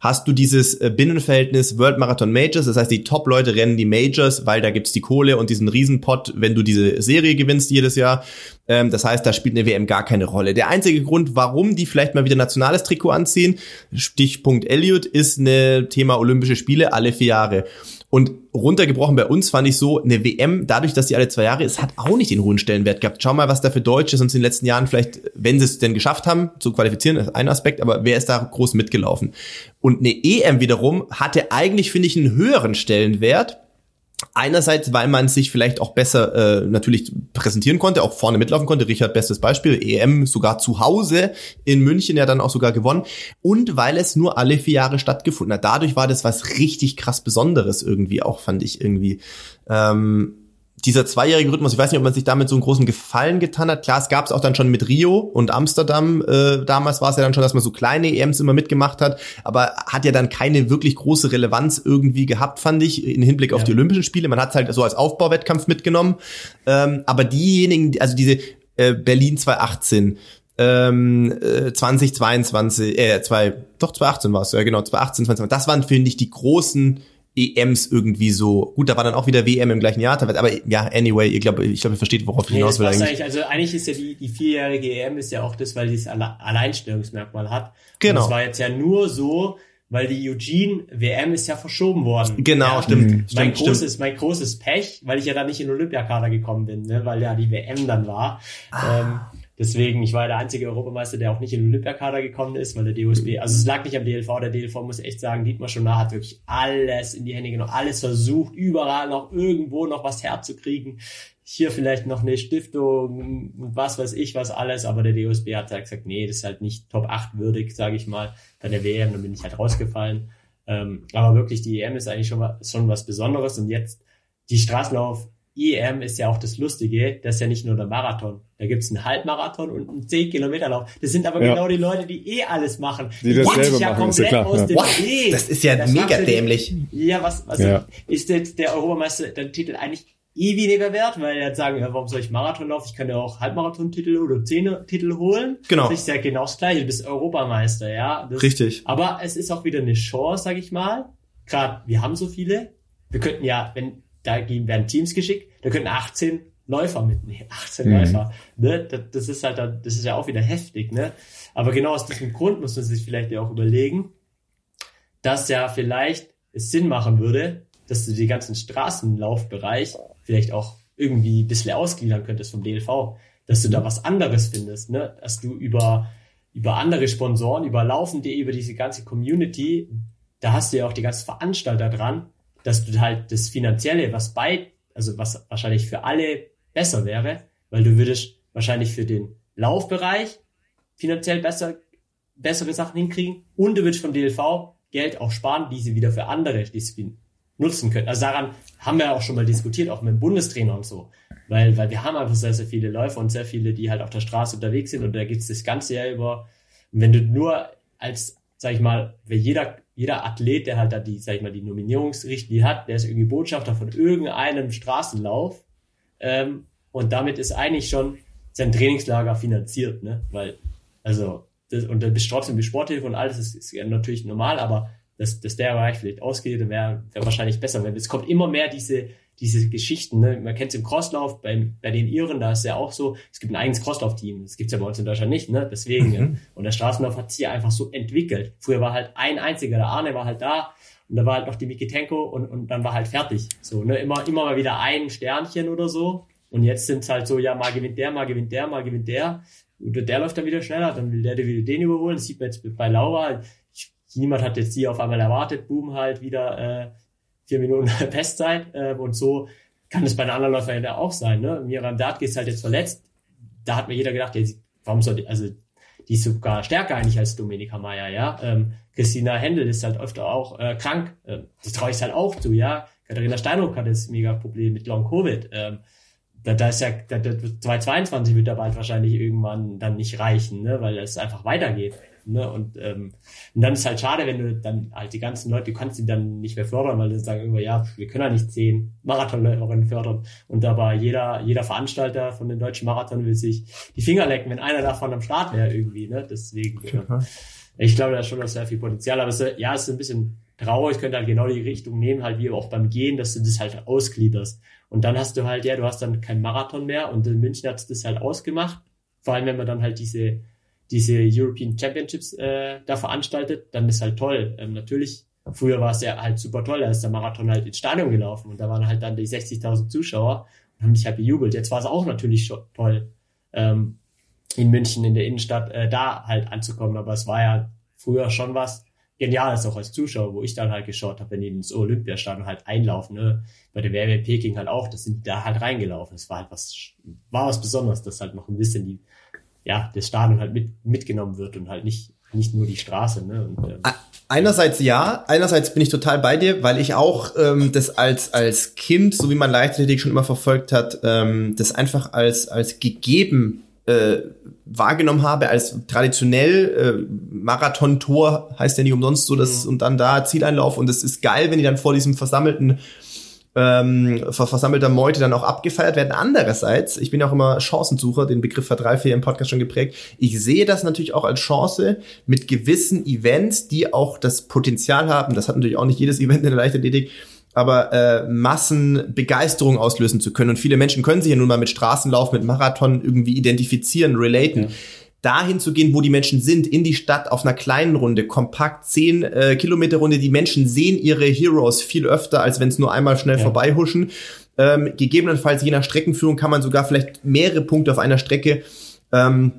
hast du dieses äh, Binnenverhältnis World Marathon Majors. Das heißt, die Top-Leute rennen die Majors, weil da gibt's die Kohle und diesen Riesenpot, wenn du diese Serie gewinnst jedes Jahr. Ähm, das heißt, da spielt eine WM gar keine Rolle. Der einzige Grund, warum die vielleicht mal wieder nationales Trikot anziehen, Stichpunkt Elliot, ist eine Thema Olympische Spiele alle vier Jahre. Und runtergebrochen bei uns fand ich so, eine WM, dadurch, dass die alle zwei Jahre ist, hat auch nicht den hohen Stellenwert gehabt. Schau mal, was da für Deutsche sonst in den letzten Jahren vielleicht, wenn sie es denn geschafft haben, zu qualifizieren, ist ein Aspekt, aber wer ist da groß mitgelaufen? Und eine EM wiederum hatte eigentlich, finde ich, einen höheren Stellenwert, Einerseits, weil man sich vielleicht auch besser äh, natürlich präsentieren konnte, auch vorne mitlaufen konnte. Richard, bestes Beispiel, EM sogar zu Hause in München ja dann auch sogar gewonnen. Und weil es nur alle vier Jahre stattgefunden hat. Dadurch war das was richtig krass Besonderes irgendwie auch, fand ich irgendwie. Ähm, dieser zweijährige Rhythmus, ich weiß nicht, ob man sich damit so einen großen Gefallen getan hat. Klar, es gab es auch dann schon mit Rio und Amsterdam. Äh, damals war es ja dann schon, dass man so kleine EMs immer mitgemacht hat, aber hat ja dann keine wirklich große Relevanz irgendwie gehabt, fand ich, in Hinblick ja. auf die Olympischen Spiele. Man hat es halt so als Aufbauwettkampf mitgenommen. Ähm, aber diejenigen, also diese äh, Berlin 2018, ähm, äh, 2022, äh, zwei, doch 2018 war es, ja genau, 2018, 2020, das waren, finde ich, die großen EMs irgendwie so. Gut, da war dann auch wieder WM im gleichen Jahr, aber ja, anyway, ich glaube, ich glaube, ihr versteht, worauf ich hinaus will eigentlich. eigentlich. Also eigentlich ist ja die, die vierjährige EM ist ja auch das, weil sie das Alleinstellungsmerkmal hat. Genau. Und das war jetzt ja nur so, weil die Eugene WM ist ja verschoben worden. Genau, ja, stimmt. Mein stimmt, großes, stimmt. mein großes Pech, weil ich ja da nicht in den Olympiakader gekommen bin, ne, weil ja die WM dann war. Ah. Ähm, Deswegen, ich war der einzige Europameister, der auch nicht in den Olympiakader gekommen ist, weil der DOSB, also es lag nicht am DLV, der DLV muss echt sagen, Dietmar Schonar hat wirklich alles in die Hände genommen, alles versucht, überall noch irgendwo noch was herzukriegen. Hier vielleicht noch eine Stiftung was weiß ich, was alles, aber der DOSB hat halt gesagt, nee, das ist halt nicht Top 8 würdig, sage ich mal, bei der WM, dann bin ich halt rausgefallen. Ähm, aber wirklich, die EM ist eigentlich schon, was, schon was Besonderes und jetzt die Straßenlauf EM ist ja auch das Lustige, das ist ja nicht nur der Marathon. Da gibt's einen Halbmarathon und einen 10 Kilometer Lauf. Das sind aber ja. genau die Leute, die eh alles machen. Die das selber ja machen, komplett ist ja aus dem Weg. Das ist ja das mega dämlich. ja, was, was ja. ist jetzt der Europameister, der Titel eigentlich eh weniger wert, weil er sagen, ja, warum soll ich Marathon laufen? Ich kann ja auch Halbmarathon-Titel oder Zehner-Titel holen. Genau. Das ist ja genau das Gleiche. Du bist Europameister, ja. Das, Richtig. Aber es ist auch wieder eine Chance, sag ich mal. Gerade, wir haben so viele. Wir könnten ja, wenn da werden Teams geschickt, da können 18 Läufer mitnehmen. 18 mhm. Läufer. Ne? Das, das, ist halt, das ist ja auch wieder heftig, ne? Aber genau aus diesem Grund muss man sich vielleicht ja auch überlegen, dass ja vielleicht es Sinn machen würde, dass du die ganzen Straßenlaufbereich vielleicht auch irgendwie ein bisschen ausgliedern könntest vom DLV, dass du da was anderes findest, ne? Dass du über, über andere Sponsoren, über Laufen.de, über diese ganze Community, da hast du ja auch die ganzen Veranstalter dran, dass du halt das Finanzielle, was bei, also was wahrscheinlich für alle besser wäre, weil du würdest wahrscheinlich für den Laufbereich finanziell besser, bessere Sachen hinkriegen und du würdest vom DLV Geld auch sparen, die sie wieder für andere Disziplinen nutzen können. Also daran haben wir auch schon mal diskutiert, auch mit dem Bundestrainer und so. Weil, weil wir haben einfach sehr, sehr viele Läufer und sehr viele, die halt auf der Straße unterwegs sind und da gibt's das ganze Jahr über. Und wenn du nur als, sag ich mal, wenn jeder, jeder Athlet, der halt da die, sag ich mal, die Nominierungsrichtlinie hat, der ist irgendwie Botschafter von irgendeinem Straßenlauf, ähm, und damit ist eigentlich schon sein Trainingslager finanziert, ne? Weil, also, das, und dann bist du trotzdem mit Sporthilfe und alles, das ist ja natürlich normal, aber dass, dass der Bereich vielleicht ausgeht, wäre wär wahrscheinlich besser. Weil es kommt immer mehr diese, diese Geschichten, ne? man kennt es im Crosslauf, bei, bei den Iren, da ist ja auch so, es gibt ein eigenes Crosslauf-Team, das gibt's ja bei uns in Deutschland nicht, ne? deswegen. Mhm. Ja. Und der Straßenlauf hat sich ja einfach so entwickelt. Früher war halt ein einziger, der Arne war halt da und da war halt noch die Mikitenko und, und dann war halt fertig. So, ne? immer, immer mal wieder ein Sternchen oder so. Und jetzt sind es halt so, ja, mal gewinnt der, mal gewinnt der, mal gewinnt der. Und der läuft dann wieder schneller, dann will der wieder den überholen. Das sieht man jetzt bei Laura. Niemand hat jetzt die auf einmal erwartet. Boom, halt wieder äh, vier Minuten Bestzeit. Äh, und so kann es bei den anderen Läufern ja auch sein. Ne? Miram Datke ist halt jetzt verletzt. Da hat mir jeder gedacht, ja, warum soll die, also die ist sogar stärker eigentlich als Dominika Meyer, ja. Ähm, Christina Händel ist halt öfter auch äh, krank. Ähm, das traue ich halt auch zu, ja. Katharina Steinruck hat das mega Problem mit Long Covid. Ähm, da, da ist ja, da, da, 2022 wird der bald wahrscheinlich irgendwann dann nicht reichen, ne, weil es einfach weitergeht. Ne? Und, ähm, und dann ist halt schade, wenn du dann halt die ganzen Leute, du kannst die dann nicht mehr fördern, weil dann sagen irgendwo, ja, wir können ja nicht zehn Marathonläuferinnen fördern. Und aber jeder, jeder Veranstalter von den deutschen Marathon will sich die Finger lecken, wenn einer davon am Start wäre irgendwie. Ne? Deswegen, ja. ich glaube, da ist schon noch sehr viel Potenzial. Aber es, ja, es ist ein bisschen traurig, könnte halt genau die Richtung nehmen, halt wie auch beim Gehen, dass du das halt ausgliederst. Und dann hast du halt, ja, du hast dann keinen Marathon mehr und in München hat das halt ausgemacht. Vor allem, wenn man dann halt diese, diese European Championships äh, da veranstaltet, dann ist halt toll. Ähm, natürlich, früher war es ja halt super toll, da ist der Marathon halt ins Stadion gelaufen und da waren halt dann die 60.000 Zuschauer und haben dich halt bejubelt. Jetzt war es auch natürlich schon toll, ähm, in München in der Innenstadt äh, da halt anzukommen, aber es war ja früher schon was, genial ist auch als Zuschauer, wo ich dann halt geschaut habe, wenn die ins Olympiastadion halt einlaufen, ne? Bei der WM in Peking halt auch, das sind da halt reingelaufen. Es war halt was, war was Besonderes, dass halt noch ein bisschen die, ja, das Stadion halt mit, mitgenommen wird und halt nicht, nicht nur die Straße, ne? Und, ähm, Einerseits ja, einerseits bin ich total bei dir, weil ich auch ähm, das als als Kind, so wie man Leichtathletik schon immer verfolgt hat, ähm, das einfach als als gegeben äh, wahrgenommen habe als traditionell äh, Marathon-Tor heißt ja nicht umsonst so, dass mhm. und dann da Zieleinlauf und es ist geil, wenn die dann vor diesem versammelten ähm, versammelter Meute dann auch abgefeiert werden. Andererseits, ich bin ja auch immer Chancensucher, den Begriff hat hier im Podcast schon geprägt. Ich sehe das natürlich auch als Chance mit gewissen Events, die auch das Potenzial haben. Das hat natürlich auch nicht jedes Event in der Leichtathletik, aber äh, Massenbegeisterung auslösen zu können. Und viele Menschen können sich ja nun mal mit Straßenlauf, mit Marathon irgendwie identifizieren, relaten. Ja. Dahin zu gehen, wo die Menschen sind, in die Stadt auf einer kleinen Runde, kompakt, zehn äh, Kilometer Runde. Die Menschen sehen ihre Heroes viel öfter, als wenn es nur einmal schnell ja. vorbeihuschen. Ähm, gegebenenfalls je nach Streckenführung kann man sogar vielleicht mehrere Punkte auf einer Strecke ähm,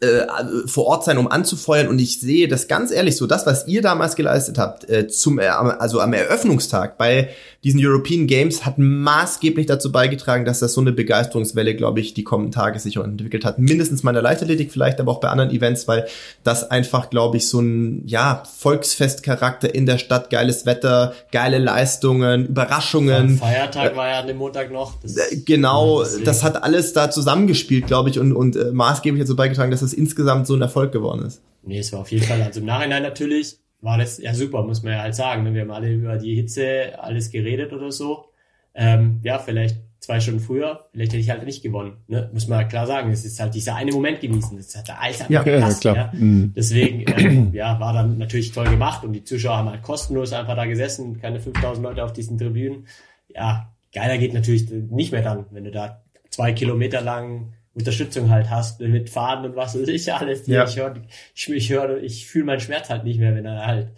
äh, vor Ort sein, um anzufeuern. Und ich sehe das ganz ehrlich so, das, was ihr damals geleistet habt, äh, zum, äh, also am Eröffnungstag bei diesen European Games, hat maßgeblich dazu beigetragen, dass das so eine Begeisterungswelle, glaube ich, die kommenden Tage sich entwickelt hat. Mindestens in der Leichtathletik, vielleicht aber auch bei anderen Events, weil das einfach, glaube ich, so ein, ja, Volksfestcharakter in der Stadt, geiles Wetter, geile Leistungen, Überraschungen. Feiertag äh, war ja an dem Montag noch. Das, äh, genau, das hat alles da zusammengespielt, glaube ich, und, und äh, maßgeblich dazu beigetragen, dass es insgesamt so ein Erfolg geworden ist. Nee, es war auf jeden Fall, also im Nachhinein natürlich war das ja super, muss man ja halt sagen. Ne? Wir haben alle über die Hitze alles geredet oder so. Ähm, ja, vielleicht zwei Stunden früher, vielleicht hätte ich halt nicht gewonnen. Ne? Muss man klar sagen. Es ist halt dieser eine Moment gewesen. Das hat der Alter ja, gepasst, ja, klar. Ja? Mhm. Deswegen, ähm, ja, war dann natürlich toll gemacht und die Zuschauer haben halt kostenlos einfach da gesessen, keine 5000 Leute auf diesen Tribünen. Ja, geiler geht natürlich nicht mehr dann, wenn du da zwei Kilometer lang Unterstützung halt hast mit Faden und was weiß ich alles. Ja. Ich höre, ich, ich höre, ich fühle meinen Schmerz halt nicht mehr, wenn er halt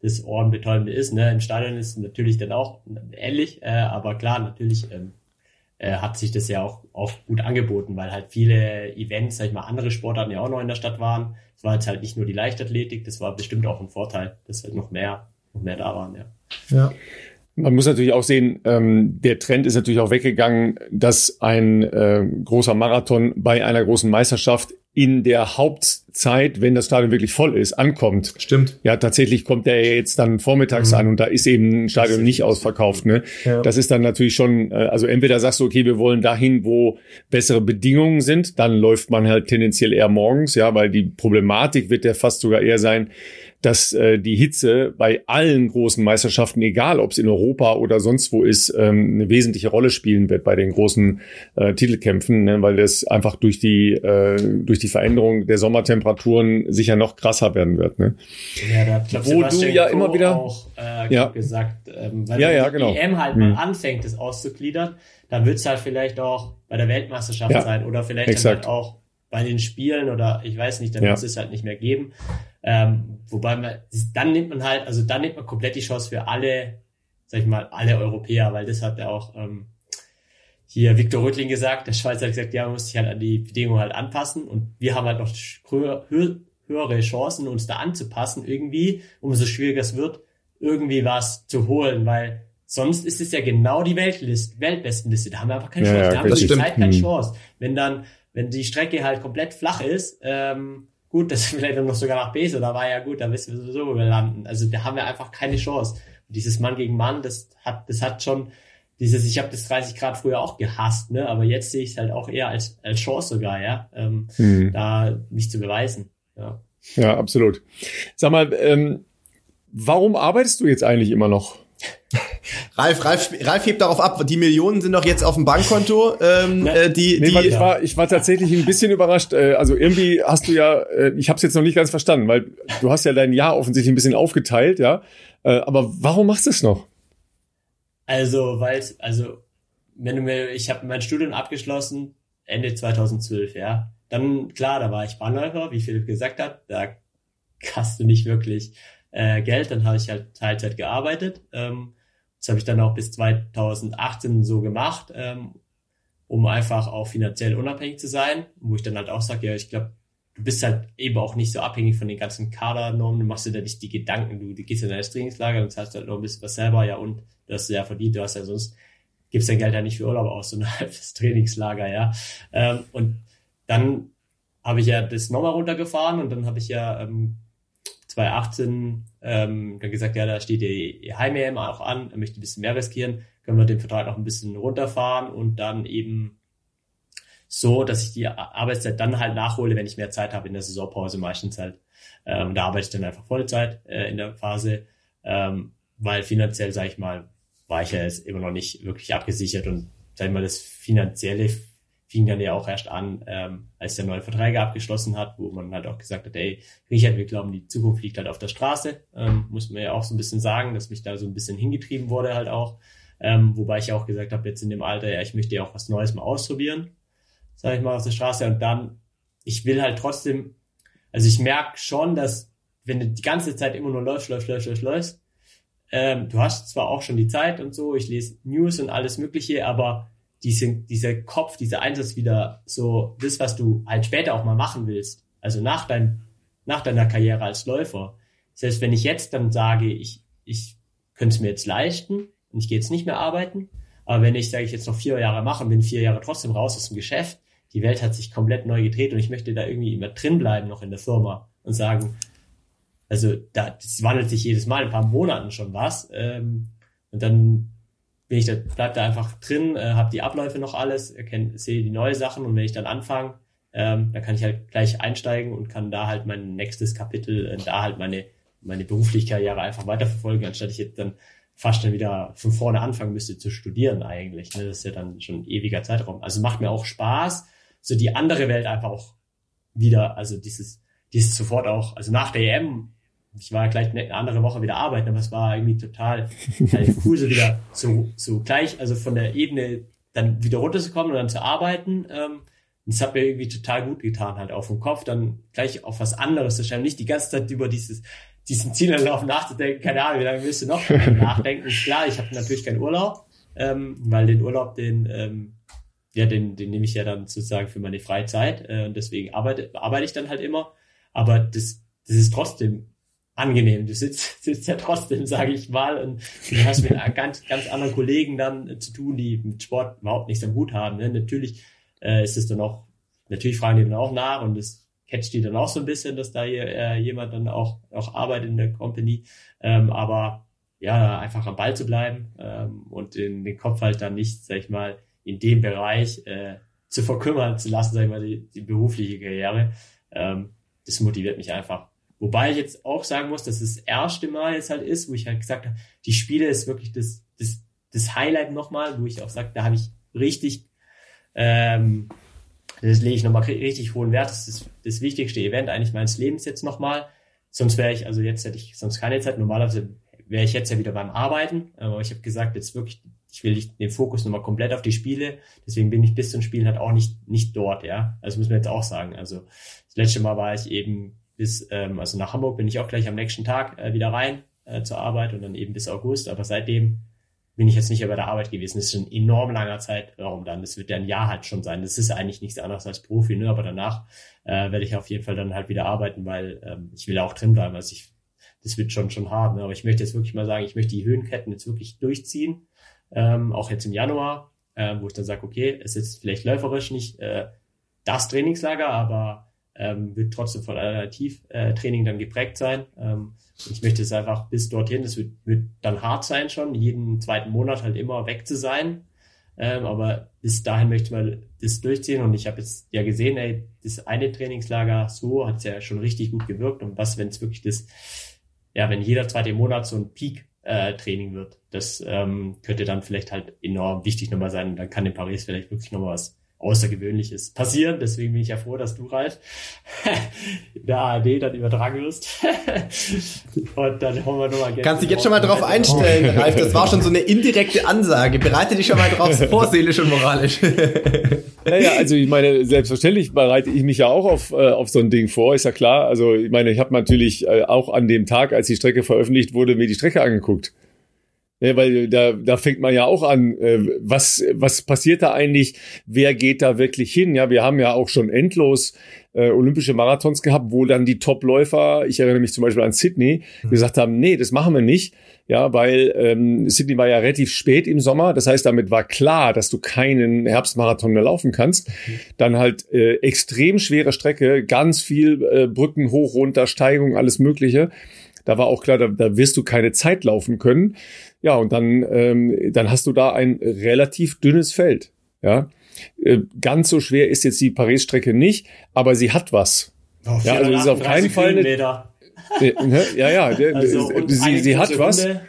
das Ohrenbetäubende ist. Ne? Im Stadion ist natürlich dann auch ähnlich, äh, aber klar, natürlich ähm, äh, hat sich das ja auch, auch gut angeboten, weil halt viele Events, sag ich mal, andere Sportarten ja auch noch in der Stadt waren. Es war jetzt halt nicht nur die Leichtathletik, das war bestimmt auch ein Vorteil, dass halt noch mehr, noch mehr da waren, ja. Ja. Man muss natürlich auch sehen, ähm, der Trend ist natürlich auch weggegangen, dass ein äh, großer Marathon bei einer großen Meisterschaft in der Hauptzeit, wenn das Stadion wirklich voll ist, ankommt. Stimmt. Ja, tatsächlich kommt der jetzt dann vormittags mhm. an und da ist eben ein Stadion nicht ausverkauft. Ne? Ja. Das ist dann natürlich schon, äh, also entweder sagst du, okay, wir wollen dahin, wo bessere Bedingungen sind, dann läuft man halt tendenziell eher morgens, ja, weil die Problematik wird ja fast sogar eher sein, dass äh, die Hitze bei allen großen Meisterschaften, egal ob es in Europa oder sonst wo ist, ähm, eine wesentliche Rolle spielen wird bei den großen äh, Titelkämpfen, ne? weil das einfach durch die äh, durch die Veränderung der Sommertemperaturen sicher noch krasser werden wird. Ne? Ja, da hat glaub, wo du ja immer wieder auch äh, ja. gesagt, ähm, weil ja, ja, die genau. EM halt hm. mal anfängt, das auszugliedern, dann wird es halt vielleicht auch bei der Weltmeisterschaft ja, sein oder vielleicht halt auch bei den Spielen oder ich weiß nicht, dann ja. wird es halt nicht mehr geben. Ähm, wobei man, dann nimmt man halt, also dann nimmt man komplett die Chance für alle, sag ich mal, alle Europäer, weil das hat ja auch ähm, hier Viktor Rüttling gesagt, der Schweizer hat gesagt, ja, man muss sich halt an die Bedingungen halt anpassen und wir haben halt noch höher, höhere Chancen, uns da anzupassen irgendwie, umso schwieriger es wird, irgendwie was zu holen, weil sonst ist es ja genau die Weltlist, Weltbestenliste, da haben wir einfach keine Chance, ja, da haben wir die. Zeit keine hm. Chance. Wenn dann, wenn die Strecke halt komplett flach ist, ähm, gut, das vielleicht noch sogar nach Bese, da war ja gut, da wissen wir sowieso, wo wir landen. Also da haben wir einfach keine Chance. Und dieses Mann gegen Mann, das hat, das hat schon dieses, ich habe das 30 Grad früher auch gehasst, ne? Aber jetzt sehe ich es halt auch eher als, als Chance sogar, ja, ähm, mhm. da mich zu beweisen. Ja. ja, absolut. Sag mal, ähm, warum arbeitest du jetzt eigentlich immer noch? Ralf, Ralf, Ralf hebt darauf ab, die Millionen sind doch jetzt auf dem Bankkonto. Ähm, äh, die, nee, die, ich, war, ich war tatsächlich ein bisschen überrascht. Äh, also irgendwie hast du ja, äh, ich habe es jetzt noch nicht ganz verstanden, weil du hast ja dein Jahr offensichtlich ein bisschen aufgeteilt, ja. Äh, aber warum machst du es noch? Also, weil also wenn du mir, ich habe mein Studium abgeschlossen Ende 2012, ja. Dann klar, da war ich Bahnläufer, wie Philipp gesagt hat, da hast du nicht wirklich äh, Geld. Dann habe ich halt Teilzeit gearbeitet. Ähm, das habe ich dann auch bis 2018 so gemacht, ähm, um einfach auch finanziell unabhängig zu sein, wo ich dann halt auch sage, ja, ich glaube, du bist halt eben auch nicht so abhängig von den ganzen Kadernormen, du machst dir da nicht die Gedanken, du, du gehst in dein Trainingslager und zahlst halt noch ein bisschen was selber, ja, und du hast ja verdient, du hast ja sonst, gibst dein Geld ja nicht für Urlaub aus, sondern halt fürs Trainingslager, ja. Ähm, und dann habe ich ja das nochmal runtergefahren und dann habe ich ja ähm, 2018 ähm, dann gesagt, ja, da steht die Heim-EM auch an, er möchte ein bisschen mehr riskieren, können wir den Vertrag noch ein bisschen runterfahren und dann eben so, dass ich die Arbeitszeit dann halt nachhole, wenn ich mehr Zeit habe in der Saisonpause meistens halt. Ähm, da arbeite ich dann einfach Vollzeit äh, in der Phase, ähm, weil finanziell, sage ich mal, war ich ja jetzt immer noch nicht wirklich abgesichert und sag ich mal, das Finanzielle fing dann ja auch erst an, ähm, als der neue Verträge abgeschlossen hat, wo man halt auch gesagt hat, ey, Richard, wir glauben, die Zukunft liegt halt auf der Straße. Ähm, muss man ja auch so ein bisschen sagen, dass mich da so ein bisschen hingetrieben wurde halt auch. Ähm, wobei ich auch gesagt habe, jetzt in dem Alter, ja, ich möchte ja auch was Neues mal ausprobieren, sage ich mal, auf der Straße. Und dann, ich will halt trotzdem, also ich merke schon, dass wenn du die ganze Zeit immer nur läufst, läufst, läufst, läufst, läufst, ähm, du hast zwar auch schon die Zeit und so, ich lese News und alles Mögliche, aber diese, dieser Kopf, dieser Einsatz wieder so, das, was du halt später auch mal machen willst, also nach, dein, nach deiner Karriere als Läufer. Selbst wenn ich jetzt dann sage, ich, ich könnte es mir jetzt leisten und ich gehe jetzt nicht mehr arbeiten, aber wenn ich, sage ich, jetzt noch vier Jahre mache und bin vier Jahre trotzdem raus aus dem Geschäft, die Welt hat sich komplett neu gedreht und ich möchte da irgendwie immer drin bleiben noch in der Firma und sagen, also da, das wandelt sich jedes Mal in ein paar Monaten schon was. Ähm, und dann bin ich da, bleib da einfach drin, äh, habe die Abläufe noch alles, sehe die neue Sachen und wenn ich dann anfange, ähm, dann kann ich halt gleich einsteigen und kann da halt mein nächstes Kapitel, äh, da halt meine, meine berufliche Karriere einfach weiterverfolgen, anstatt ich jetzt dann fast dann wieder von vorne anfangen müsste zu studieren eigentlich. Ne? Das ist ja dann schon ein ewiger Zeitraum. Also macht mir auch Spaß, so die andere Welt einfach auch wieder, also dieses, dieses sofort auch, also nach der EM ich war gleich eine andere Woche wieder arbeiten, aber es war irgendwie total halt cool, so wieder so, so gleich, also von der Ebene dann wieder runterzukommen und dann zu arbeiten. Ähm, das hat mir irgendwie total gut getan, halt auf dem Kopf, dann gleich auf was anderes zu stellen, nicht die ganze Zeit über dieses, diesen Zielanlauf nachzudenken, keine Ahnung, wie lange willst du noch nachdenken? Klar, ich habe natürlich keinen Urlaub, ähm, weil den Urlaub, den, ähm, ja, den, den nehme ich ja dann sozusagen für meine Freizeit äh, und deswegen arbeite, arbeite ich dann halt immer. Aber das, das ist trotzdem angenehm. Du sitzt, sitzt ja trotzdem, sage ich mal, und du hast mit ganz, ganz anderen Kollegen dann zu tun, die mit Sport überhaupt nichts am Hut haben. Ne? Natürlich äh, ist es dann auch, natürlich fragen die dann auch nach und das catcht die dann auch so ein bisschen, dass da hier äh, jemand dann auch, auch arbeitet in der Company. Ähm, aber ja, einfach am Ball zu bleiben ähm, und den, den Kopf halt dann nicht, sag ich mal, in dem Bereich äh, zu verkümmern zu lassen, sag ich mal, die, die berufliche Karriere. Ähm, das motiviert mich einfach. Wobei ich jetzt auch sagen muss, dass das erste Mal jetzt halt ist, wo ich halt gesagt habe, die Spiele ist wirklich das, das, das Highlight nochmal, wo ich auch sage, da habe ich richtig, ähm, das lege ich nochmal richtig hohen Wert. Das ist das wichtigste Event eigentlich meines Lebens jetzt nochmal. Sonst wäre ich, also jetzt hätte ich sonst keine Zeit. Normalerweise wäre ich jetzt ja wieder beim Arbeiten. Aber ich habe gesagt, jetzt wirklich, ich will den Fokus nochmal komplett auf die Spiele. Deswegen bin ich bis zum Spielen halt auch nicht, nicht dort, ja. Also muss man jetzt auch sagen. Also das letzte Mal war ich eben bis, ähm, also nach Hamburg bin ich auch gleich am nächsten Tag äh, wieder rein äh, zur Arbeit und dann eben bis August. Aber seitdem bin ich jetzt nicht mehr bei der Arbeit gewesen. Das ist ein enorm langer Zeitraum dann. Das wird ja ein Jahr halt schon sein. Das ist eigentlich nichts anderes als Profi, ne? Aber danach äh, werde ich auf jeden Fall dann halt wieder arbeiten, weil ähm, ich will auch drin bleiben. Also ich, das wird schon schon hart. Ne? Aber ich möchte jetzt wirklich mal sagen, ich möchte die Höhenketten jetzt wirklich durchziehen. Ähm, auch jetzt im Januar, äh, wo ich dann sage, okay, es ist vielleicht läuferisch nicht äh, das Trainingslager, aber ähm, wird trotzdem von Alternativtraining dann geprägt sein. Ähm, und ich möchte es einfach bis dorthin, das wird, wird dann hart sein schon, jeden zweiten Monat halt immer weg zu sein. Ähm, aber bis dahin möchte mal das durchziehen und ich habe jetzt ja gesehen, ey, das eine Trainingslager so hat es ja schon richtig gut gewirkt und was, wenn es wirklich das, ja, wenn jeder zweite Monat so ein Peak äh, wird, das ähm, könnte dann vielleicht halt enorm wichtig nochmal sein und dann kann in Paris vielleicht wirklich nochmal was Außergewöhnliches passieren. Deswegen bin ich ja froh, dass du, Ralf, in der ARD dann übertragen wirst. Und dann holen wir nochmal Kannst dich jetzt schon mal drauf einstellen, oh. Ralf. Das war schon so eine indirekte Ansage. Bereite dich schon mal drauf vor, seelisch und moralisch. Naja, also ich meine, selbstverständlich bereite ich mich ja auch auf, äh, auf so ein Ding vor, ist ja klar. Also ich meine, ich habe natürlich äh, auch an dem Tag, als die Strecke veröffentlicht wurde, mir die Strecke angeguckt. Ja, weil da, da fängt man ja auch an, äh, was, was passiert da eigentlich, wer geht da wirklich hin? Ja, wir haben ja auch schon endlos äh, olympische Marathons gehabt, wo dann die Topläufer, ich erinnere mich zum Beispiel an Sydney, mhm. gesagt haben, nee, das machen wir nicht. Ja, weil ähm, Sydney war ja relativ spät im Sommer, das heißt, damit war klar, dass du keinen Herbstmarathon mehr laufen kannst. Mhm. Dann halt äh, extrem schwere Strecke, ganz viel äh, Brücken hoch, runter, Steigung, alles Mögliche. Da war auch klar, da, da wirst du keine Zeit laufen können. Ja, und dann, ähm, dann hast du da ein relativ dünnes Feld. Ja, äh, ganz so schwer ist jetzt die Paris-Strecke nicht, aber sie hat was. Oh, ja, also ist auf keinen Fall eine, äh, ne? ja, ja, also, sie, sie hat was. Und,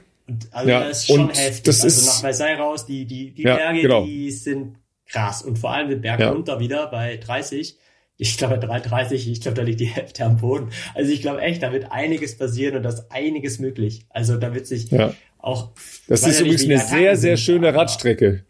also ja, das ist schon heftig. Das also ist, nach Versailles raus, die, die, die ja, Berge, genau. die sind krass. Und vor allem den Berg ja. runter wieder bei 30. Ich glaube, 330, ich glaube, da liegt die Hälfte am Boden. Also ich glaube echt, da wird einiges passieren und da ist einiges möglich. Also da wird sich ja auch. Das ist übrigens eine sehr, sehr schöne Radstrecke.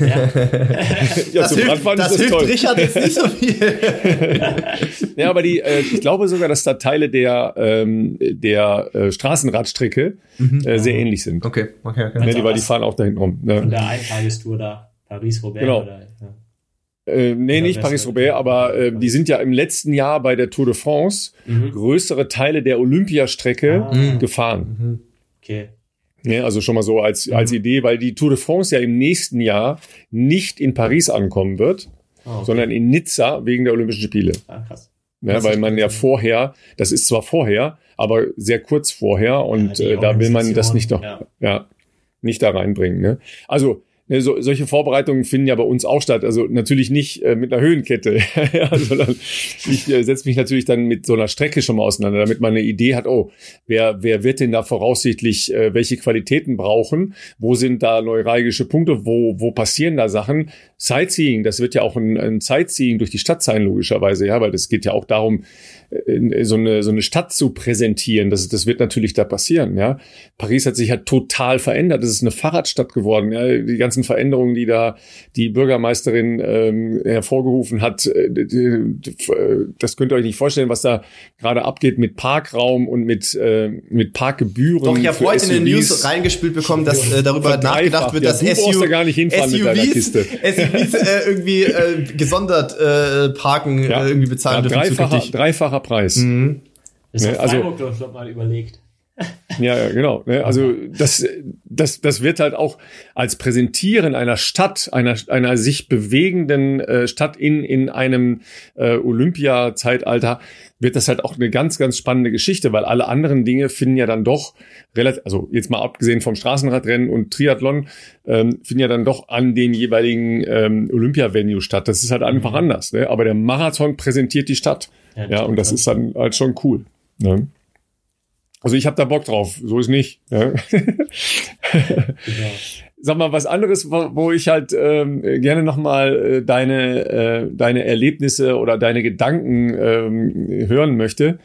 Ja, ja das hilft, das, das hilft toll. Richard jetzt nicht so viel. ja, aber die, äh, ich glaube sogar, dass da Teile der, ähm, der äh, Straßenradstrecke mhm. äh, sehr ähnlich sind. Okay, okay, okay. Ja, die, weil die fahren auch dahin rum. Ne? Von der Eintagestour da, Paris-Roubaix genau. oder. Ja. Äh, nee, nicht Paris-Roubaix, aber äh, die sind ja im letzten Jahr bei der Tour de France mhm. größere Teile der Olympiastrecke ah. gefahren. Mhm. Okay. Ja, also schon mal so als, mhm. als Idee, weil die Tour de France ja im nächsten Jahr nicht in Paris ankommen wird, oh, okay. sondern in Nizza wegen der Olympischen Spiele. Ah, krass. Ja, weil man ja vorher, das ist zwar vorher, aber sehr kurz vorher und ja, äh, da will man das nicht noch, ja. ja, nicht da reinbringen. Ne? Also Ne, so, solche Vorbereitungen finden ja bei uns auch statt. Also natürlich nicht äh, mit einer Höhenkette, ja, sondern ich äh, setze mich natürlich dann mit so einer Strecke schon mal auseinander, damit man eine Idee hat, oh, wer, wer wird denn da voraussichtlich äh, welche Qualitäten brauchen? Wo sind da neuralgische Punkte? Wo, wo passieren da Sachen? Sightseeing, das wird ja auch ein, ein Sightseeing durch die Stadt sein, logischerweise, ja, weil das geht ja auch darum, so eine, so eine Stadt zu präsentieren. Das, das wird natürlich da passieren, ja. Paris hat sich ja total verändert. Es ist eine Fahrradstadt geworden, ja. Die ganzen Veränderungen, die da die Bürgermeisterin ähm, hervorgerufen hat, äh, das könnt ihr euch nicht vorstellen, was da gerade abgeht mit Parkraum und mit, äh, mit Parkgebühren. Doch, ich habe heute in den News reingespielt bekommen, dass äh, darüber nachgedacht wird, ja, dass SUVs, da gar nicht hinfahren SUVs, mit deiner Kiste. SUVs äh, irgendwie äh, gesondert äh, parken ja, äh, irgendwie bezahlen ja, dreifacher, dreifacher Preis. Mhm. Das ne? hat Freiburg also, doch mal überlegt. Ja, ja, genau. Ne? Also das, das, das wird halt auch als Präsentieren einer Stadt, einer, einer sich bewegenden äh, Stadt in, in einem äh, Olympia-Zeitalter, wird das halt auch eine ganz, ganz spannende Geschichte, weil alle anderen Dinge finden ja dann doch relativ, also jetzt mal abgesehen vom Straßenradrennen und Triathlon, ähm, finden ja dann doch an den jeweiligen ähm, Olympia-Venue statt. Das ist halt einfach mhm. anders. Ne? Aber der Marathon präsentiert die Stadt. Ja, ja und das ist dann halt schon cool. Ne? Also ich habe da Bock drauf, so ist nicht. Ja. genau. Sag mal, was anderes, wo, wo ich halt ähm, gerne nochmal äh, deine, äh, deine Erlebnisse oder deine Gedanken ähm, hören möchte.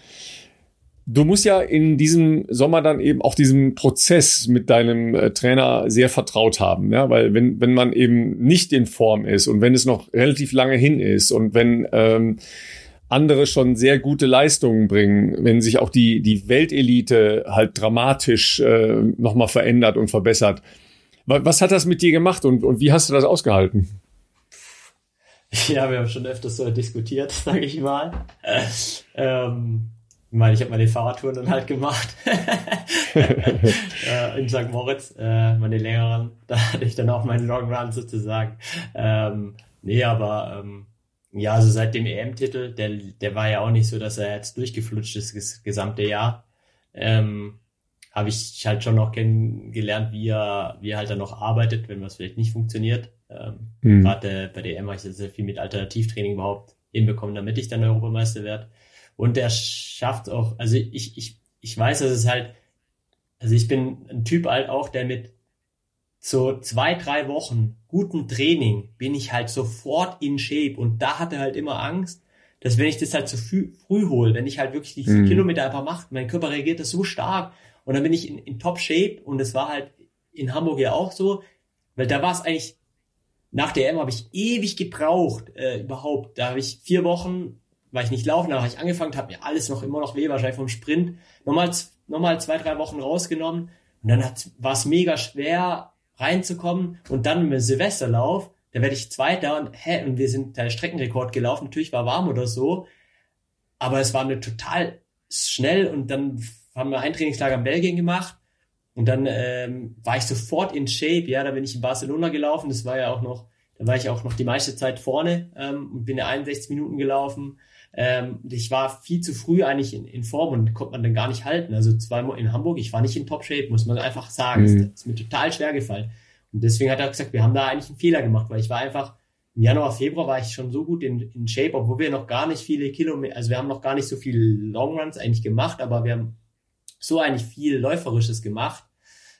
Du musst ja in diesem Sommer dann eben auch diesem Prozess mit deinem äh, Trainer sehr vertraut haben, ja, weil wenn, wenn man eben nicht in Form ist und wenn es noch relativ lange hin ist und wenn ähm, andere schon sehr gute Leistungen bringen, wenn sich auch die, die Weltelite halt dramatisch äh, nochmal verändert und verbessert. Was hat das mit dir gemacht und, und wie hast du das ausgehalten? Ja, wir haben schon öfters so diskutiert, sage ich mal. ähm, ich meine, ich habe meine Fahrradtouren dann halt gemacht äh, in St. Moritz, äh, meine längeren. Da hatte ich dann auch meinen Long Run sozusagen. Ähm, nee, aber ähm, ja, also seit dem EM-Titel, der, der war ja auch nicht so, dass er jetzt durchgeflutscht ist das gesamte Jahr. Ähm, habe ich halt schon noch kennengelernt, wie er, wie er halt dann noch arbeitet, wenn was vielleicht nicht funktioniert. Ähm, mhm. Gerade bei der EM habe ich sehr viel mit Alternativtraining überhaupt hinbekommen, damit ich dann Europameister werde. Und er schafft auch, also ich, ich, ich weiß, dass es halt, also ich bin ein Typ halt auch, der mit so zwei, drei Wochen guten Training bin ich halt sofort in Shape und da hatte halt immer Angst, dass wenn ich das halt zu früh, früh hole, wenn ich halt wirklich die mhm. Kilometer einfach mache, mein Körper reagiert das so stark und dann bin ich in, in Top Shape und es war halt in Hamburg ja auch so, weil da war es eigentlich, nach der M habe ich ewig gebraucht äh, überhaupt. Da habe ich vier Wochen, weil ich nicht laufen, da habe ich angefangen, habe mir alles noch immer noch weh, wahrscheinlich vom Sprint, nochmal, nochmal zwei, drei Wochen rausgenommen und dann war es mega schwer, reinzukommen. Und dann mit Silvesterlauf, da werde ich Zweiter und hä, und wir sind der Streckenrekord gelaufen, natürlich war warm oder so, aber es war eine total schnell und dann haben wir ein Trainingslager in Belgien gemacht und dann ähm, war ich sofort in Shape, ja, da bin ich in Barcelona gelaufen, das war ja auch noch, da war ich auch noch die meiste Zeit vorne ähm, und bin ja 61 Minuten gelaufen. Ähm, ich war viel zu früh eigentlich in, in Form und konnte man dann gar nicht halten. Also zweimal in Hamburg, ich war nicht in Top-Shape, muss man einfach sagen. Mhm. Das ist mir total schwer gefallen. Und deswegen hat er gesagt, wir haben da eigentlich einen Fehler gemacht, weil ich war einfach, im Januar, Februar war ich schon so gut in, in Shape, obwohl wir noch gar nicht viele Kilometer, also wir haben noch gar nicht so viele Longruns eigentlich gemacht, aber wir haben so eigentlich viel Läuferisches gemacht,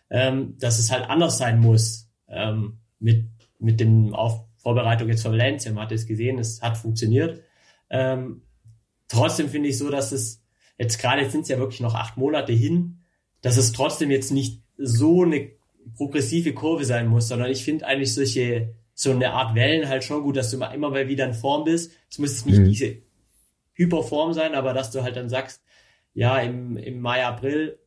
ähm, dass es halt anders sein muss ähm, mit, mit dem Auf Vorbereitung jetzt von Valencia. Man hat es gesehen, es hat funktioniert. Ähm, trotzdem finde ich so, dass es jetzt gerade sind es ja wirklich noch acht Monate hin, dass es trotzdem jetzt nicht so eine progressive Kurve sein muss, sondern ich finde eigentlich solche, so eine Art Wellen halt schon gut, dass du immer mal wieder in Form bist. Es muss nicht mhm. diese Hyperform sein, aber dass du halt dann sagst, ja, im, im Mai, April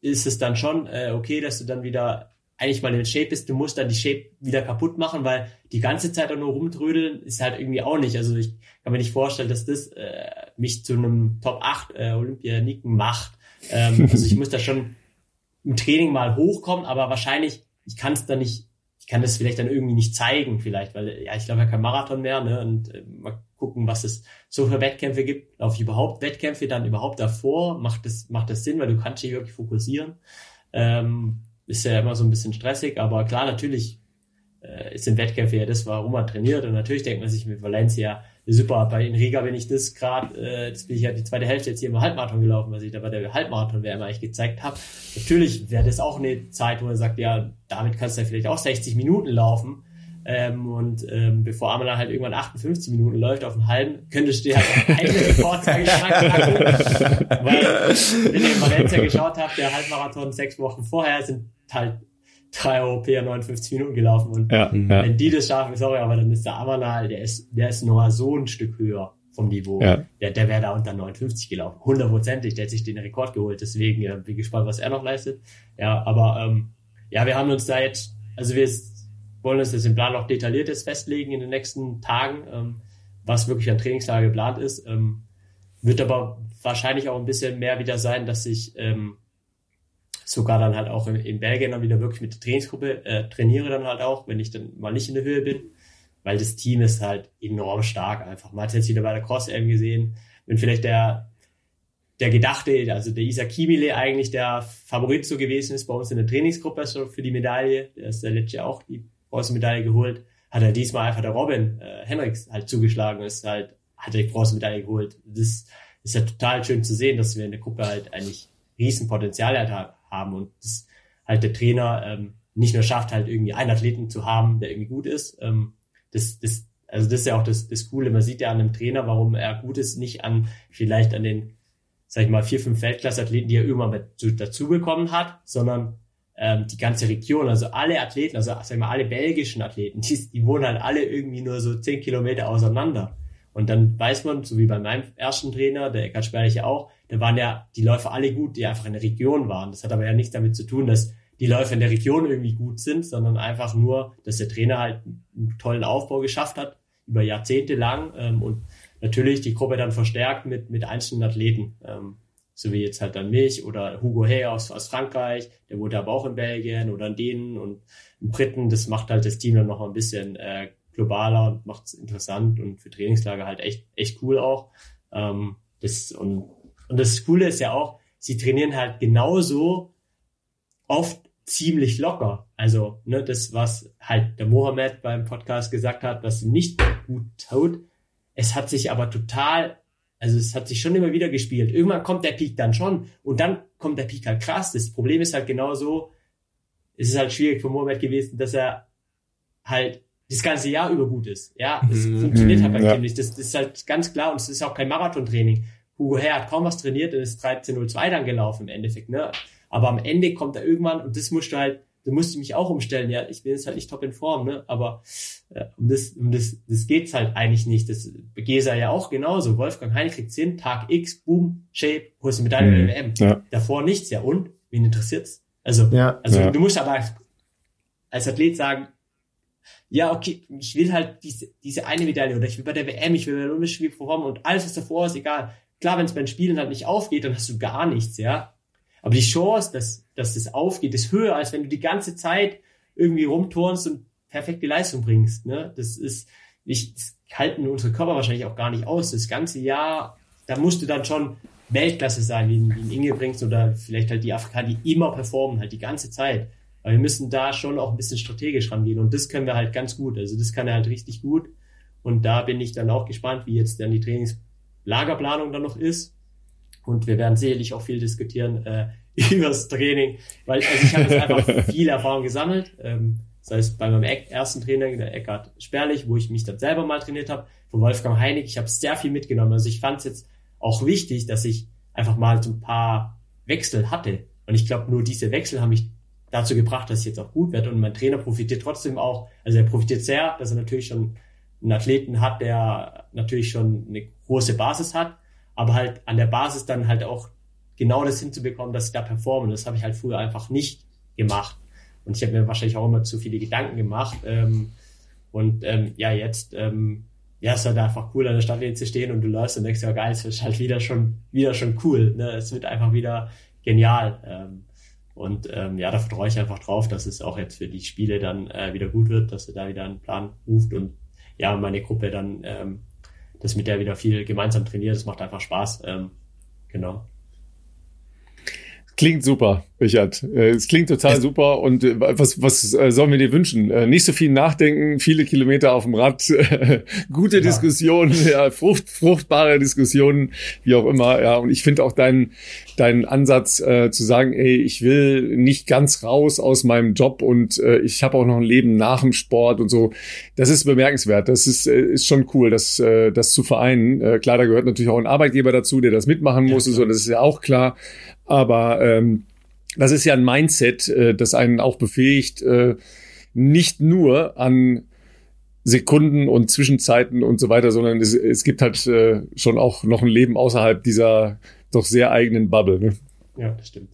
ist es dann schon äh, okay, dass du dann wieder eigentlich mal in Shape bist, du musst dann die Shape wieder kaputt machen, weil die ganze Zeit auch nur rumtrödeln ist halt irgendwie auch nicht. Also ich kann mir nicht vorstellen, dass das äh, mich zu einem Top 8 äh, Olympianiken macht. Ähm, also ich muss da schon im Training mal hochkommen, aber wahrscheinlich, ich kann es dann nicht, ich kann das vielleicht dann irgendwie nicht zeigen, vielleicht, weil ja, ich glaube ja kein Marathon mehr, ne? Und äh, gucken, was es so für Wettkämpfe gibt. Ich überhaupt Wettkämpfe dann überhaupt davor? Macht das, macht das Sinn, weil du kannst dich wirklich fokussieren. Ähm, ist ja immer so ein bisschen stressig, aber klar, natürlich äh, sind Wettkämpfe ja das, warum man trainiert. Und natürlich denkt man sich mit Valencia, super, bei in Riga bin ich das gerade, äh, das bin ich ja die zweite Hälfte jetzt hier im Halbmarathon gelaufen, was ich da bei der Halbmarathon WM eigentlich gezeigt habe. Natürlich wäre das auch eine Zeit, wo man sagt, ja, damit kannst du ja vielleicht auch 60 Minuten laufen. Ähm, und ähm, bevor Amala halt irgendwann 58 Minuten läuft auf dem halben, könntest du dir halt auch eine Rekordzeit knacken. Weil, wenn ihr in Valencia geschaut habt, der Halbmarathon sechs Wochen vorher sind halt drei Europäer 59 Minuten gelaufen. Und ja, ja. wenn die das schaffen, sorry, aber dann ist der Amanal, der ist, der ist nur so ein Stück höher vom Niveau. Ja. Der, der wäre da unter 59 gelaufen. Hundertprozentig, der hat sich den Rekord geholt. Deswegen äh, bin gespannt, was er noch leistet. Ja, aber ähm, ja, wir haben uns da jetzt, also wir wollen uns jetzt im Plan noch detailliertes festlegen in den nächsten Tagen, ähm, was wirklich an Trainingslager geplant ist. Ähm, wird aber wahrscheinlich auch ein bisschen mehr wieder sein, dass ich ähm, sogar dann halt auch in, in Belgien dann wieder wirklich mit der Trainingsgruppe äh, trainiere dann halt auch, wenn ich dann mal nicht in der Höhe bin, weil das Team ist halt enorm stark einfach. Man hat jetzt wieder bei der Cross-M gesehen, wenn vielleicht der der gedachte, also der Isa Kimile eigentlich der Favorit so gewesen ist bei uns in der Trainingsgruppe so für die Medaille, der ist der letzte auch die Bronzemedaille geholt, hat er diesmal einfach der Robin äh, Henriks halt zugeschlagen ist halt, hat er die Bronzemedaille geholt. Das ist ja total schön zu sehen, dass wir in der Gruppe halt eigentlich Riesenpotenzial halt haben und das halt der Trainer ähm, nicht nur schafft, halt irgendwie einen Athleten zu haben, der irgendwie gut ist. Ähm, das, das, also das ist ja auch das, das Coole. Man sieht ja an einem Trainer, warum er gut ist, nicht an vielleicht an den, sag ich mal, vier, fünf Weltklasse-Athleten, die er irgendwann dazu bekommen hat, sondern ähm, die ganze Region, also alle Athleten, also sag ich mal, alle belgischen Athleten, die, die wohnen halt alle irgendwie nur so zehn Kilometer auseinander. Und dann weiß man, so wie bei meinem ersten Trainer, der Eckhard Sperlich auch, da waren ja die Läufer alle gut, die einfach in der Region waren. Das hat aber ja nichts damit zu tun, dass die Läufer in der Region irgendwie gut sind, sondern einfach nur, dass der Trainer halt einen tollen Aufbau geschafft hat, über Jahrzehnte lang ähm, und natürlich die Gruppe dann verstärkt mit, mit einzelnen Athleten. Ähm, so wie jetzt halt dann mich oder Hugo Hey aus, aus Frankreich, der wurde aber auch in Belgien oder in Dänen und in Briten. Das macht halt das Team dann noch ein bisschen äh, globaler und macht es interessant und für Trainingslager halt echt, echt cool auch. Ähm, das, und, und das Coole ist ja auch, sie trainieren halt genauso oft ziemlich locker. Also, ne, das, was halt der Mohammed beim Podcast gesagt hat, was nicht gut tut, es hat sich aber total, also es hat sich schon immer wieder gespielt. Irgendwann kommt der Peak dann schon und dann kommt der Peak halt krass. Das Problem ist halt genauso, es ist halt schwierig für Mohammed gewesen, dass er halt das ganze Jahr über gut ist. Ja, es mhm. funktioniert halt beim ja. Team nicht. Das, das, ist halt ganz klar und es ist auch kein Marathontraining. Hugo Herr hat kaum was trainiert und ist 13.02 dann gelaufen im Endeffekt, ne? Aber am Ende kommt er irgendwann und das musst du halt, da musst du mich auch umstellen. Ja, ich bin jetzt halt nicht top in Form, ne? Aber äh, um das, um das, das geht's halt eigentlich nicht. Das Gesa ja auch genauso. Wolfgang Heinrich kriegt Sinn, Tag X, Boom, Shape, holst du Medaille mhm. WM. Ja. Davor nichts, ja. Und? Wen interessiert's? Also, ja, also ja. du musst aber als Athlet sagen, ja, okay, ich will halt diese, diese eine Medaille oder ich will bei der WM, ich will bei der Olympisch performen und alles, was davor ist, egal. Klar, wenn es beim Spielen halt nicht aufgeht, dann hast du gar nichts, ja. Aber die Chance, dass, dass das aufgeht, ist höher, als wenn du die ganze Zeit irgendwie rumturnst und perfekte Leistung bringst, ne. Das ist, ich, das halten unsere Körper wahrscheinlich auch gar nicht aus. Das ganze Jahr, da musst du dann schon Weltklasse sein, wie, wie ein Inge bringst oder vielleicht halt die Afrikaner, die immer performen, halt die ganze Zeit. Aber wir müssen da schon auch ein bisschen strategisch rangehen und das können wir halt ganz gut. Also das kann er halt richtig gut. Und da bin ich dann auch gespannt, wie jetzt dann die Trainingslagerplanung dann noch ist. Und wir werden sicherlich auch viel diskutieren äh, über das Training, weil also ich habe jetzt einfach viel Erfahrung gesammelt. Ähm, das heißt, bei meinem ersten Training, der Eckhard Sperlich, wo ich mich dann selber mal trainiert habe, von Wolfgang Heinig, ich habe sehr viel mitgenommen. Also ich fand es jetzt auch wichtig, dass ich einfach mal so ein paar Wechsel hatte. Und ich glaube, nur diese Wechsel haben mich dazu gebracht, dass es jetzt auch gut wird. Und mein Trainer profitiert trotzdem auch, also er profitiert sehr, dass er natürlich schon einen Athleten hat, der natürlich schon eine große Basis hat, aber halt an der Basis dann halt auch genau das hinzubekommen, dass ich da performe. Das habe ich halt früher einfach nicht gemacht. Und ich habe mir wahrscheinlich auch immer zu viele Gedanken gemacht. Ähm, und ähm, ja, jetzt ähm, ja, ist halt einfach cool, an der Startlinie zu stehen und du läufst und denkst, ja geil, es wird halt wieder schon, wieder schon cool. Ne? Es wird einfach wieder genial. Ähm, und ähm, ja, da vertraue ich einfach drauf, dass es auch jetzt für die Spiele dann äh, wieder gut wird, dass er da wieder einen Plan ruft und ja, meine Gruppe dann ähm, das mit der wieder viel gemeinsam trainiert. Das macht einfach Spaß. Ähm, genau. Klingt super, Richard. Äh, es klingt total super. Und äh, was, was äh, sollen wir dir wünschen? Nicht so viel nachdenken, viele Kilometer auf dem Rad, gute ja. Diskussionen, ja, frucht, fruchtbare Diskussionen, wie auch immer. Ja, und ich finde auch deinen deinen Ansatz äh, zu sagen, ey, ich will nicht ganz raus aus meinem Job und äh, ich habe auch noch ein Leben nach dem Sport und so. Das ist bemerkenswert. Das ist, ist schon cool, das, äh, das zu vereinen. Klar, da gehört natürlich auch ein Arbeitgeber dazu, der das mitmachen muss. Ja, so, das ist ja auch klar. Aber ähm, das ist ja ein Mindset, äh, das einen auch befähigt, äh, nicht nur an Sekunden und Zwischenzeiten und so weiter, sondern es, es gibt halt äh, schon auch noch ein Leben außerhalb dieser doch sehr eigenen Bubble. Ne? Ja, das stimmt.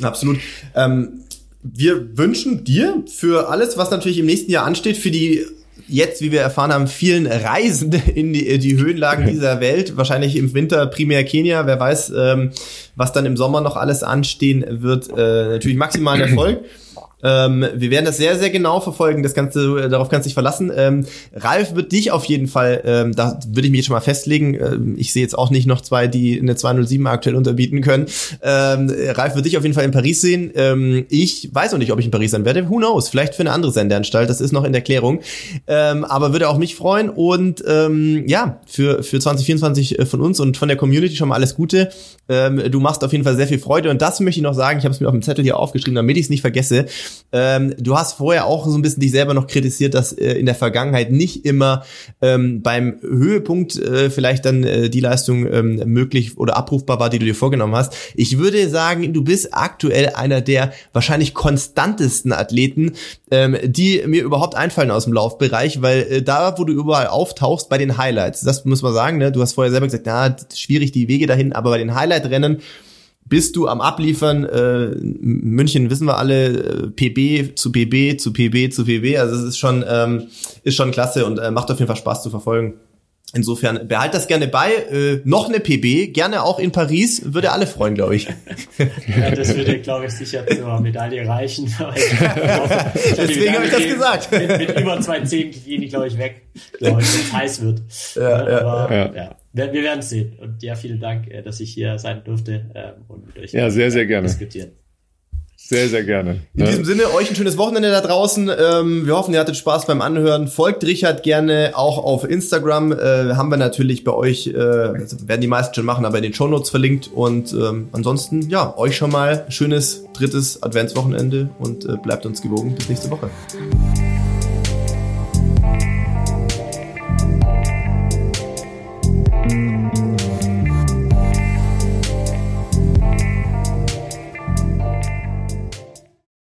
Absolut. Ähm, wir wünschen dir für alles, was natürlich im nächsten Jahr ansteht, für die jetzt, wie wir erfahren haben, vielen Reisen in die, die Höhenlagen dieser Welt. Wahrscheinlich im Winter primär Kenia. Wer weiß, ähm, was dann im Sommer noch alles anstehen wird. Äh, natürlich maximalen Erfolg. Ähm, wir werden das sehr, sehr genau verfolgen. Das Ganze, äh, darauf kannst du dich verlassen. Ähm, Ralf wird dich auf jeden Fall, ähm, da würde ich mich jetzt schon mal festlegen. Ähm, ich sehe jetzt auch nicht noch zwei, die eine 207 aktuell unterbieten können. Ähm, Ralf wird dich auf jeden Fall in Paris sehen. Ähm, ich weiß noch nicht, ob ich in Paris sein werde. Who knows? Vielleicht für eine andere Sendeanstalt. Das ist noch in der Klärung. Ähm, aber würde auch mich freuen. Und ähm, ja, für, für 2024 äh, von uns und von der Community schon mal alles Gute. Ähm, du machst auf jeden Fall sehr viel Freude. Und das möchte ich noch sagen. Ich habe es mir auf dem Zettel hier aufgeschrieben, damit ich es nicht vergesse. Ähm, du hast vorher auch so ein bisschen dich selber noch kritisiert, dass äh, in der Vergangenheit nicht immer ähm, beim Höhepunkt äh, vielleicht dann äh, die Leistung ähm, möglich oder abrufbar war, die du dir vorgenommen hast. Ich würde sagen, du bist aktuell einer der wahrscheinlich konstantesten Athleten, ähm, die mir überhaupt einfallen aus dem Laufbereich, weil äh, da, wo du überall auftauchst, bei den Highlights, das muss man sagen, ne? du hast vorher selber gesagt, na, schwierig die Wege dahin, aber bei den Highlight-Rennen bist du am Abliefern. Äh, München wissen wir alle, äh, PB zu PB zu PB zu PB. Also es ist schon, ähm, ist schon klasse und äh, macht auf jeden Fall Spaß zu verfolgen. Insofern behalt das gerne bei. Äh, noch eine PB, gerne auch in Paris, würde alle freuen, glaube ich. ja, das würde, glaube ich, sicher zur Medaille reichen. Deswegen habe ich das gesagt. Mit, mit über zwei Zehn gehen die, glaube ich, weg, glaube ich, wenn es heiß wird. Ja, ja, Aber, ja. ja. Wir, wir werden es sehen. Und ja, vielen Dank, äh, dass ich hier sein durfte ähm, und mit euch ja, sehr, sehr gerne. diskutieren. Sehr, sehr gerne. In diesem Sinne, euch ein schönes Wochenende da draußen. Ähm, wir hoffen, ihr hattet Spaß beim Anhören. Folgt Richard gerne auch auf Instagram. Äh, haben wir natürlich bei euch, äh, also werden die meisten schon machen, aber in den Shownotes verlinkt. Und ähm, ansonsten, ja, euch schon mal schönes drittes Adventswochenende und äh, bleibt uns gewogen. Bis nächste Woche.